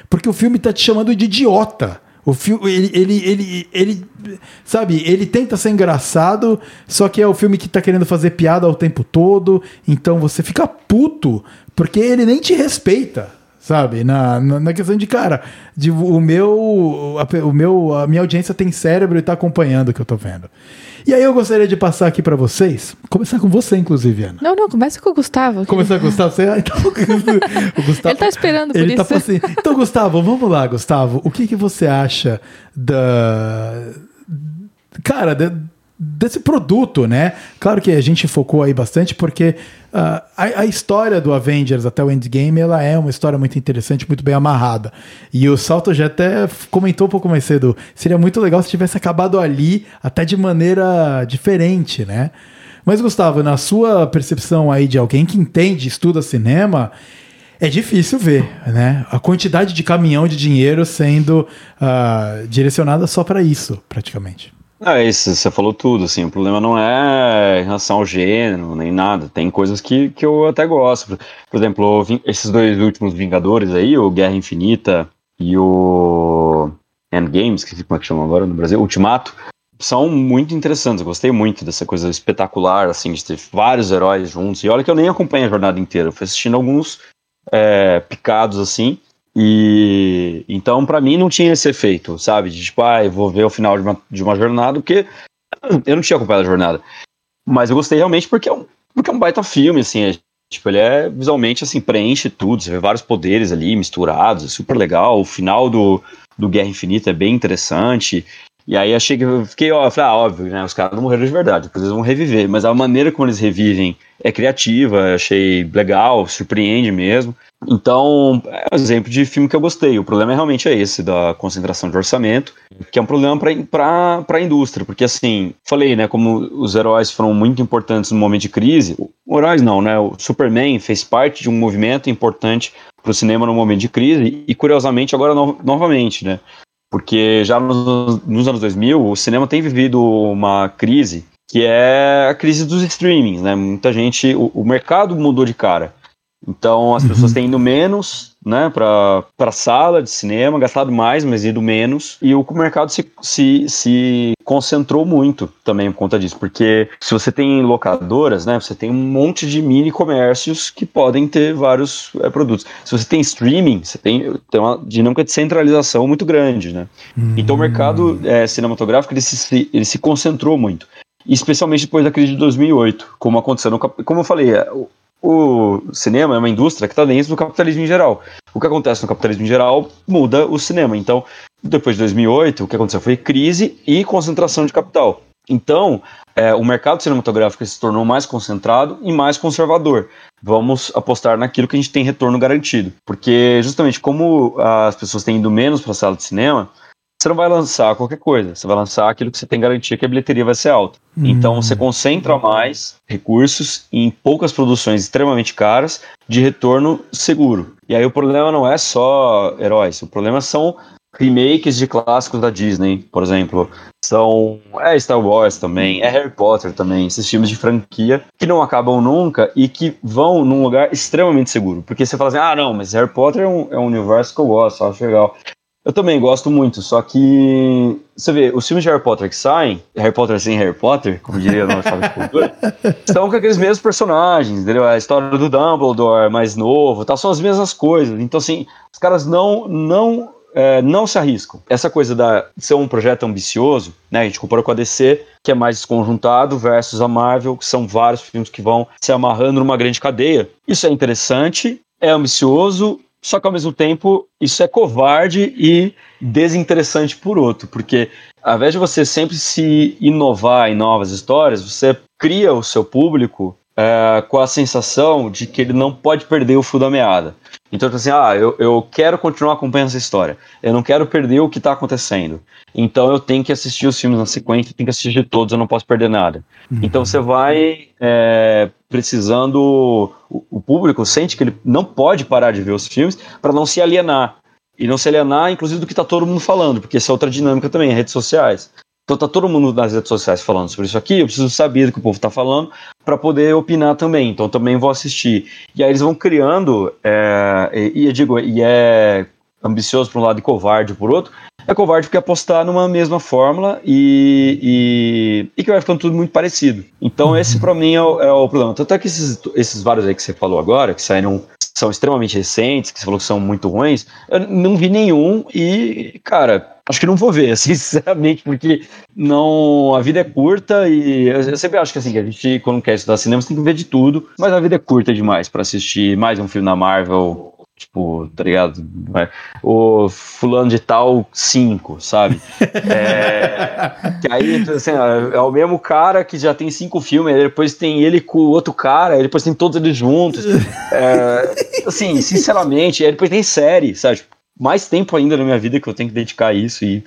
Porque o filme tá te chamando de idiota. O filme, ele, ele, ele, ele, sabe, ele tenta ser engraçado, só que é o filme que tá querendo fazer piada o tempo todo, então você fica puto, porque ele nem te respeita, sabe? Na, na, na questão de, cara, de, o meu, a, o meu, a minha audiência tem cérebro e tá acompanhando o que eu tô vendo. E aí eu gostaria de passar aqui pra vocês, começar com você, inclusive, Ana. Não, não, começa com o Gustavo. Começar com o Gustavo, você, ah, então, o Gustavo, Ele tá esperando por ele tá isso. assim. Então, Gustavo, vamos lá, Gustavo. O que, que você acha da. Cara, de- desse produto, né? Claro que a gente focou aí bastante porque ah, a, a história do Avengers até o Endgame ela é uma história muito interessante, muito bem amarrada. E o Salto já até comentou um pouco mais cedo. Seria muito legal se tivesse acabado ali, até de maneira diferente, né? Mas, Gustavo, na sua percepção aí de alguém que entende, estuda cinema, é difícil ver, né? A quantidade de caminhão de dinheiro sendo ah, direcionada só para isso, praticamente. Não, é isso, você falou tudo, assim, o problema não é em relação ao gênero, nem nada, tem coisas que, que eu até gosto, por exemplo, esses dois últimos Vingadores aí, o Guerra Infinita e o Endgame, esqueci como é que chama agora no Brasil, Ultimato, são muito interessantes, eu gostei muito dessa coisa espetacular, assim, de ter vários heróis juntos, e olha que eu nem acompanho a jornada inteira, eu fui assistindo alguns é, picados, assim, E então, para mim, não tinha esse efeito, sabe? De tipo, ah, vou ver o final de uma, de uma jornada, porque eu não tinha acompanhado a jornada. Mas eu gostei realmente porque é um, porque é um baita filme, assim. É, tipo, ele é visualmente, assim, preenche tudo. Você vê vários poderes ali misturados, é super legal. O final do, do Guerra Infinita é bem interessante. E aí achei que eu fiquei, ó, falei, ah, óbvio, né? Os caras não morreram de verdade, depois eles vão reviver. Mas a maneira como eles revivem é criativa, achei legal, surpreende mesmo. Então, é um exemplo de filme que eu gostei. O problema é realmente é esse, da concentração de orçamento, que é um problema para a indústria, porque assim, falei, né, como os heróis foram muito importantes no momento de crise, heróis não, né, o Superman fez parte de um movimento importante para o cinema no momento de crise, e curiosamente agora no, novamente, né, porque já nos, nos, anos 2000 o cinema tem vivido uma crise que é a crise dos streamings, né? Muita gente, o, o mercado mudou de cara. Então as pessoas têm ido menos né, para a sala de cinema, gastado mais, mas ido menos. E o mercado se, se, se concentrou muito também por conta disso, porque se você tem locadoras, né, você tem um monte de mini comércios que podem ter vários é, produtos. Se você tem streaming, você tem, tem uma dinâmica de centralização muito grande. Né? Então o mercado é, cinematográfico ele se, ele se concentrou muito especialmente depois da crise de 2008, como aconteceu no, como eu falei, é, o cinema é uma indústria que está dentro do capitalismo em geral. O que acontece no capitalismo em geral muda o cinema. Então, depois de 2008, o que aconteceu foi crise e concentração de capital. Então, é, o mercado cinematográfico se tornou mais concentrado e mais conservador. Vamos apostar naquilo que a gente tem retorno garantido. Porque, justamente, como as pessoas têm ido menos para a sala de cinema, você não vai lançar qualquer coisa, você vai lançar aquilo que você tem garantia que a bilheteria vai ser alta. Hum. Então você concentra mais recursos em poucas produções extremamente caras de retorno seguro. E aí o problema não é só heróis, o problema são remakes de clássicos da Disney, por exemplo. São é Star Wars também, é Harry Potter também, esses filmes de franquia que não acabam nunca e que vão num lugar extremamente seguro. Porque você fala assim, ah não, mas Harry Potter é um, é um universo que eu gosto, acho legal. Eu também gosto muito, só que você vê, os filmes de Harry Potter que saem, Harry Potter sem Harry Potter, como diria no Chave de Cultura, estão com aqueles mesmos personagens, entendeu? A história do Dumbledore mais novo, tal, são as mesmas coisas. Então, assim, os caras não, não, é, não se arriscam. Essa coisa da, de ser um projeto ambicioso, né? A gente compara com a DC, que é mais desconjuntado, versus a Marvel, que são vários filmes que vão se amarrando numa grande cadeia. Isso é interessante, é ambicioso, só que ao mesmo tempo isso é covarde e desinteressante por outro, porque ao invés de você sempre se inovar em novas histórias, você cria o seu público é, com a sensação de que ele não pode perder o fio da meada. Então, tipo assim, ah, eu, eu quero continuar acompanhando essa história. Eu não quero perder o que está acontecendo. Então, eu tenho que assistir os filmes na sequência, tenho que assistir todos, eu não posso perder nada. Uhum. Então, você vai é, precisando. O, o, público sente que ele não pode parar de ver os filmes para não se alienar. E não se alienar, inclusive, do que está todo mundo falando, porque essa é outra dinâmica também, redes sociais. Então tá todo mundo nas redes sociais falando sobre isso aqui, eu preciso saber do que o povo tá falando para poder opinar também. Então também vou assistir. E aí eles vão criando, é, e, e eu digo, e é ambicioso por um lado e covarde por outro, é covarde porque apostar numa mesma fórmula e, e, e que vai ficando tudo muito parecido. Então esse para mim é o, é o, problema. Tanto é que esses, esses vários aí que você falou agora, que saíram são extremamente recentes, que você falou que são muito ruins, eu não vi nenhum e, cara, acho que não vou ver, sinceramente, porque não a vida é curta e eu sempre acho que assim, que a gente quando quer estudar cinema você tem que ver de tudo, mas a vida é curta demais para assistir mais um filme da Marvel, tipo, tá ligado? O fulano de tal 5, sabe? É, que aí, assim, é o mesmo cara que já tem cinco filmes, depois tem ele com o outro cara, depois tem todos eles juntos. É, assim, sinceramente, depois tem série, sabe? mais tempo ainda na minha vida que eu tenho que dedicar a isso e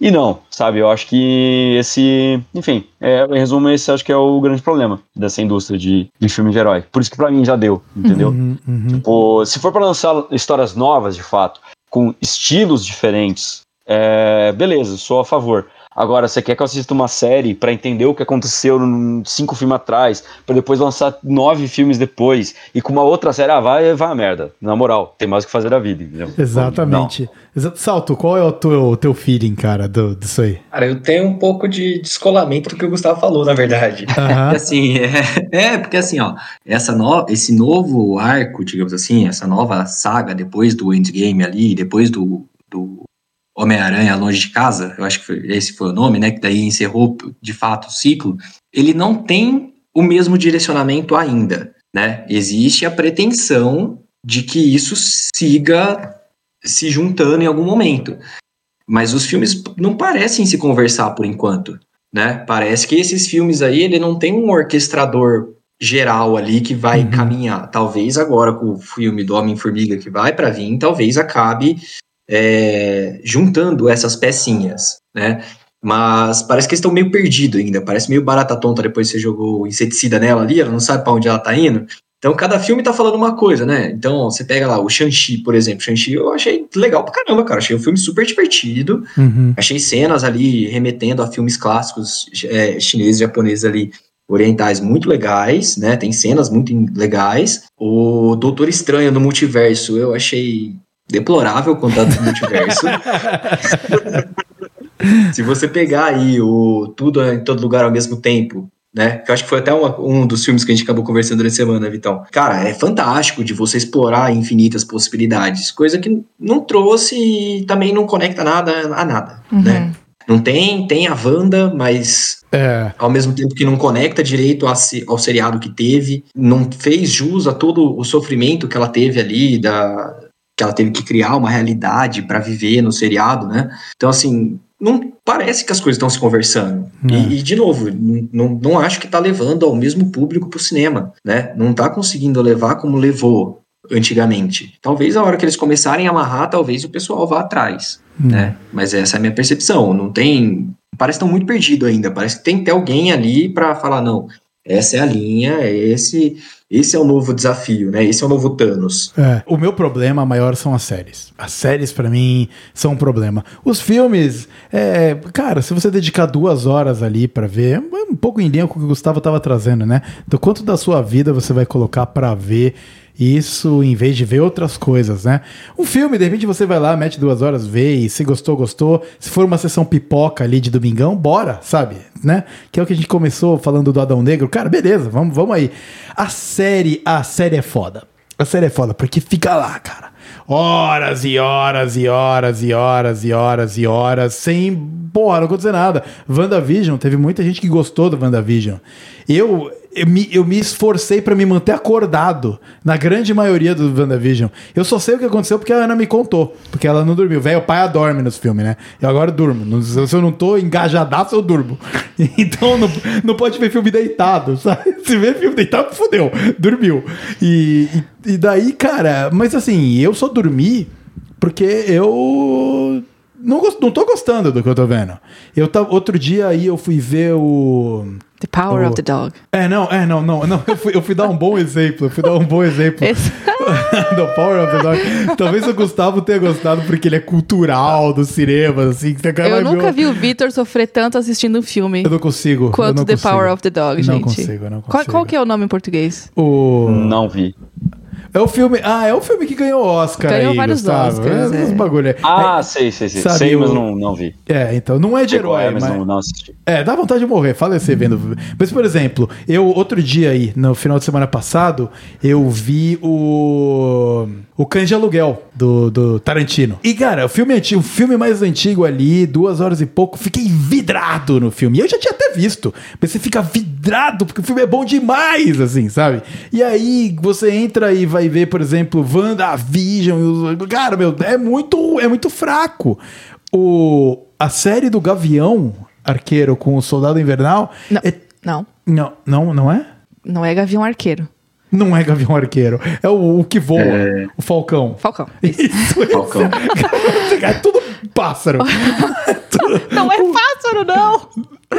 e não, sabe? Eu acho que esse, enfim, é, em resumo, esse acho que é o grande problema dessa indústria de, de filme de herói. Por isso que para mim já deu, entendeu? Uhum, uhum. Tipo, se for para lançar histórias novas, de fato, com estilos diferentes, é, beleza, sou a favor. Agora, você quer que eu assista uma série pra entender o que aconteceu cinco filmes atrás, pra depois lançar nove filmes depois, e com uma outra série, ah, vai, vai a merda. Na moral, tem mais o que fazer da vida, entendeu? Exatamente. Exa- Salto, qual é o teu, teu feeling, cara, do, disso aí? Cara, eu tenho um pouco de descolamento do que o Gustavo falou, na verdade. Aham. Assim, é, é, porque assim, ó, essa no, esse novo arco, digamos assim, essa nova saga depois do Endgame ali, depois do, do Homem-Aranha Longe de Casa, eu acho que foi- esse foi o nome, né, que daí encerrou de fato o ciclo, ele não tem o mesmo direcionamento ainda, né? Existe a pretensão de que isso siga se juntando em algum momento. Mas os filmes não parecem se conversar por enquanto né? Parece que esses filmes aí, ele não tem um orquestrador geral ali que vai Uhum. caminhar. Talvez agora com o filme do Homem-Formiga que vai para vir, talvez acabe é, juntando essas pecinhas, né? Mas parece que eles estão meio perdidos ainda. Parece meio barata tonta depois que você jogou inseticida nela ali, ela não sabe para onde ela tá indo. Então, cada filme tá falando uma coisa, né? Então, você pega lá o Shang-Chi, por exemplo. Shang-Chi eu achei legal pra caramba, cara. Achei um filme super divertido. Uhum. Achei cenas ali remetendo a filmes clássicos é, chineses, japoneses ali, orientais muito legais, né? Tem cenas muito legais. O Doutor Estranho no Multiverso eu achei deplorável ao do Multiverso. Se você pegar aí o Tudo em Todo Lugar ao mesmo tempo, né? Que eu acho que foi até uma- um dos filmes que a gente acabou conversando durante a semana, Vitão. Cara, é fantástico de você explorar infinitas possibilidades, coisa que não trouxe e também não conecta nada a nada, Uhum. né? Não tem, tem a Wanda, mas É. ao mesmo tempo que não conecta direito a ao seriado que teve, não fez jus a todo o sofrimento que ela teve ali, da, que ela teve que criar uma realidade para viver no seriado, né? Então, assim, não parece que as coisas estão se conversando. É. E, e, de novo, não, não acho que tá levando ao mesmo público pro cinema, né? Não tá conseguindo levar como levou antigamente. Talvez a hora que eles começarem a amarrar, talvez o pessoal vá atrás, né? Mas essa é a minha percepção. Não tem. Parece que estão muito perdido ainda. Parece que tem que ter alguém ali para falar, não, essa é a linha, é esse, esse é o novo desafio, né? Esse é o novo Thanos. É, o meu problema maior são as séries. As séries, pra mim, são um problema. Os filmes, é, cara, se você dedicar duas horas ali pra ver, é um pouco em linha com o que o Gustavo tava trazendo, né? Do quanto da sua vida você vai colocar pra ver isso em vez de ver outras coisas, né? Um filme, de repente você vai lá, mete duas horas, vê e se gostou, gostou. Se for uma sessão pipoca ali de domingão, bora, sabe? Né? Que é o que a gente começou falando do Adão Negro. Cara, beleza, vamos, vamos aí. A série, a série é foda. A série é foda, porque fica lá, cara. Horas e horas e horas e horas e horas e horas sem. Porra, não acontecer nada. WandaVision, teve muita gente que gostou do WandaVision. Eu, eu, me, eu me esforcei pra me manter acordado na grande maioria do WandaVision. Eu só sei o que aconteceu porque a Ana me contou. Porque ela não dormiu. Velho, o pai dorme nos filmes, né? Eu agora durmo. Se eu não tô engajadaço, eu durmo. Então não, não pode ver filme deitado, sabe? Se ver filme deitado, fodeu. Dormiu. E, e, e daí, cara, mas assim, eu só dormi porque eu não, gost- não tô gostando do que eu tô vendo. Eu tava, outro dia aí eu fui ver o. The Power Oh. of the Dog. É, não, é, não, não, não. Eu fui, eu fui dar um bom exemplo. Eu fui dar um bom exemplo. Esse- do Power of the Dog. Talvez o Gustavo tenha gostado porque ele é cultural do cinema, assim. Eu nunca o- vi o Victor sofrer tanto assistindo um filme Eu não consigo. quanto não The consigo. Power of the Dog, Não gente. consigo, eu não Qual, consigo. qual que é o nome em português? O... Não vi. É o filme. Ah, é o filme que ganhou Oscar Ganhou aí, vários Gustavo. Oscars, é, é. bagulho. Ah, sei, sei, sei. Sabe sei, mas não, não vi. É, então, não é de herói, é, mas mas... não, não assisti. É, dá vontade de morrer, falecer vendo. Mas, por exemplo, eu, outro dia aí, no final de semana passado, eu vi o. O Cães de Aluguel, do, do Tarantino. E, cara, o filme antigo, o filme mais antigo ali, duas horas e pouco, fiquei vidrado no filme. E eu já tinha até visto, mas você fica vidrado, porque o filme é bom demais, assim, sabe? E aí você entra e vai ver, por exemplo, WandaVision. e Cara, meu, é muito, é muito fraco. O, a série do Gavião Arqueiro com o Soldado Invernal. Não, é- não, não, não, não é? não é Gavião Arqueiro. Não é Gavião Arqueiro. É o, o que voa, o Falcão. Falcão. Isso, isso. Falcão. É tudo pássaro. É Não é pássaro, não!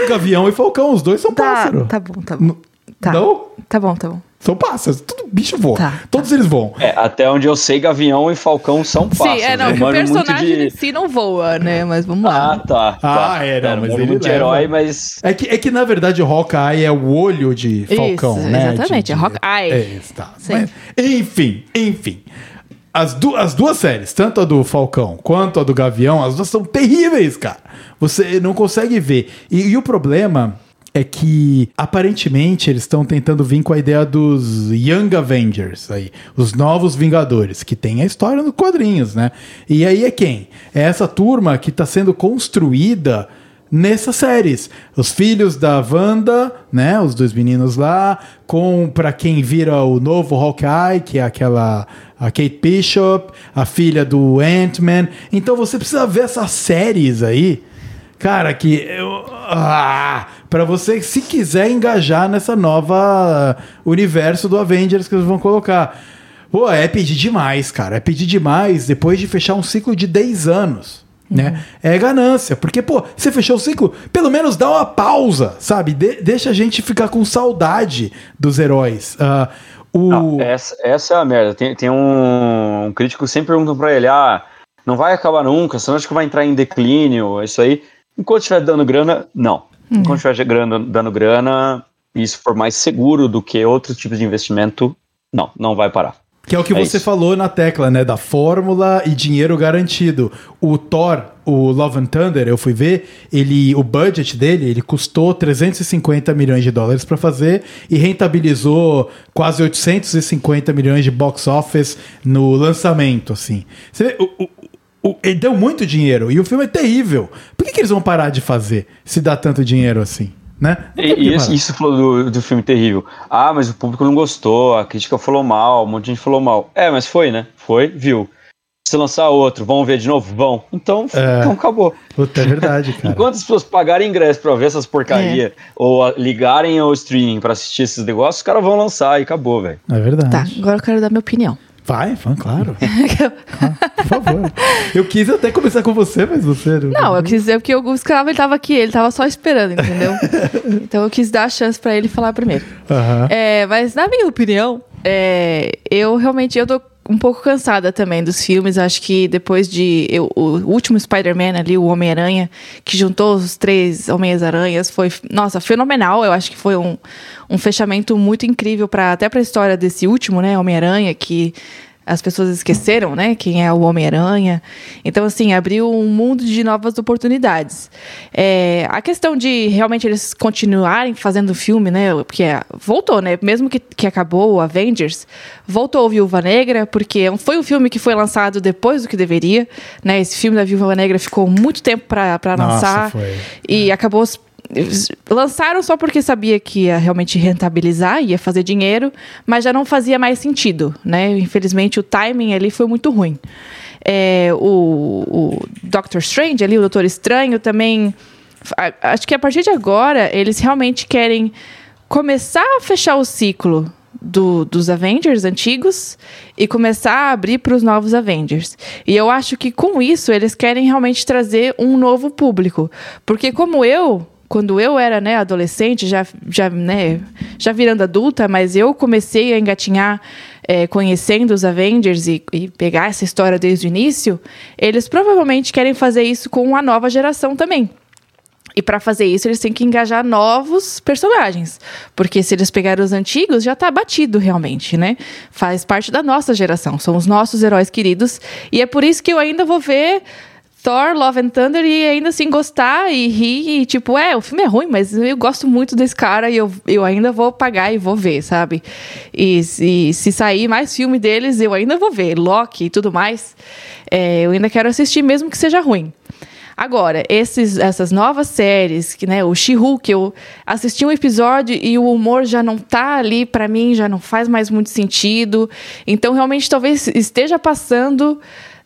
Gavião e Falcão, os dois são Tá, pássaro. tá bom, tá bom. Não- Tá. Não? Tá bom, tá bom. São pássaros. Tudo bicho voa. Tá, Todos eles voam. É, até onde eu sei, Gavião e Falcão são pássaros. Sim, é, não, que o personagem de- em si não voa, né? Mas vamos Ah, lá. tá. Ah, tá. é, não, Era, mas ele de leva. herói, mas... É que, é que na verdade o Hawkeye é o olho de Falcão, Isso, né? exatamente, De- é de- Hawkeye. É. Sim. Mas, enfim, enfim. As, du as duas séries, tanto a do Falcão quanto a do Gavião, as duas são terríveis, cara. Você não consegue ver. E, e o problema é que aparentemente eles estão tentando vir com a ideia dos Young Avengers aí, os novos Vingadores, que tem a história nos quadrinhos, né? E aí é quem? É essa turma que está sendo construída nessas séries. Os filhos da Wanda, né, os dois meninos lá, com para quem vira o novo Hawkeye, que é aquela a Kate Bishop, a filha do Ant-Man. Então você precisa ver essas séries aí, cara, que eu, ah, para você se quiser engajar nessa nova universo do Avengers que eles vão colocar. Pô, é pedir demais, cara. É pedir demais depois de fechar um ciclo de 10 anos. Né? É ganância, porque, pô, você fechou o ciclo, pelo menos dá uma pausa, sabe? De- deixa a gente ficar com saudade dos heróis. Ah, o... Não, essa, essa é a merda. Tem, tem um, um crítico que sempre pergunta pra ele: ah, não vai acabar nunca, você não acha que vai entrar em declínio? Isso aí. Enquanto estiver dando grana, não. Enquanto estiver grana, dando grana, isso for mais seguro do que outros tipos de investimento, não, não vai parar. Que é o que É você isso. falou na tecla, né? Da fórmula e dinheiro garantido. O Thor, o Love and Thunder, eu fui ver, ele, o budget dele, ele custou 350 milhões de dólares para fazer e rentabilizou quase 850 milhões de box office no lançamento, assim. Você vê, o, o- o- ele deu muito dinheiro e o filme é terrível. Por que, que eles vão parar de fazer se dá tanto dinheiro assim? Né? Que E isso, falou do, do filme terrível. Ah, mas o público não gostou, a crítica falou mal, um monte de gente falou mal. É, mas foi, né? Foi, viu. Se lançar outro, vão ver de novo? Vão. Então, É. então acabou. Puta, é verdade, cara. Enquanto as pessoas pagarem ingresso pra ver essas porcaria ou a- ligarem ao streaming pra assistir esses negócios, os caras vão lançar e acabou, velho. É verdade. Tá, agora eu quero dar minha opinião. Vai, vai, claro. Ah, por favor. Eu quis até começar com você, mas você não. Não, eu quis dizer porque o escravo ele tava aqui, ele tava só esperando, entendeu? então eu quis dar a chance pra ele falar primeiro. É, mas na minha opinião, é, eu realmente eu tô um pouco cansada também dos filmes. Acho que depois de eu- o último Spider-Man ali, o Homem-Aranha, que juntou os três Homens-Aranhas, foi, nossa, fenomenal. Eu acho que foi um, um fechamento muito incrível para até para a história desse último, né, Homem-Aranha, que as pessoas esqueceram, né, quem é o Homem-Aranha. Então, assim, abriu um mundo de novas oportunidades. É, a questão de realmente eles continuarem fazendo filme, né, porque é, voltou, né, mesmo que, que acabou o Avengers, voltou o Viúva Negra, porque foi um filme que foi lançado depois do que deveria, né, esse filme da Viúva Negra ficou muito tempo para lançar foi. e acabou lançaram só porque sabia que ia realmente rentabilizar, ia fazer dinheiro, mas já não fazia mais sentido, né? Infelizmente o timing ali foi muito ruim. É, o, o Doctor Strange ali, o Doutor Estranho também, acho que a partir de agora eles realmente querem começar a fechar o ciclo do- dos Avengers antigos e começar a abrir para os novos Avengers. E eu acho que com isso eles querem realmente trazer um novo público, porque como eu quando eu era né, adolescente, já, já, né, já virando adulta, mas eu comecei a engatinhar é, conhecendo os Avengers e, e pegar essa história desde o início, eles provavelmente querem fazer isso com a nova geração também. E para fazer isso, eles têm que engajar novos personagens. Porque se eles pegarem os antigos, já tá batido realmente, né? Faz parte da nossa geração. São os nossos heróis queridos. E é por isso que eu ainda vou ver Thor, Love and Thunder e ainda assim gostar e rir. E tipo, é, o filme é ruim, mas eu gosto muito desse cara e eu, eu ainda vou pagar e vou ver, sabe? E se, se sair mais filme deles, eu ainda vou ver. Loki e tudo mais. É, eu ainda quero assistir, mesmo que seja ruim. Agora, esses, essas novas séries, que, né, o She-Hulk, eu assisti um episódio e o humor já não tá ali, para mim, já não faz mais muito sentido. Então, realmente, talvez esteja passando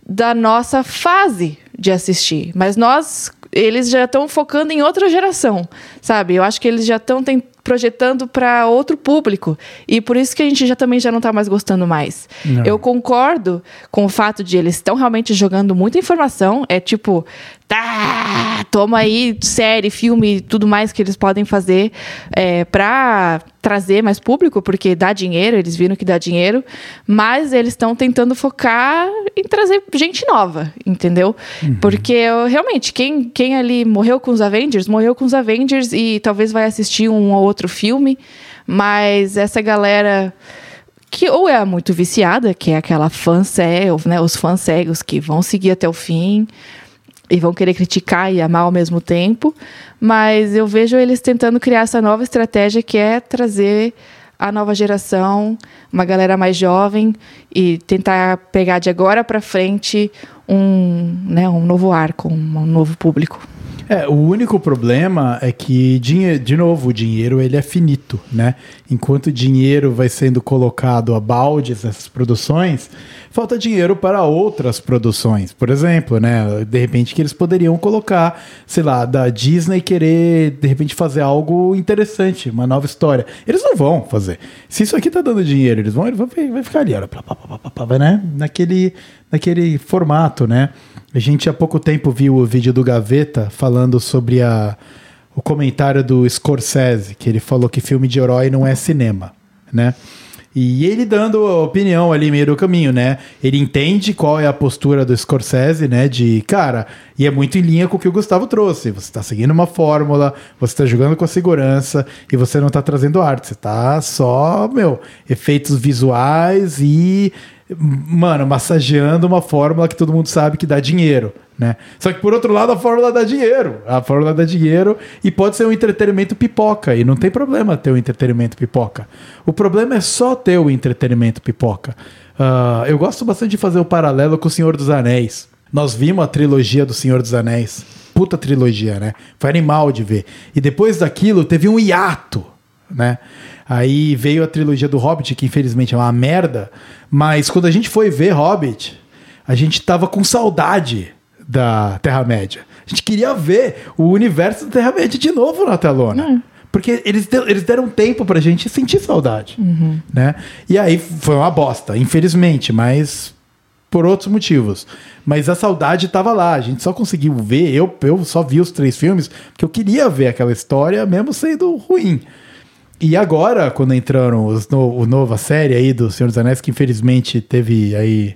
da nossa fase de assistir. Mas nós, eles já estão focando em outra geração, sabe? Eu acho que eles já estão projetando para outro público. E por isso que a gente já também já não está mais gostando mais. Não. Eu concordo com o fato de eles estão realmente jogando muita informação. É tipo, tá toma aí série, filme, tudo mais que eles podem fazer é, para trazer mais público, porque dá dinheiro, eles viram que dá dinheiro, mas eles estão tentando focar em trazer gente nova, entendeu? Uhum. Porque realmente, quem, quem ali morreu com os Avengers, morreu com os Avengers e talvez vai assistir um ou outro filme, mas essa galera que ou é muito viciada, que é aquela fã cego, né, os fãs cegos que vão seguir até o fim e vão querer criticar e amar ao mesmo tempo, mas eu vejo eles tentando criar essa nova estratégia que é trazer a nova geração, uma galera mais jovem e tentar pegar de agora para frente um, né, um novo arco, um novo público. É, o único problema é que, de novo, o dinheiro ele é finito, né? Enquanto o dinheiro vai sendo colocado a baldes nessas produções, falta dinheiro para outras produções. Por exemplo, né? De repente que eles poderiam colocar, sei lá, da Disney querer, de repente, fazer algo interessante, uma nova história. Eles não vão fazer. Se isso aqui tá dando dinheiro, eles vão, eles vão vai ficar ali, olha, né? Naquele, naquele formato, né? A gente há pouco tempo viu o vídeo do Gaveta falando sobre a, o comentário do Scorsese, que ele falou que filme de herói não é cinema, né? E ele dando a opinião ali meio do caminho, né? Ele entende qual é a postura do Scorsese, né? De, cara, e é muito em linha com o que o Gustavo trouxe. Você tá seguindo uma fórmula, você tá jogando com a segurança e você não tá trazendo arte. Você tá só, meu, efeitos visuais e mano, massageando uma fórmula que todo mundo sabe que dá dinheiro, né? Só que por outro lado a fórmula dá dinheiro, a fórmula dá dinheiro e pode ser um entretenimento pipoca e não tem problema ter um entretenimento pipoca. O problema é só ter o entretenimento pipoca. Uh, eu gosto bastante de fazer o paralelo com o Senhor dos Anéis. Nós vimos a trilogia do Senhor dos Anéis, puta trilogia, né? Foi animal de ver. E depois daquilo teve um hiato, né? Aí veio a trilogia do Hobbit, que infelizmente é uma merda, mas quando a gente foi ver Hobbit, a gente tava com saudade da Terra-média. A gente queria ver o universo da Terra-média de novo na telona. Hum. Porque eles, eles deram tempo pra gente sentir saudade. Uhum. Né? E aí foi uma bosta, infelizmente, mas por outros motivos. Mas a saudade estava lá, a gente só conseguiu ver, eu, eu só vi os três filmes, porque eu queria ver aquela história, mesmo sendo ruim. E agora, quando entraram os no, o nova série aí do Senhor dos Anéis, que infelizmente teve aí.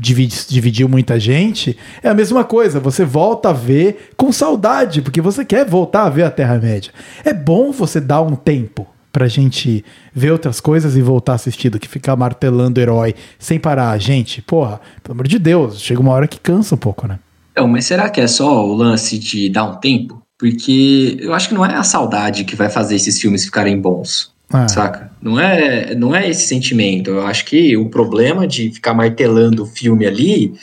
Dividi, dividiu muita gente, é a mesma coisa. Você volta a ver com saudade, porque você quer voltar a ver a Terra-média. É bom você dar um tempo pra gente ver outras coisas e voltar a assistir do que ficar martelando herói sem parar. Gente, porra, pelo amor de Deus, chega uma hora que cansa um pouco, né? Não, mas será que é só o lance de dar um tempo? Porque eu acho que não é a saudade que vai fazer esses filmes ficarem bons. Ah. Saca? Não é, não é esse sentimento. Eu acho que o problema de ficar martelando o filme ali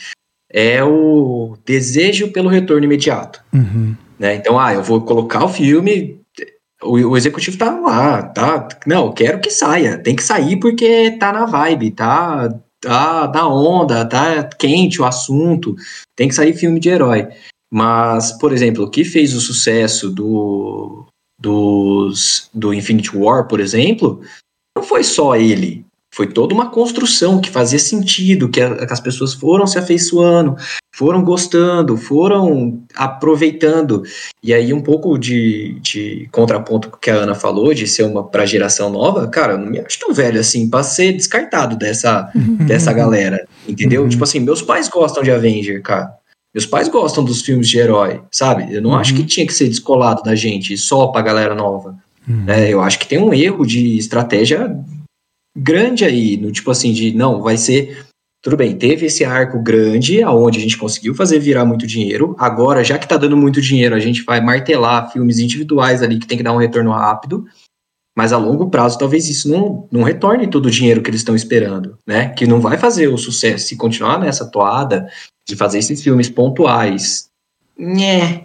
é o desejo pelo retorno imediato. Uhum. Né? Então, ah, eu vou colocar o filme, o, o, executivo tá lá, tá? Não, quero que saia. Tem que sair porque tá na vibe, tá, tá na onda, tá quente o assunto. Tem que sair filme de herói. Mas, por exemplo, o que fez o sucesso do, dos, do Infinity War, por exemplo, não foi só ele. Foi toda uma construção que fazia sentido, que, a, que as pessoas foram se afeiçoando, foram gostando, foram aproveitando. E aí, um pouco de, de contraponto que a Ana falou, de ser uma para geração nova, cara, eu não me acho tão velho assim, para ser descartado dessa, dessa galera, entendeu? Uhum. Tipo assim, meus pais gostam de Avenger, cara. Meus pais gostam dos filmes de herói, sabe? Eu não uhum. acho que tinha que ser descolado da gente só pra galera nova. Uhum. É, eu acho que tem um erro de estratégia grande aí, no tipo assim, de não, vai ser. Tudo bem, teve esse arco grande, aonde a gente conseguiu fazer virar muito dinheiro. Agora, já que tá dando muito dinheiro, a gente vai martelar filmes individuais ali que tem que dar um retorno rápido. Mas a longo prazo, talvez isso não, não retorne todo o dinheiro que eles estão esperando, né? Que não vai fazer o sucesso. Se continuar nessa toada de fazer esses filmes pontuais, nhé,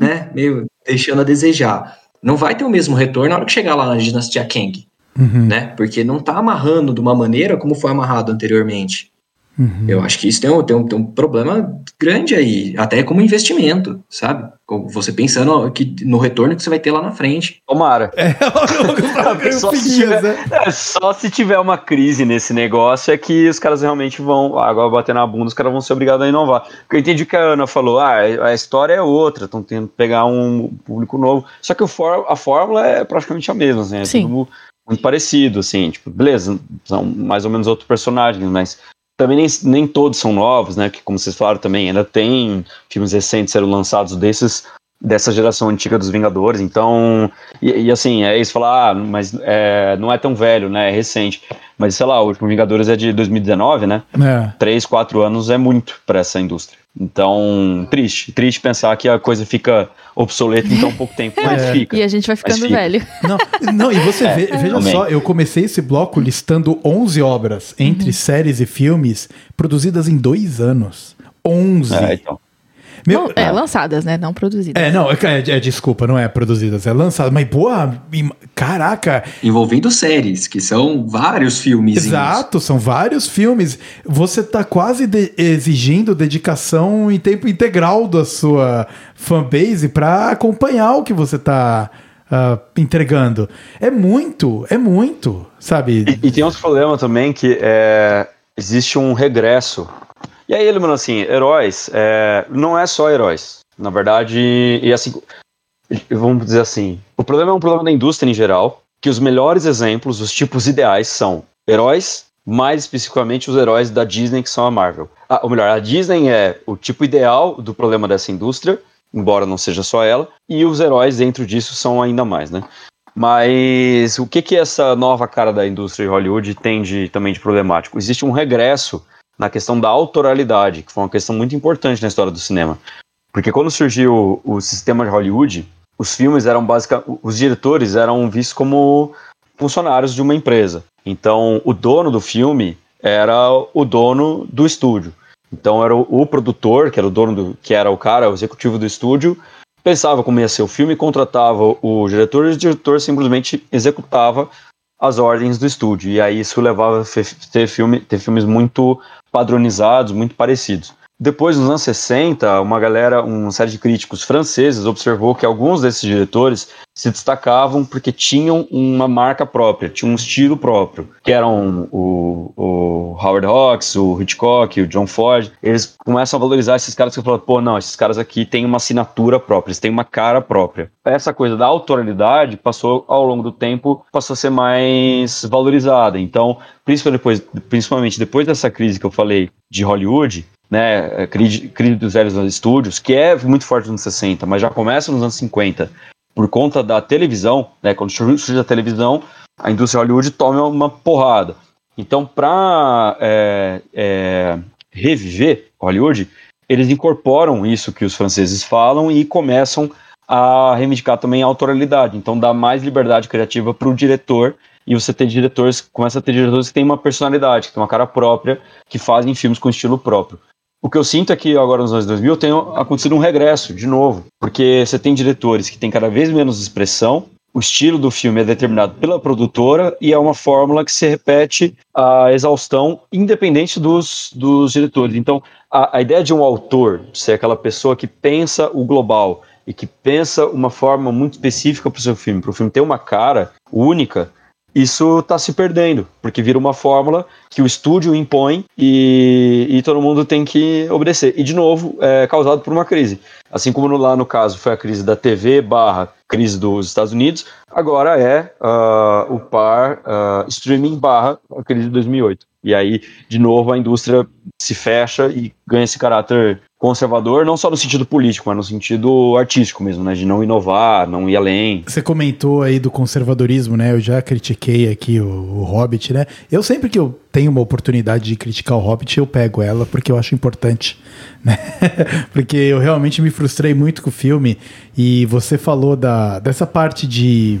né, meio deixando a desejar. Não vai ter o mesmo retorno na hora que chegar lá na dinastia Kang, uhum. né? Porque não tá amarrando de uma maneira como foi amarrado anteriormente. Uhum. Eu acho que isso tem um, tem, um, tem um problema grande aí, até como investimento, sabe? Você pensando que no retorno que você vai ter lá na frente. Tomara. É, só, se tiver, né? é, só se tiver uma crise nesse negócio é que os caras realmente vão, agora bater na bunda, os caras vão ser obrigados a inovar. Porque eu entendi que a Ana falou, ah, a história é outra, estão tentando pegar um público novo. Só que o for, a fórmula é praticamente a mesma, assim, é Sim. tudo muito parecido, assim, tipo, beleza, são mais ou menos outros personagens, mas também nem, nem todos são novos, né? Que como vocês falaram também, ainda tem filmes recentes sendo lançados desses dessa geração antiga dos Vingadores. Então, e, e assim, é isso falar, ah, mas é, não é tão velho, né? É recente. Mas sei lá, o último Vingadores é de 2019, né? É. Três, quatro anos é muito para essa indústria. Então, triste. Triste pensar que a coisa fica obsoleta em tão pouco tempo, mas é. fica. E a gente vai ficando velho. Não, não, e você é, vê, veja também. só, eu comecei esse bloco listando 11 obras entre uhum. séries e filmes produzidas em dois anos. 11. É, então. Meu, não, é, lançadas, né? Não produzidas. É, não, é, é, é, desculpa, não é produzidas, é lançadas. Mas, boa, caraca. Envolvendo séries, que são vários filmes. Exato, são vários filmes. Você tá quase de exigindo dedicação em tempo integral da sua fanbase para acompanhar o que você tá uh, entregando. É muito, é muito, sabe? E, e tem outro problema também que é, existe um regresso e aí ele falou assim, heróis, é, não é só heróis. Na verdade, e assim, vamos dizer assim, o problema é um problema da indústria em geral, que os melhores exemplos, os tipos ideais são heróis, mais especificamente os heróis da Disney, que são a Marvel. Ah, ou melhor, a Disney é o tipo ideal do problema dessa indústria, embora não seja só ela, e os heróis dentro disso são ainda mais, né? Mas o que que essa nova cara da indústria de Hollywood tem de, também de problemático? Existe um regresso na questão da autoralidade, que foi uma questão muito importante na história do cinema. Porque quando surgiu o, o sistema de Hollywood, os filmes eram basicamente. Os diretores eram vistos como funcionários de uma empresa. Então, o dono do filme era o dono do estúdio. Então, era o, o produtor, que era o dono do. que era o cara, o executivo do estúdio, pensava como ia ser o filme, contratava o diretor e o diretor simplesmente executava as ordens do estúdio. E aí isso levava a ter, filme, ter filmes muito padronizados, muito parecidos. Depois, nos anos 60, uma galera, uma série de críticos franceses observou que alguns desses diretores se destacavam porque tinham uma marca própria, tinham um estilo próprio, que eram o, o Howard Hawks, o Hitchcock, o John Ford. Eles começam a valorizar esses caras que falam, pô, não, esses caras aqui têm uma assinatura própria, eles têm uma cara própria. Essa coisa da autoralidade passou, ao longo do tempo, passou a ser mais valorizada. Então, principalmente depois, principalmente depois dessa crise que eu falei de Hollywood, né, crise, crise dos velhos estúdios, que é muito forte nos anos 60, mas já começa nos anos 50, por conta da televisão, né, quando surge a televisão, a indústria Hollywood toma uma porrada. Então, para é, é, reviver Hollywood, eles incorporam isso que os franceses falam e começam a reivindicar também a autoralidade. Então, dá mais liberdade criativa para o diretor e você tem diretores, começa a ter diretores que têm uma personalidade, que têm uma cara própria, que fazem filmes com estilo próprio. O que eu sinto é que agora nos anos 2000 tem acontecido um regresso, de novo, porque você tem diretores que têm cada vez menos expressão, o estilo do filme é determinado pela produtora e é uma fórmula que se repete a exaustão, independente dos, dos diretores. Então, a, a ideia de um autor ser aquela pessoa que pensa o global e que pensa uma forma muito específica para o seu filme, para o filme ter uma cara única, isso está se perdendo, porque vira uma fórmula que o estúdio impõe e, e todo mundo tem que obedecer. E, de novo, é causado por uma crise. Assim como no, lá no caso foi a crise da TV barra crise dos Estados Unidos, agora é uh, o par uh, streaming barra a crise de 2008. E aí, de novo, a indústria se fecha e ganha esse caráter conservador, não só no sentido político, mas no sentido artístico mesmo, né? De não inovar, não ir além. Você comentou aí do conservadorismo, né? Eu já critiquei aqui o, o Hobbit, né? Eu sempre que eu tenho uma oportunidade de criticar o Hobbit, eu pego ela porque eu acho importante, né? porque eu realmente me frustrei muito com o filme e você falou da, dessa parte de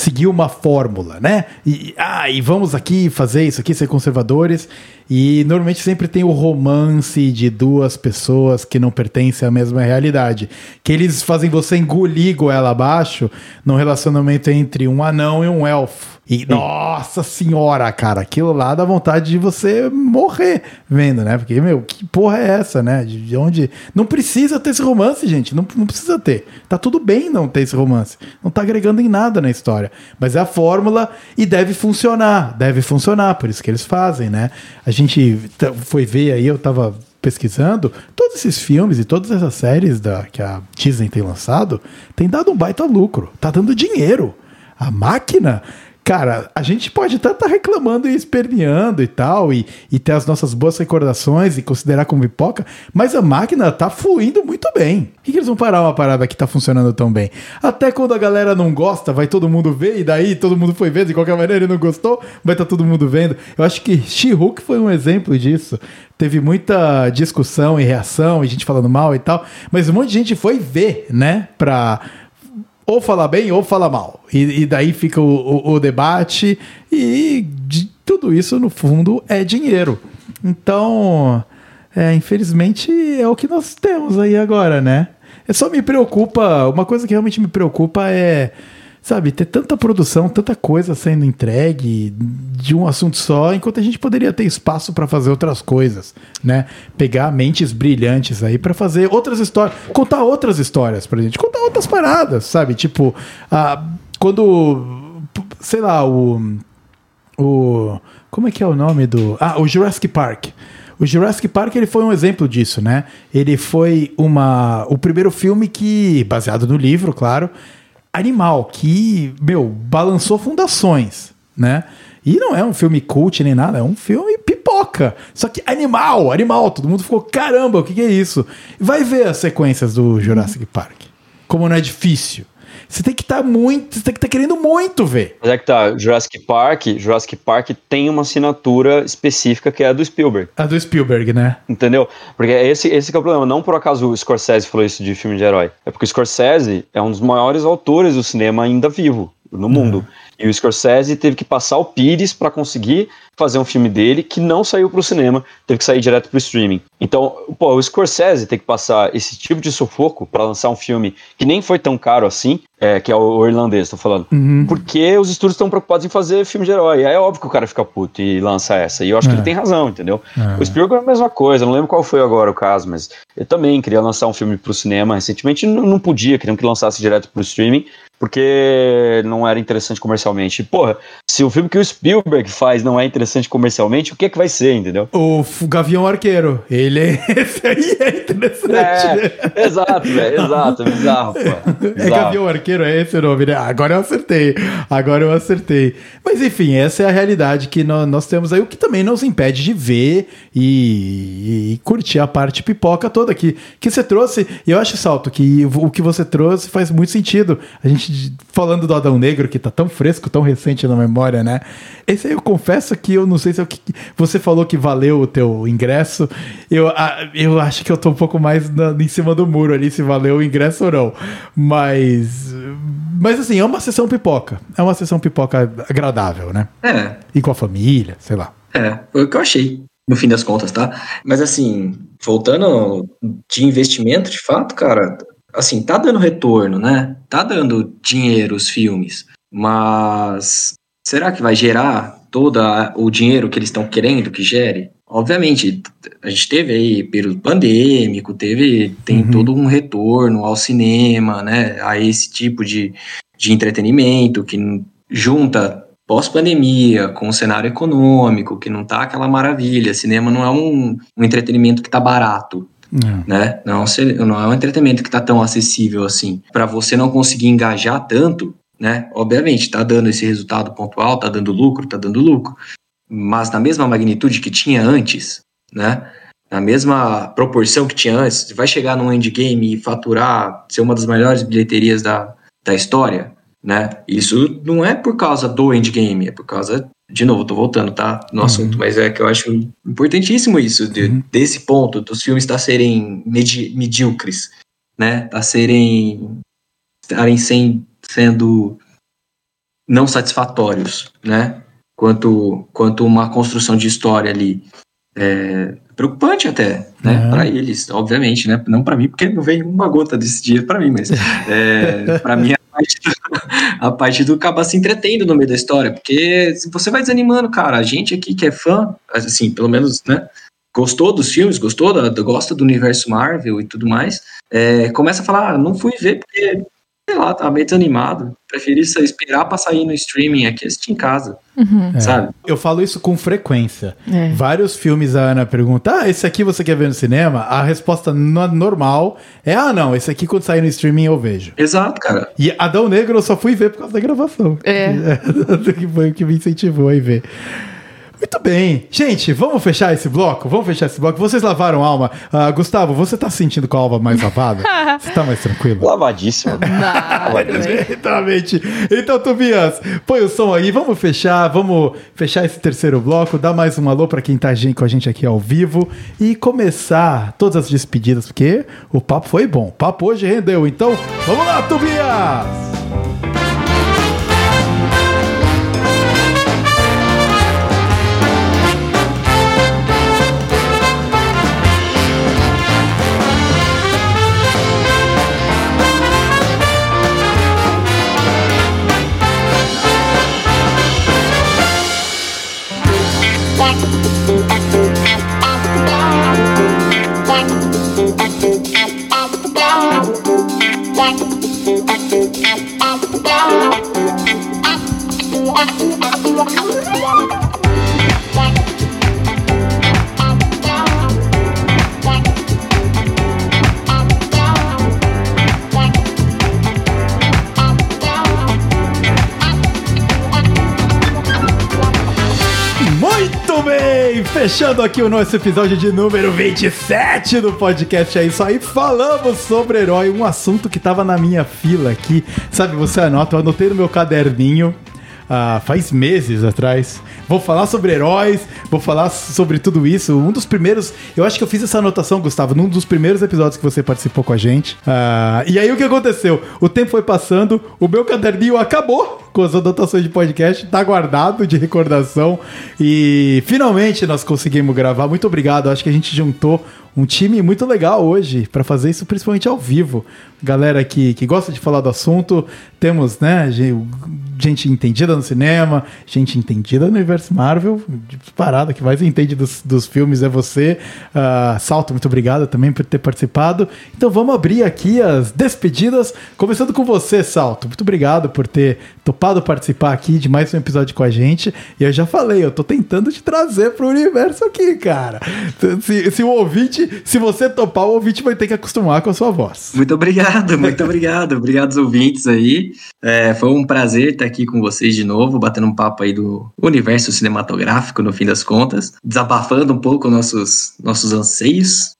seguir uma fórmula, né? E, ah, e vamos aqui fazer isso aqui, ser conservadores. E normalmente sempre tem o romance de duas pessoas que não pertencem à mesma realidade. Que eles fazem você engolir goela abaixo num relacionamento entre um anão e um elfo. E, nossa senhora, cara, aquilo lá dá vontade de você morrer vendo, né? Porque, meu, que porra é essa, né? De onde. Não precisa ter esse romance, gente. Não, não precisa ter. Tá tudo bem não ter esse romance. Não tá agregando em nada na história. Mas é a fórmula e deve funcionar. Deve funcionar, por isso que eles fazem, né? A gente foi ver aí, eu tava pesquisando, todos esses filmes e todas essas séries da, que a Disney tem lançado, tem dado um baita lucro. Tá dando dinheiro. A máquina cara, a gente pode até estar tá reclamando e esperneando e tal, e, e ter as nossas boas recordações e considerar como pipoca, mas a máquina tá fluindo muito bem. Por que, que eles vão parar uma parada que tá funcionando tão bem? Até quando a galera não gosta, vai todo mundo ver, e daí todo mundo foi vendo, de qualquer maneira ele não gostou, vai estar tá todo mundo vendo. Eu acho que She-Hulk foi um exemplo disso. Teve muita discussão e reação, e gente falando mal e tal, mas um monte de gente foi ver, né, pra ou fala bem ou fala mal. E, e daí fica o, o, o, debate, e de, tudo isso, no fundo, é dinheiro. Então, é, infelizmente, é o que nós temos aí agora, né? É só me preocupa, uma coisa que realmente me preocupa é sabe, ter tanta produção, tanta coisa sendo entregue de um assunto só, enquanto a gente poderia ter espaço para fazer outras coisas, né? Pegar mentes brilhantes aí para fazer outras histórias, contar outras histórias pra gente, contar outras paradas, sabe? Tipo, ah, quando, sei lá, o, o, como é que é o nome do, ah, o Jurassic Park. O Jurassic Park ele foi um exemplo disso, né? Ele foi uma, o primeiro filme que, baseado no livro, claro, animal, que, meu, balançou fundações, né? E não é um filme cult nem nada, é um filme pipoca. Só que animal, animal, todo mundo ficou, caramba, o que, que é isso? Vai ver as sequências do Jurassic Park. Como não é difícil. Você tem que estar tá muito, você tem que estar tá querendo muito ver. Mas é que tá, Jurassic Park, Jurassic Park tem uma assinatura específica que é a do Spielberg. A do Spielberg, né? Entendeu? Porque esse, esse é o problema. Não por acaso o Scorsese falou isso de filme de herói. É porque o Scorsese é um dos maiores autores do cinema ainda vivo no mundo. Uhum. E o Scorsese teve que passar o Pires para conseguir fazer um filme dele que não saiu para o cinema, teve que sair direto para o streaming. Então, pô, o Scorsese tem que passar esse tipo de sufoco para lançar um filme que nem foi tão caro assim, é, que é o, irlandês, tô falando. Uhum. Porque os estúdios estão preocupados em fazer filme de herói. Aí é óbvio que o cara fica puto e lança essa. E eu acho é. que ele tem razão, entendeu? É. O Spielberg é a mesma coisa, não lembro qual foi agora o caso, mas eu também queria lançar um filme para o cinema recentemente, não, não podia, queriam que lançasse direto para o streaming, porque não era interessante comercialmente. Porra, se o filme que o Spielberg faz não é interessante comercialmente, o que é que vai ser, entendeu? O Gavião Arqueiro. Ele é. Esse aí é interessante. É, exato, velho. Exato, bizarro, pô. Bizarro. É Gavião Arqueiro, é esse o nome, né? Agora eu acertei. Agora eu acertei. Mas enfim, essa é a realidade que nós temos aí, o que também nos impede de ver e, e curtir a parte pipoca toda aqui. Que você trouxe, e eu acho, Salto, que o que você trouxe faz muito sentido. A gente falando do Adão Negro, que tá tão fresco, tão recente na memória, né? Esse aí eu confesso que eu não sei se é o que. Você falou que valeu o teu ingresso. Eu, eu acho que eu tô um pouco mais na, em cima do muro ali, se valeu o ingresso ou não. Mas. Mas assim, é uma sessão pipoca. É uma sessão pipoca agradável, né? É. E com a família, sei lá. É, foi o que eu achei, no fim das contas, tá? Mas assim, voltando de investimento, de fato, cara, assim, tá dando retorno, né? Tá dando dinheiro os filmes, mas será que vai gerar todo o dinheiro que eles estão querendo que gere? Obviamente, a gente teve aí período pandêmico, teve tem uhum. todo um retorno ao cinema, né? A esse tipo de, de entretenimento que junta pós-pandemia, com o cenário econômico, que não tá aquela maravilha. Cinema não é um, um entretenimento que tá barato, é. Né? Não, não é um entretenimento que está tão acessível assim. Para você não conseguir engajar tanto, né? Obviamente, está dando esse resultado pontual, está dando lucro, está dando lucro. Mas na mesma magnitude que tinha antes, né? Na mesma proporção que tinha antes, vai chegar num endgame e faturar, ser uma das maiores bilheterias da, da história, né? Isso não é por causa do endgame, é por causa de novo, tô voltando, tá? No uhum. assunto, mas é que eu acho importantíssimo isso, de, uhum. desse ponto, dos filmes estar tá serem medi medíocres, né? Tá serem. estarem sem, sendo não satisfatórios, né? Quanto, quanto uma construção de história ali. É, preocupante até, né? Uhum. Para eles, obviamente, né? Não para mim, porque não vem uma gota desse dinheiro para mim, mas é, para mim a parte, do, a parte do acabar se entretendo no meio da história, porque se você vai desanimando, cara, a gente aqui que é fã, assim, pelo menos, né? Gostou dos filmes, gostou da, gosta do universo Marvel e tudo mais, é, começa a falar, ah, não fui ver porque, sei lá, tava meio desanimado, preferi esperar pra sair no streaming aqui e assistir em casa, Uhum. É. sabe? Eu falo isso com frequência. É. Vários filmes a Ana pergunta: Ah, esse aqui você quer ver no cinema? A resposta no- normal é: Ah, não, esse aqui quando sair no streaming eu vejo. Exato, cara. E Adão Negro eu só fui ver por causa da gravação. É. que foi o que me incentivou a ir ver. Muito bem. Gente, vamos fechar esse bloco? Vamos fechar esse bloco. Vocês lavaram a alma. Ah, Gustavo, você tá se sentindo com a alma mais lavada? você tá mais tranquilo? Lavadíssimo. Exatamente. Então, Tobias, põe o som aí, vamos fechar, vamos fechar esse terceiro bloco, dar mais um alô pra quem tá com a gente aqui ao vivo e começar todas as despedidas, porque o papo foi bom. O papo hoje rendeu. Então, vamos lá, Tobias! Fechando aqui o nosso episódio de número 27 do podcast. É isso aí. Falamos sobre herói, um assunto que tava na minha fila aqui. Sabe, você anota, eu anotei no meu caderninho. Ah, faz meses atrás. Vou falar sobre heróis, vou falar sobre tudo isso. Um dos primeiros, eu acho que eu fiz essa anotação, Gustavo, num dos primeiros episódios que você participou com a gente. Ah, e aí o que aconteceu? O tempo foi passando, o meu caderninho acabou com as anotações de podcast, tá guardado de recordação e finalmente nós conseguimos gravar. Muito obrigado. Acho que a gente juntou um time muito legal hoje para fazer isso principalmente ao vivo. Galera que, que gosta de falar do assunto, temos, né, ge- gente entendida no cinema, gente entendida no universo Marvel, parada que mais entende dos, dos filmes é você. Ah, Salto, muito obrigado também por ter participado. Então vamos abrir aqui as despedidas, começando com você, Salto. Muito obrigado por ter topado participar aqui de mais um episódio com a gente. E eu já falei, eu tô tentando te trazer pro universo aqui, cara. Se, se o ouvinte, se você topar, o ouvinte vai ter que acostumar com a sua voz. Muito obrigado, muito obrigado. Obrigado aos ouvintes aí. É, foi um prazer estar aqui com vocês de novo, batendo um papo aí do universo cinematográfico, no fim das contas, desabafando um pouco nossos, nossos anseios.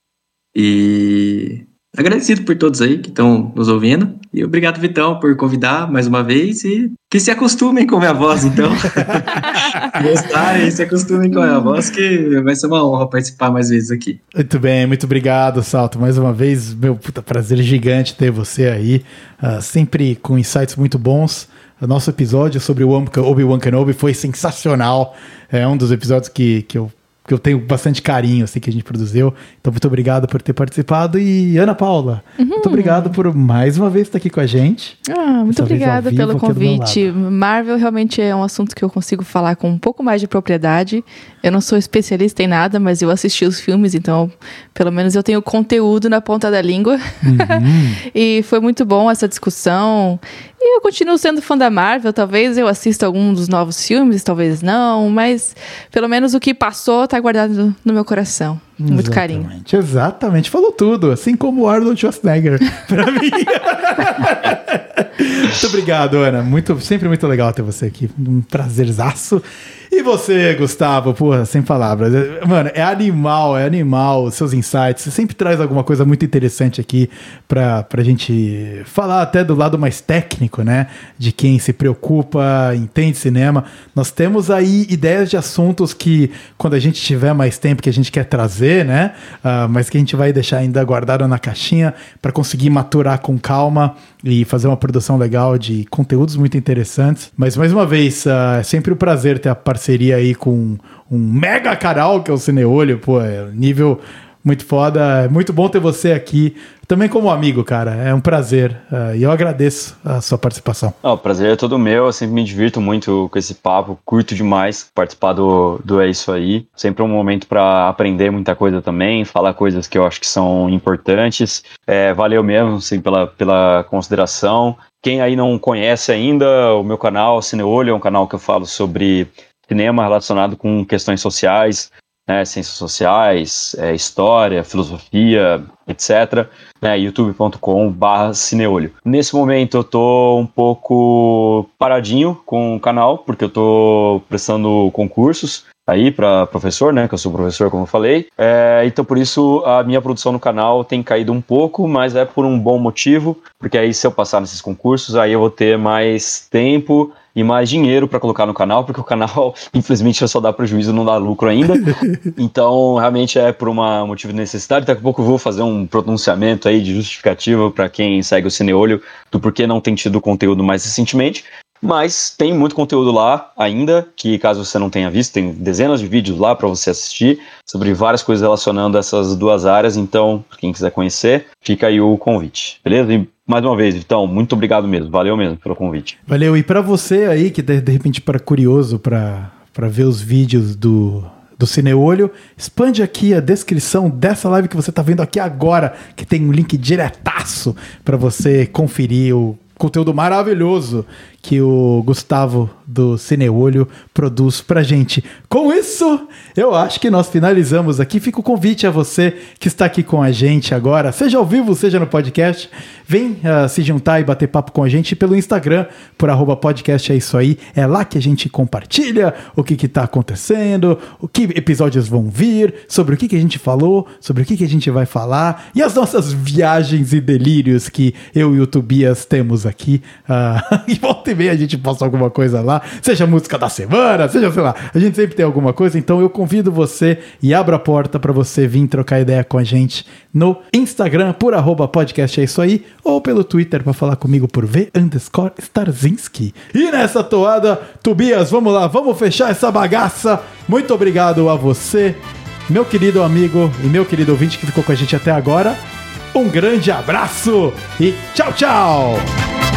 E agradecido por todos aí que estão nos ouvindo. E obrigado, Vitão, por convidar mais uma vez e que se acostumem com a minha voz, então. Gostarem, se acostumem com a minha voz, que vai ser uma honra participar mais vezes aqui. Muito bem, muito obrigado, Salto. Mais uma vez, meu puta prazer gigante ter você aí, ah, sempre com insights muito bons. O nosso episódio sobre o Obi-Wan Kenobi foi sensacional. É um dos episódios que, que, eu, que eu tenho bastante carinho, assim, que a gente produziu. Então, muito obrigado por ter participado. E Ana Paula, muito obrigado por mais uma vez estar aqui com a gente. Ah, muito obrigada pelo convite. Marvel realmente é um assunto que eu consigo falar com um pouco mais de propriedade. Eu não sou especialista em nada, mas eu assisti os filmes, então pelo menos eu tenho conteúdo na ponta da língua. Uhum. e foi muito bom essa discussão. E eu continuo sendo fã da Marvel. Talvez eu assista algum dos novos filmes, talvez não, mas pelo menos o que passou tá guardado no meu coração. Muito carinho. Exatamente, Exatamente, falou tudo, assim como o Arnold Schwarzenegger pra mim. muito obrigado, Ana. Muito, sempre muito legal ter você aqui. Um prazerzaço. E você, Gustavo, porra, sem palavras. Mano, é animal, é animal os seus insights. Você sempre traz alguma coisa muito interessante aqui pra, pra gente falar até do lado mais técnico, né? De quem se preocupa, entende cinema. Nós temos aí ideias de assuntos que, quando a gente tiver mais tempo que a gente quer trazer, né? Uh, mas que a gente vai deixar ainda guardado na caixinha para conseguir maturar com calma e fazer uma produção legal de conteúdos muito interessantes. Mas mais uma vez, uh, é sempre um prazer ter a parceria aí com um mega canal que é o Cineolho, pô, é nível muito foda. É muito bom ter você aqui, também como amigo, cara. É um prazer. Uh, e eu agradeço a sua participação. o prazer é todo meu. Eu sempre me divirto muito com esse papo. Curto demais participar do, do É Isso Aí. Sempre um momento para aprender muita coisa também, falar coisas que eu acho que são importantes. É, valeu mesmo, assim, pela, pela consideração. Quem aí não conhece ainda, o meu canal Cineolho é um canal que eu falo sobre cinema relacionado com questões sociais, né, ciências sociais, é, história, filosofia, etc. Né, youtube.com.br cineolho. Nesse momento eu tô um pouco paradinho com o canal, porque eu tô prestando concursos aí para professor, né? Que eu sou professor, como eu falei. É, então, por isso, a minha produção no canal tem caído um pouco, mas é por um bom motivo, porque aí se eu passar nesses concursos, aí eu vou ter mais tempo e mais dinheiro para colocar no canal, porque o canal, infelizmente, só dá prejuízo, não dá lucro ainda. então, realmente é por um motivo de necessidade. Daqui a pouco eu vou fazer um pronunciamento aí de justificativa para quem segue o Cineolho do porquê não tem tido conteúdo mais recentemente. Mas tem muito conteúdo lá ainda, que caso você não tenha visto, tem dezenas de vídeos lá para você assistir sobre várias coisas relacionando essas duas áreas. Então, quem quiser conhecer, fica aí o convite, beleza? E mais uma vez, então, muito obrigado mesmo. Valeu mesmo pelo convite. Valeu. E para você aí que de, de repente para curioso para ver os vídeos do do Cineolho, expande aqui a descrição dessa live que você está vendo aqui agora, que tem um link diretaço para você conferir o conteúdo maravilhoso que o Gustavo do Cineolho produz pra gente. Com isso, eu acho que nós finalizamos aqui. Fica o convite a você que está aqui com a gente agora, seja ao vivo, seja no podcast. Vem uh, se juntar e bater papo com a gente pelo Instagram, por arroba podcast é isso aí. É lá que a gente compartilha o que está acontecendo, o que episódios vão vir, sobre o que, que a gente falou, sobre o que, que a gente vai falar e as nossas viagens e delírios que eu e o Tobias temos aqui. Uh, e volta e meia a gente posta alguma coisa lá, seja música da semana, seja, sei lá, a gente sempre tem alguma coisa, então eu convido você e abro a porta para você vir trocar ideia com a gente no Instagram por arroba podcast é isso aí, ou pelo Twitter para falar comigo por V underscore Starzinski. E nessa toada, Tobias, vamos lá, vamos fechar essa bagaça. Muito obrigado a você, meu querido amigo e meu querido ouvinte que ficou com a gente até agora. Um grande abraço e tchau, tchau!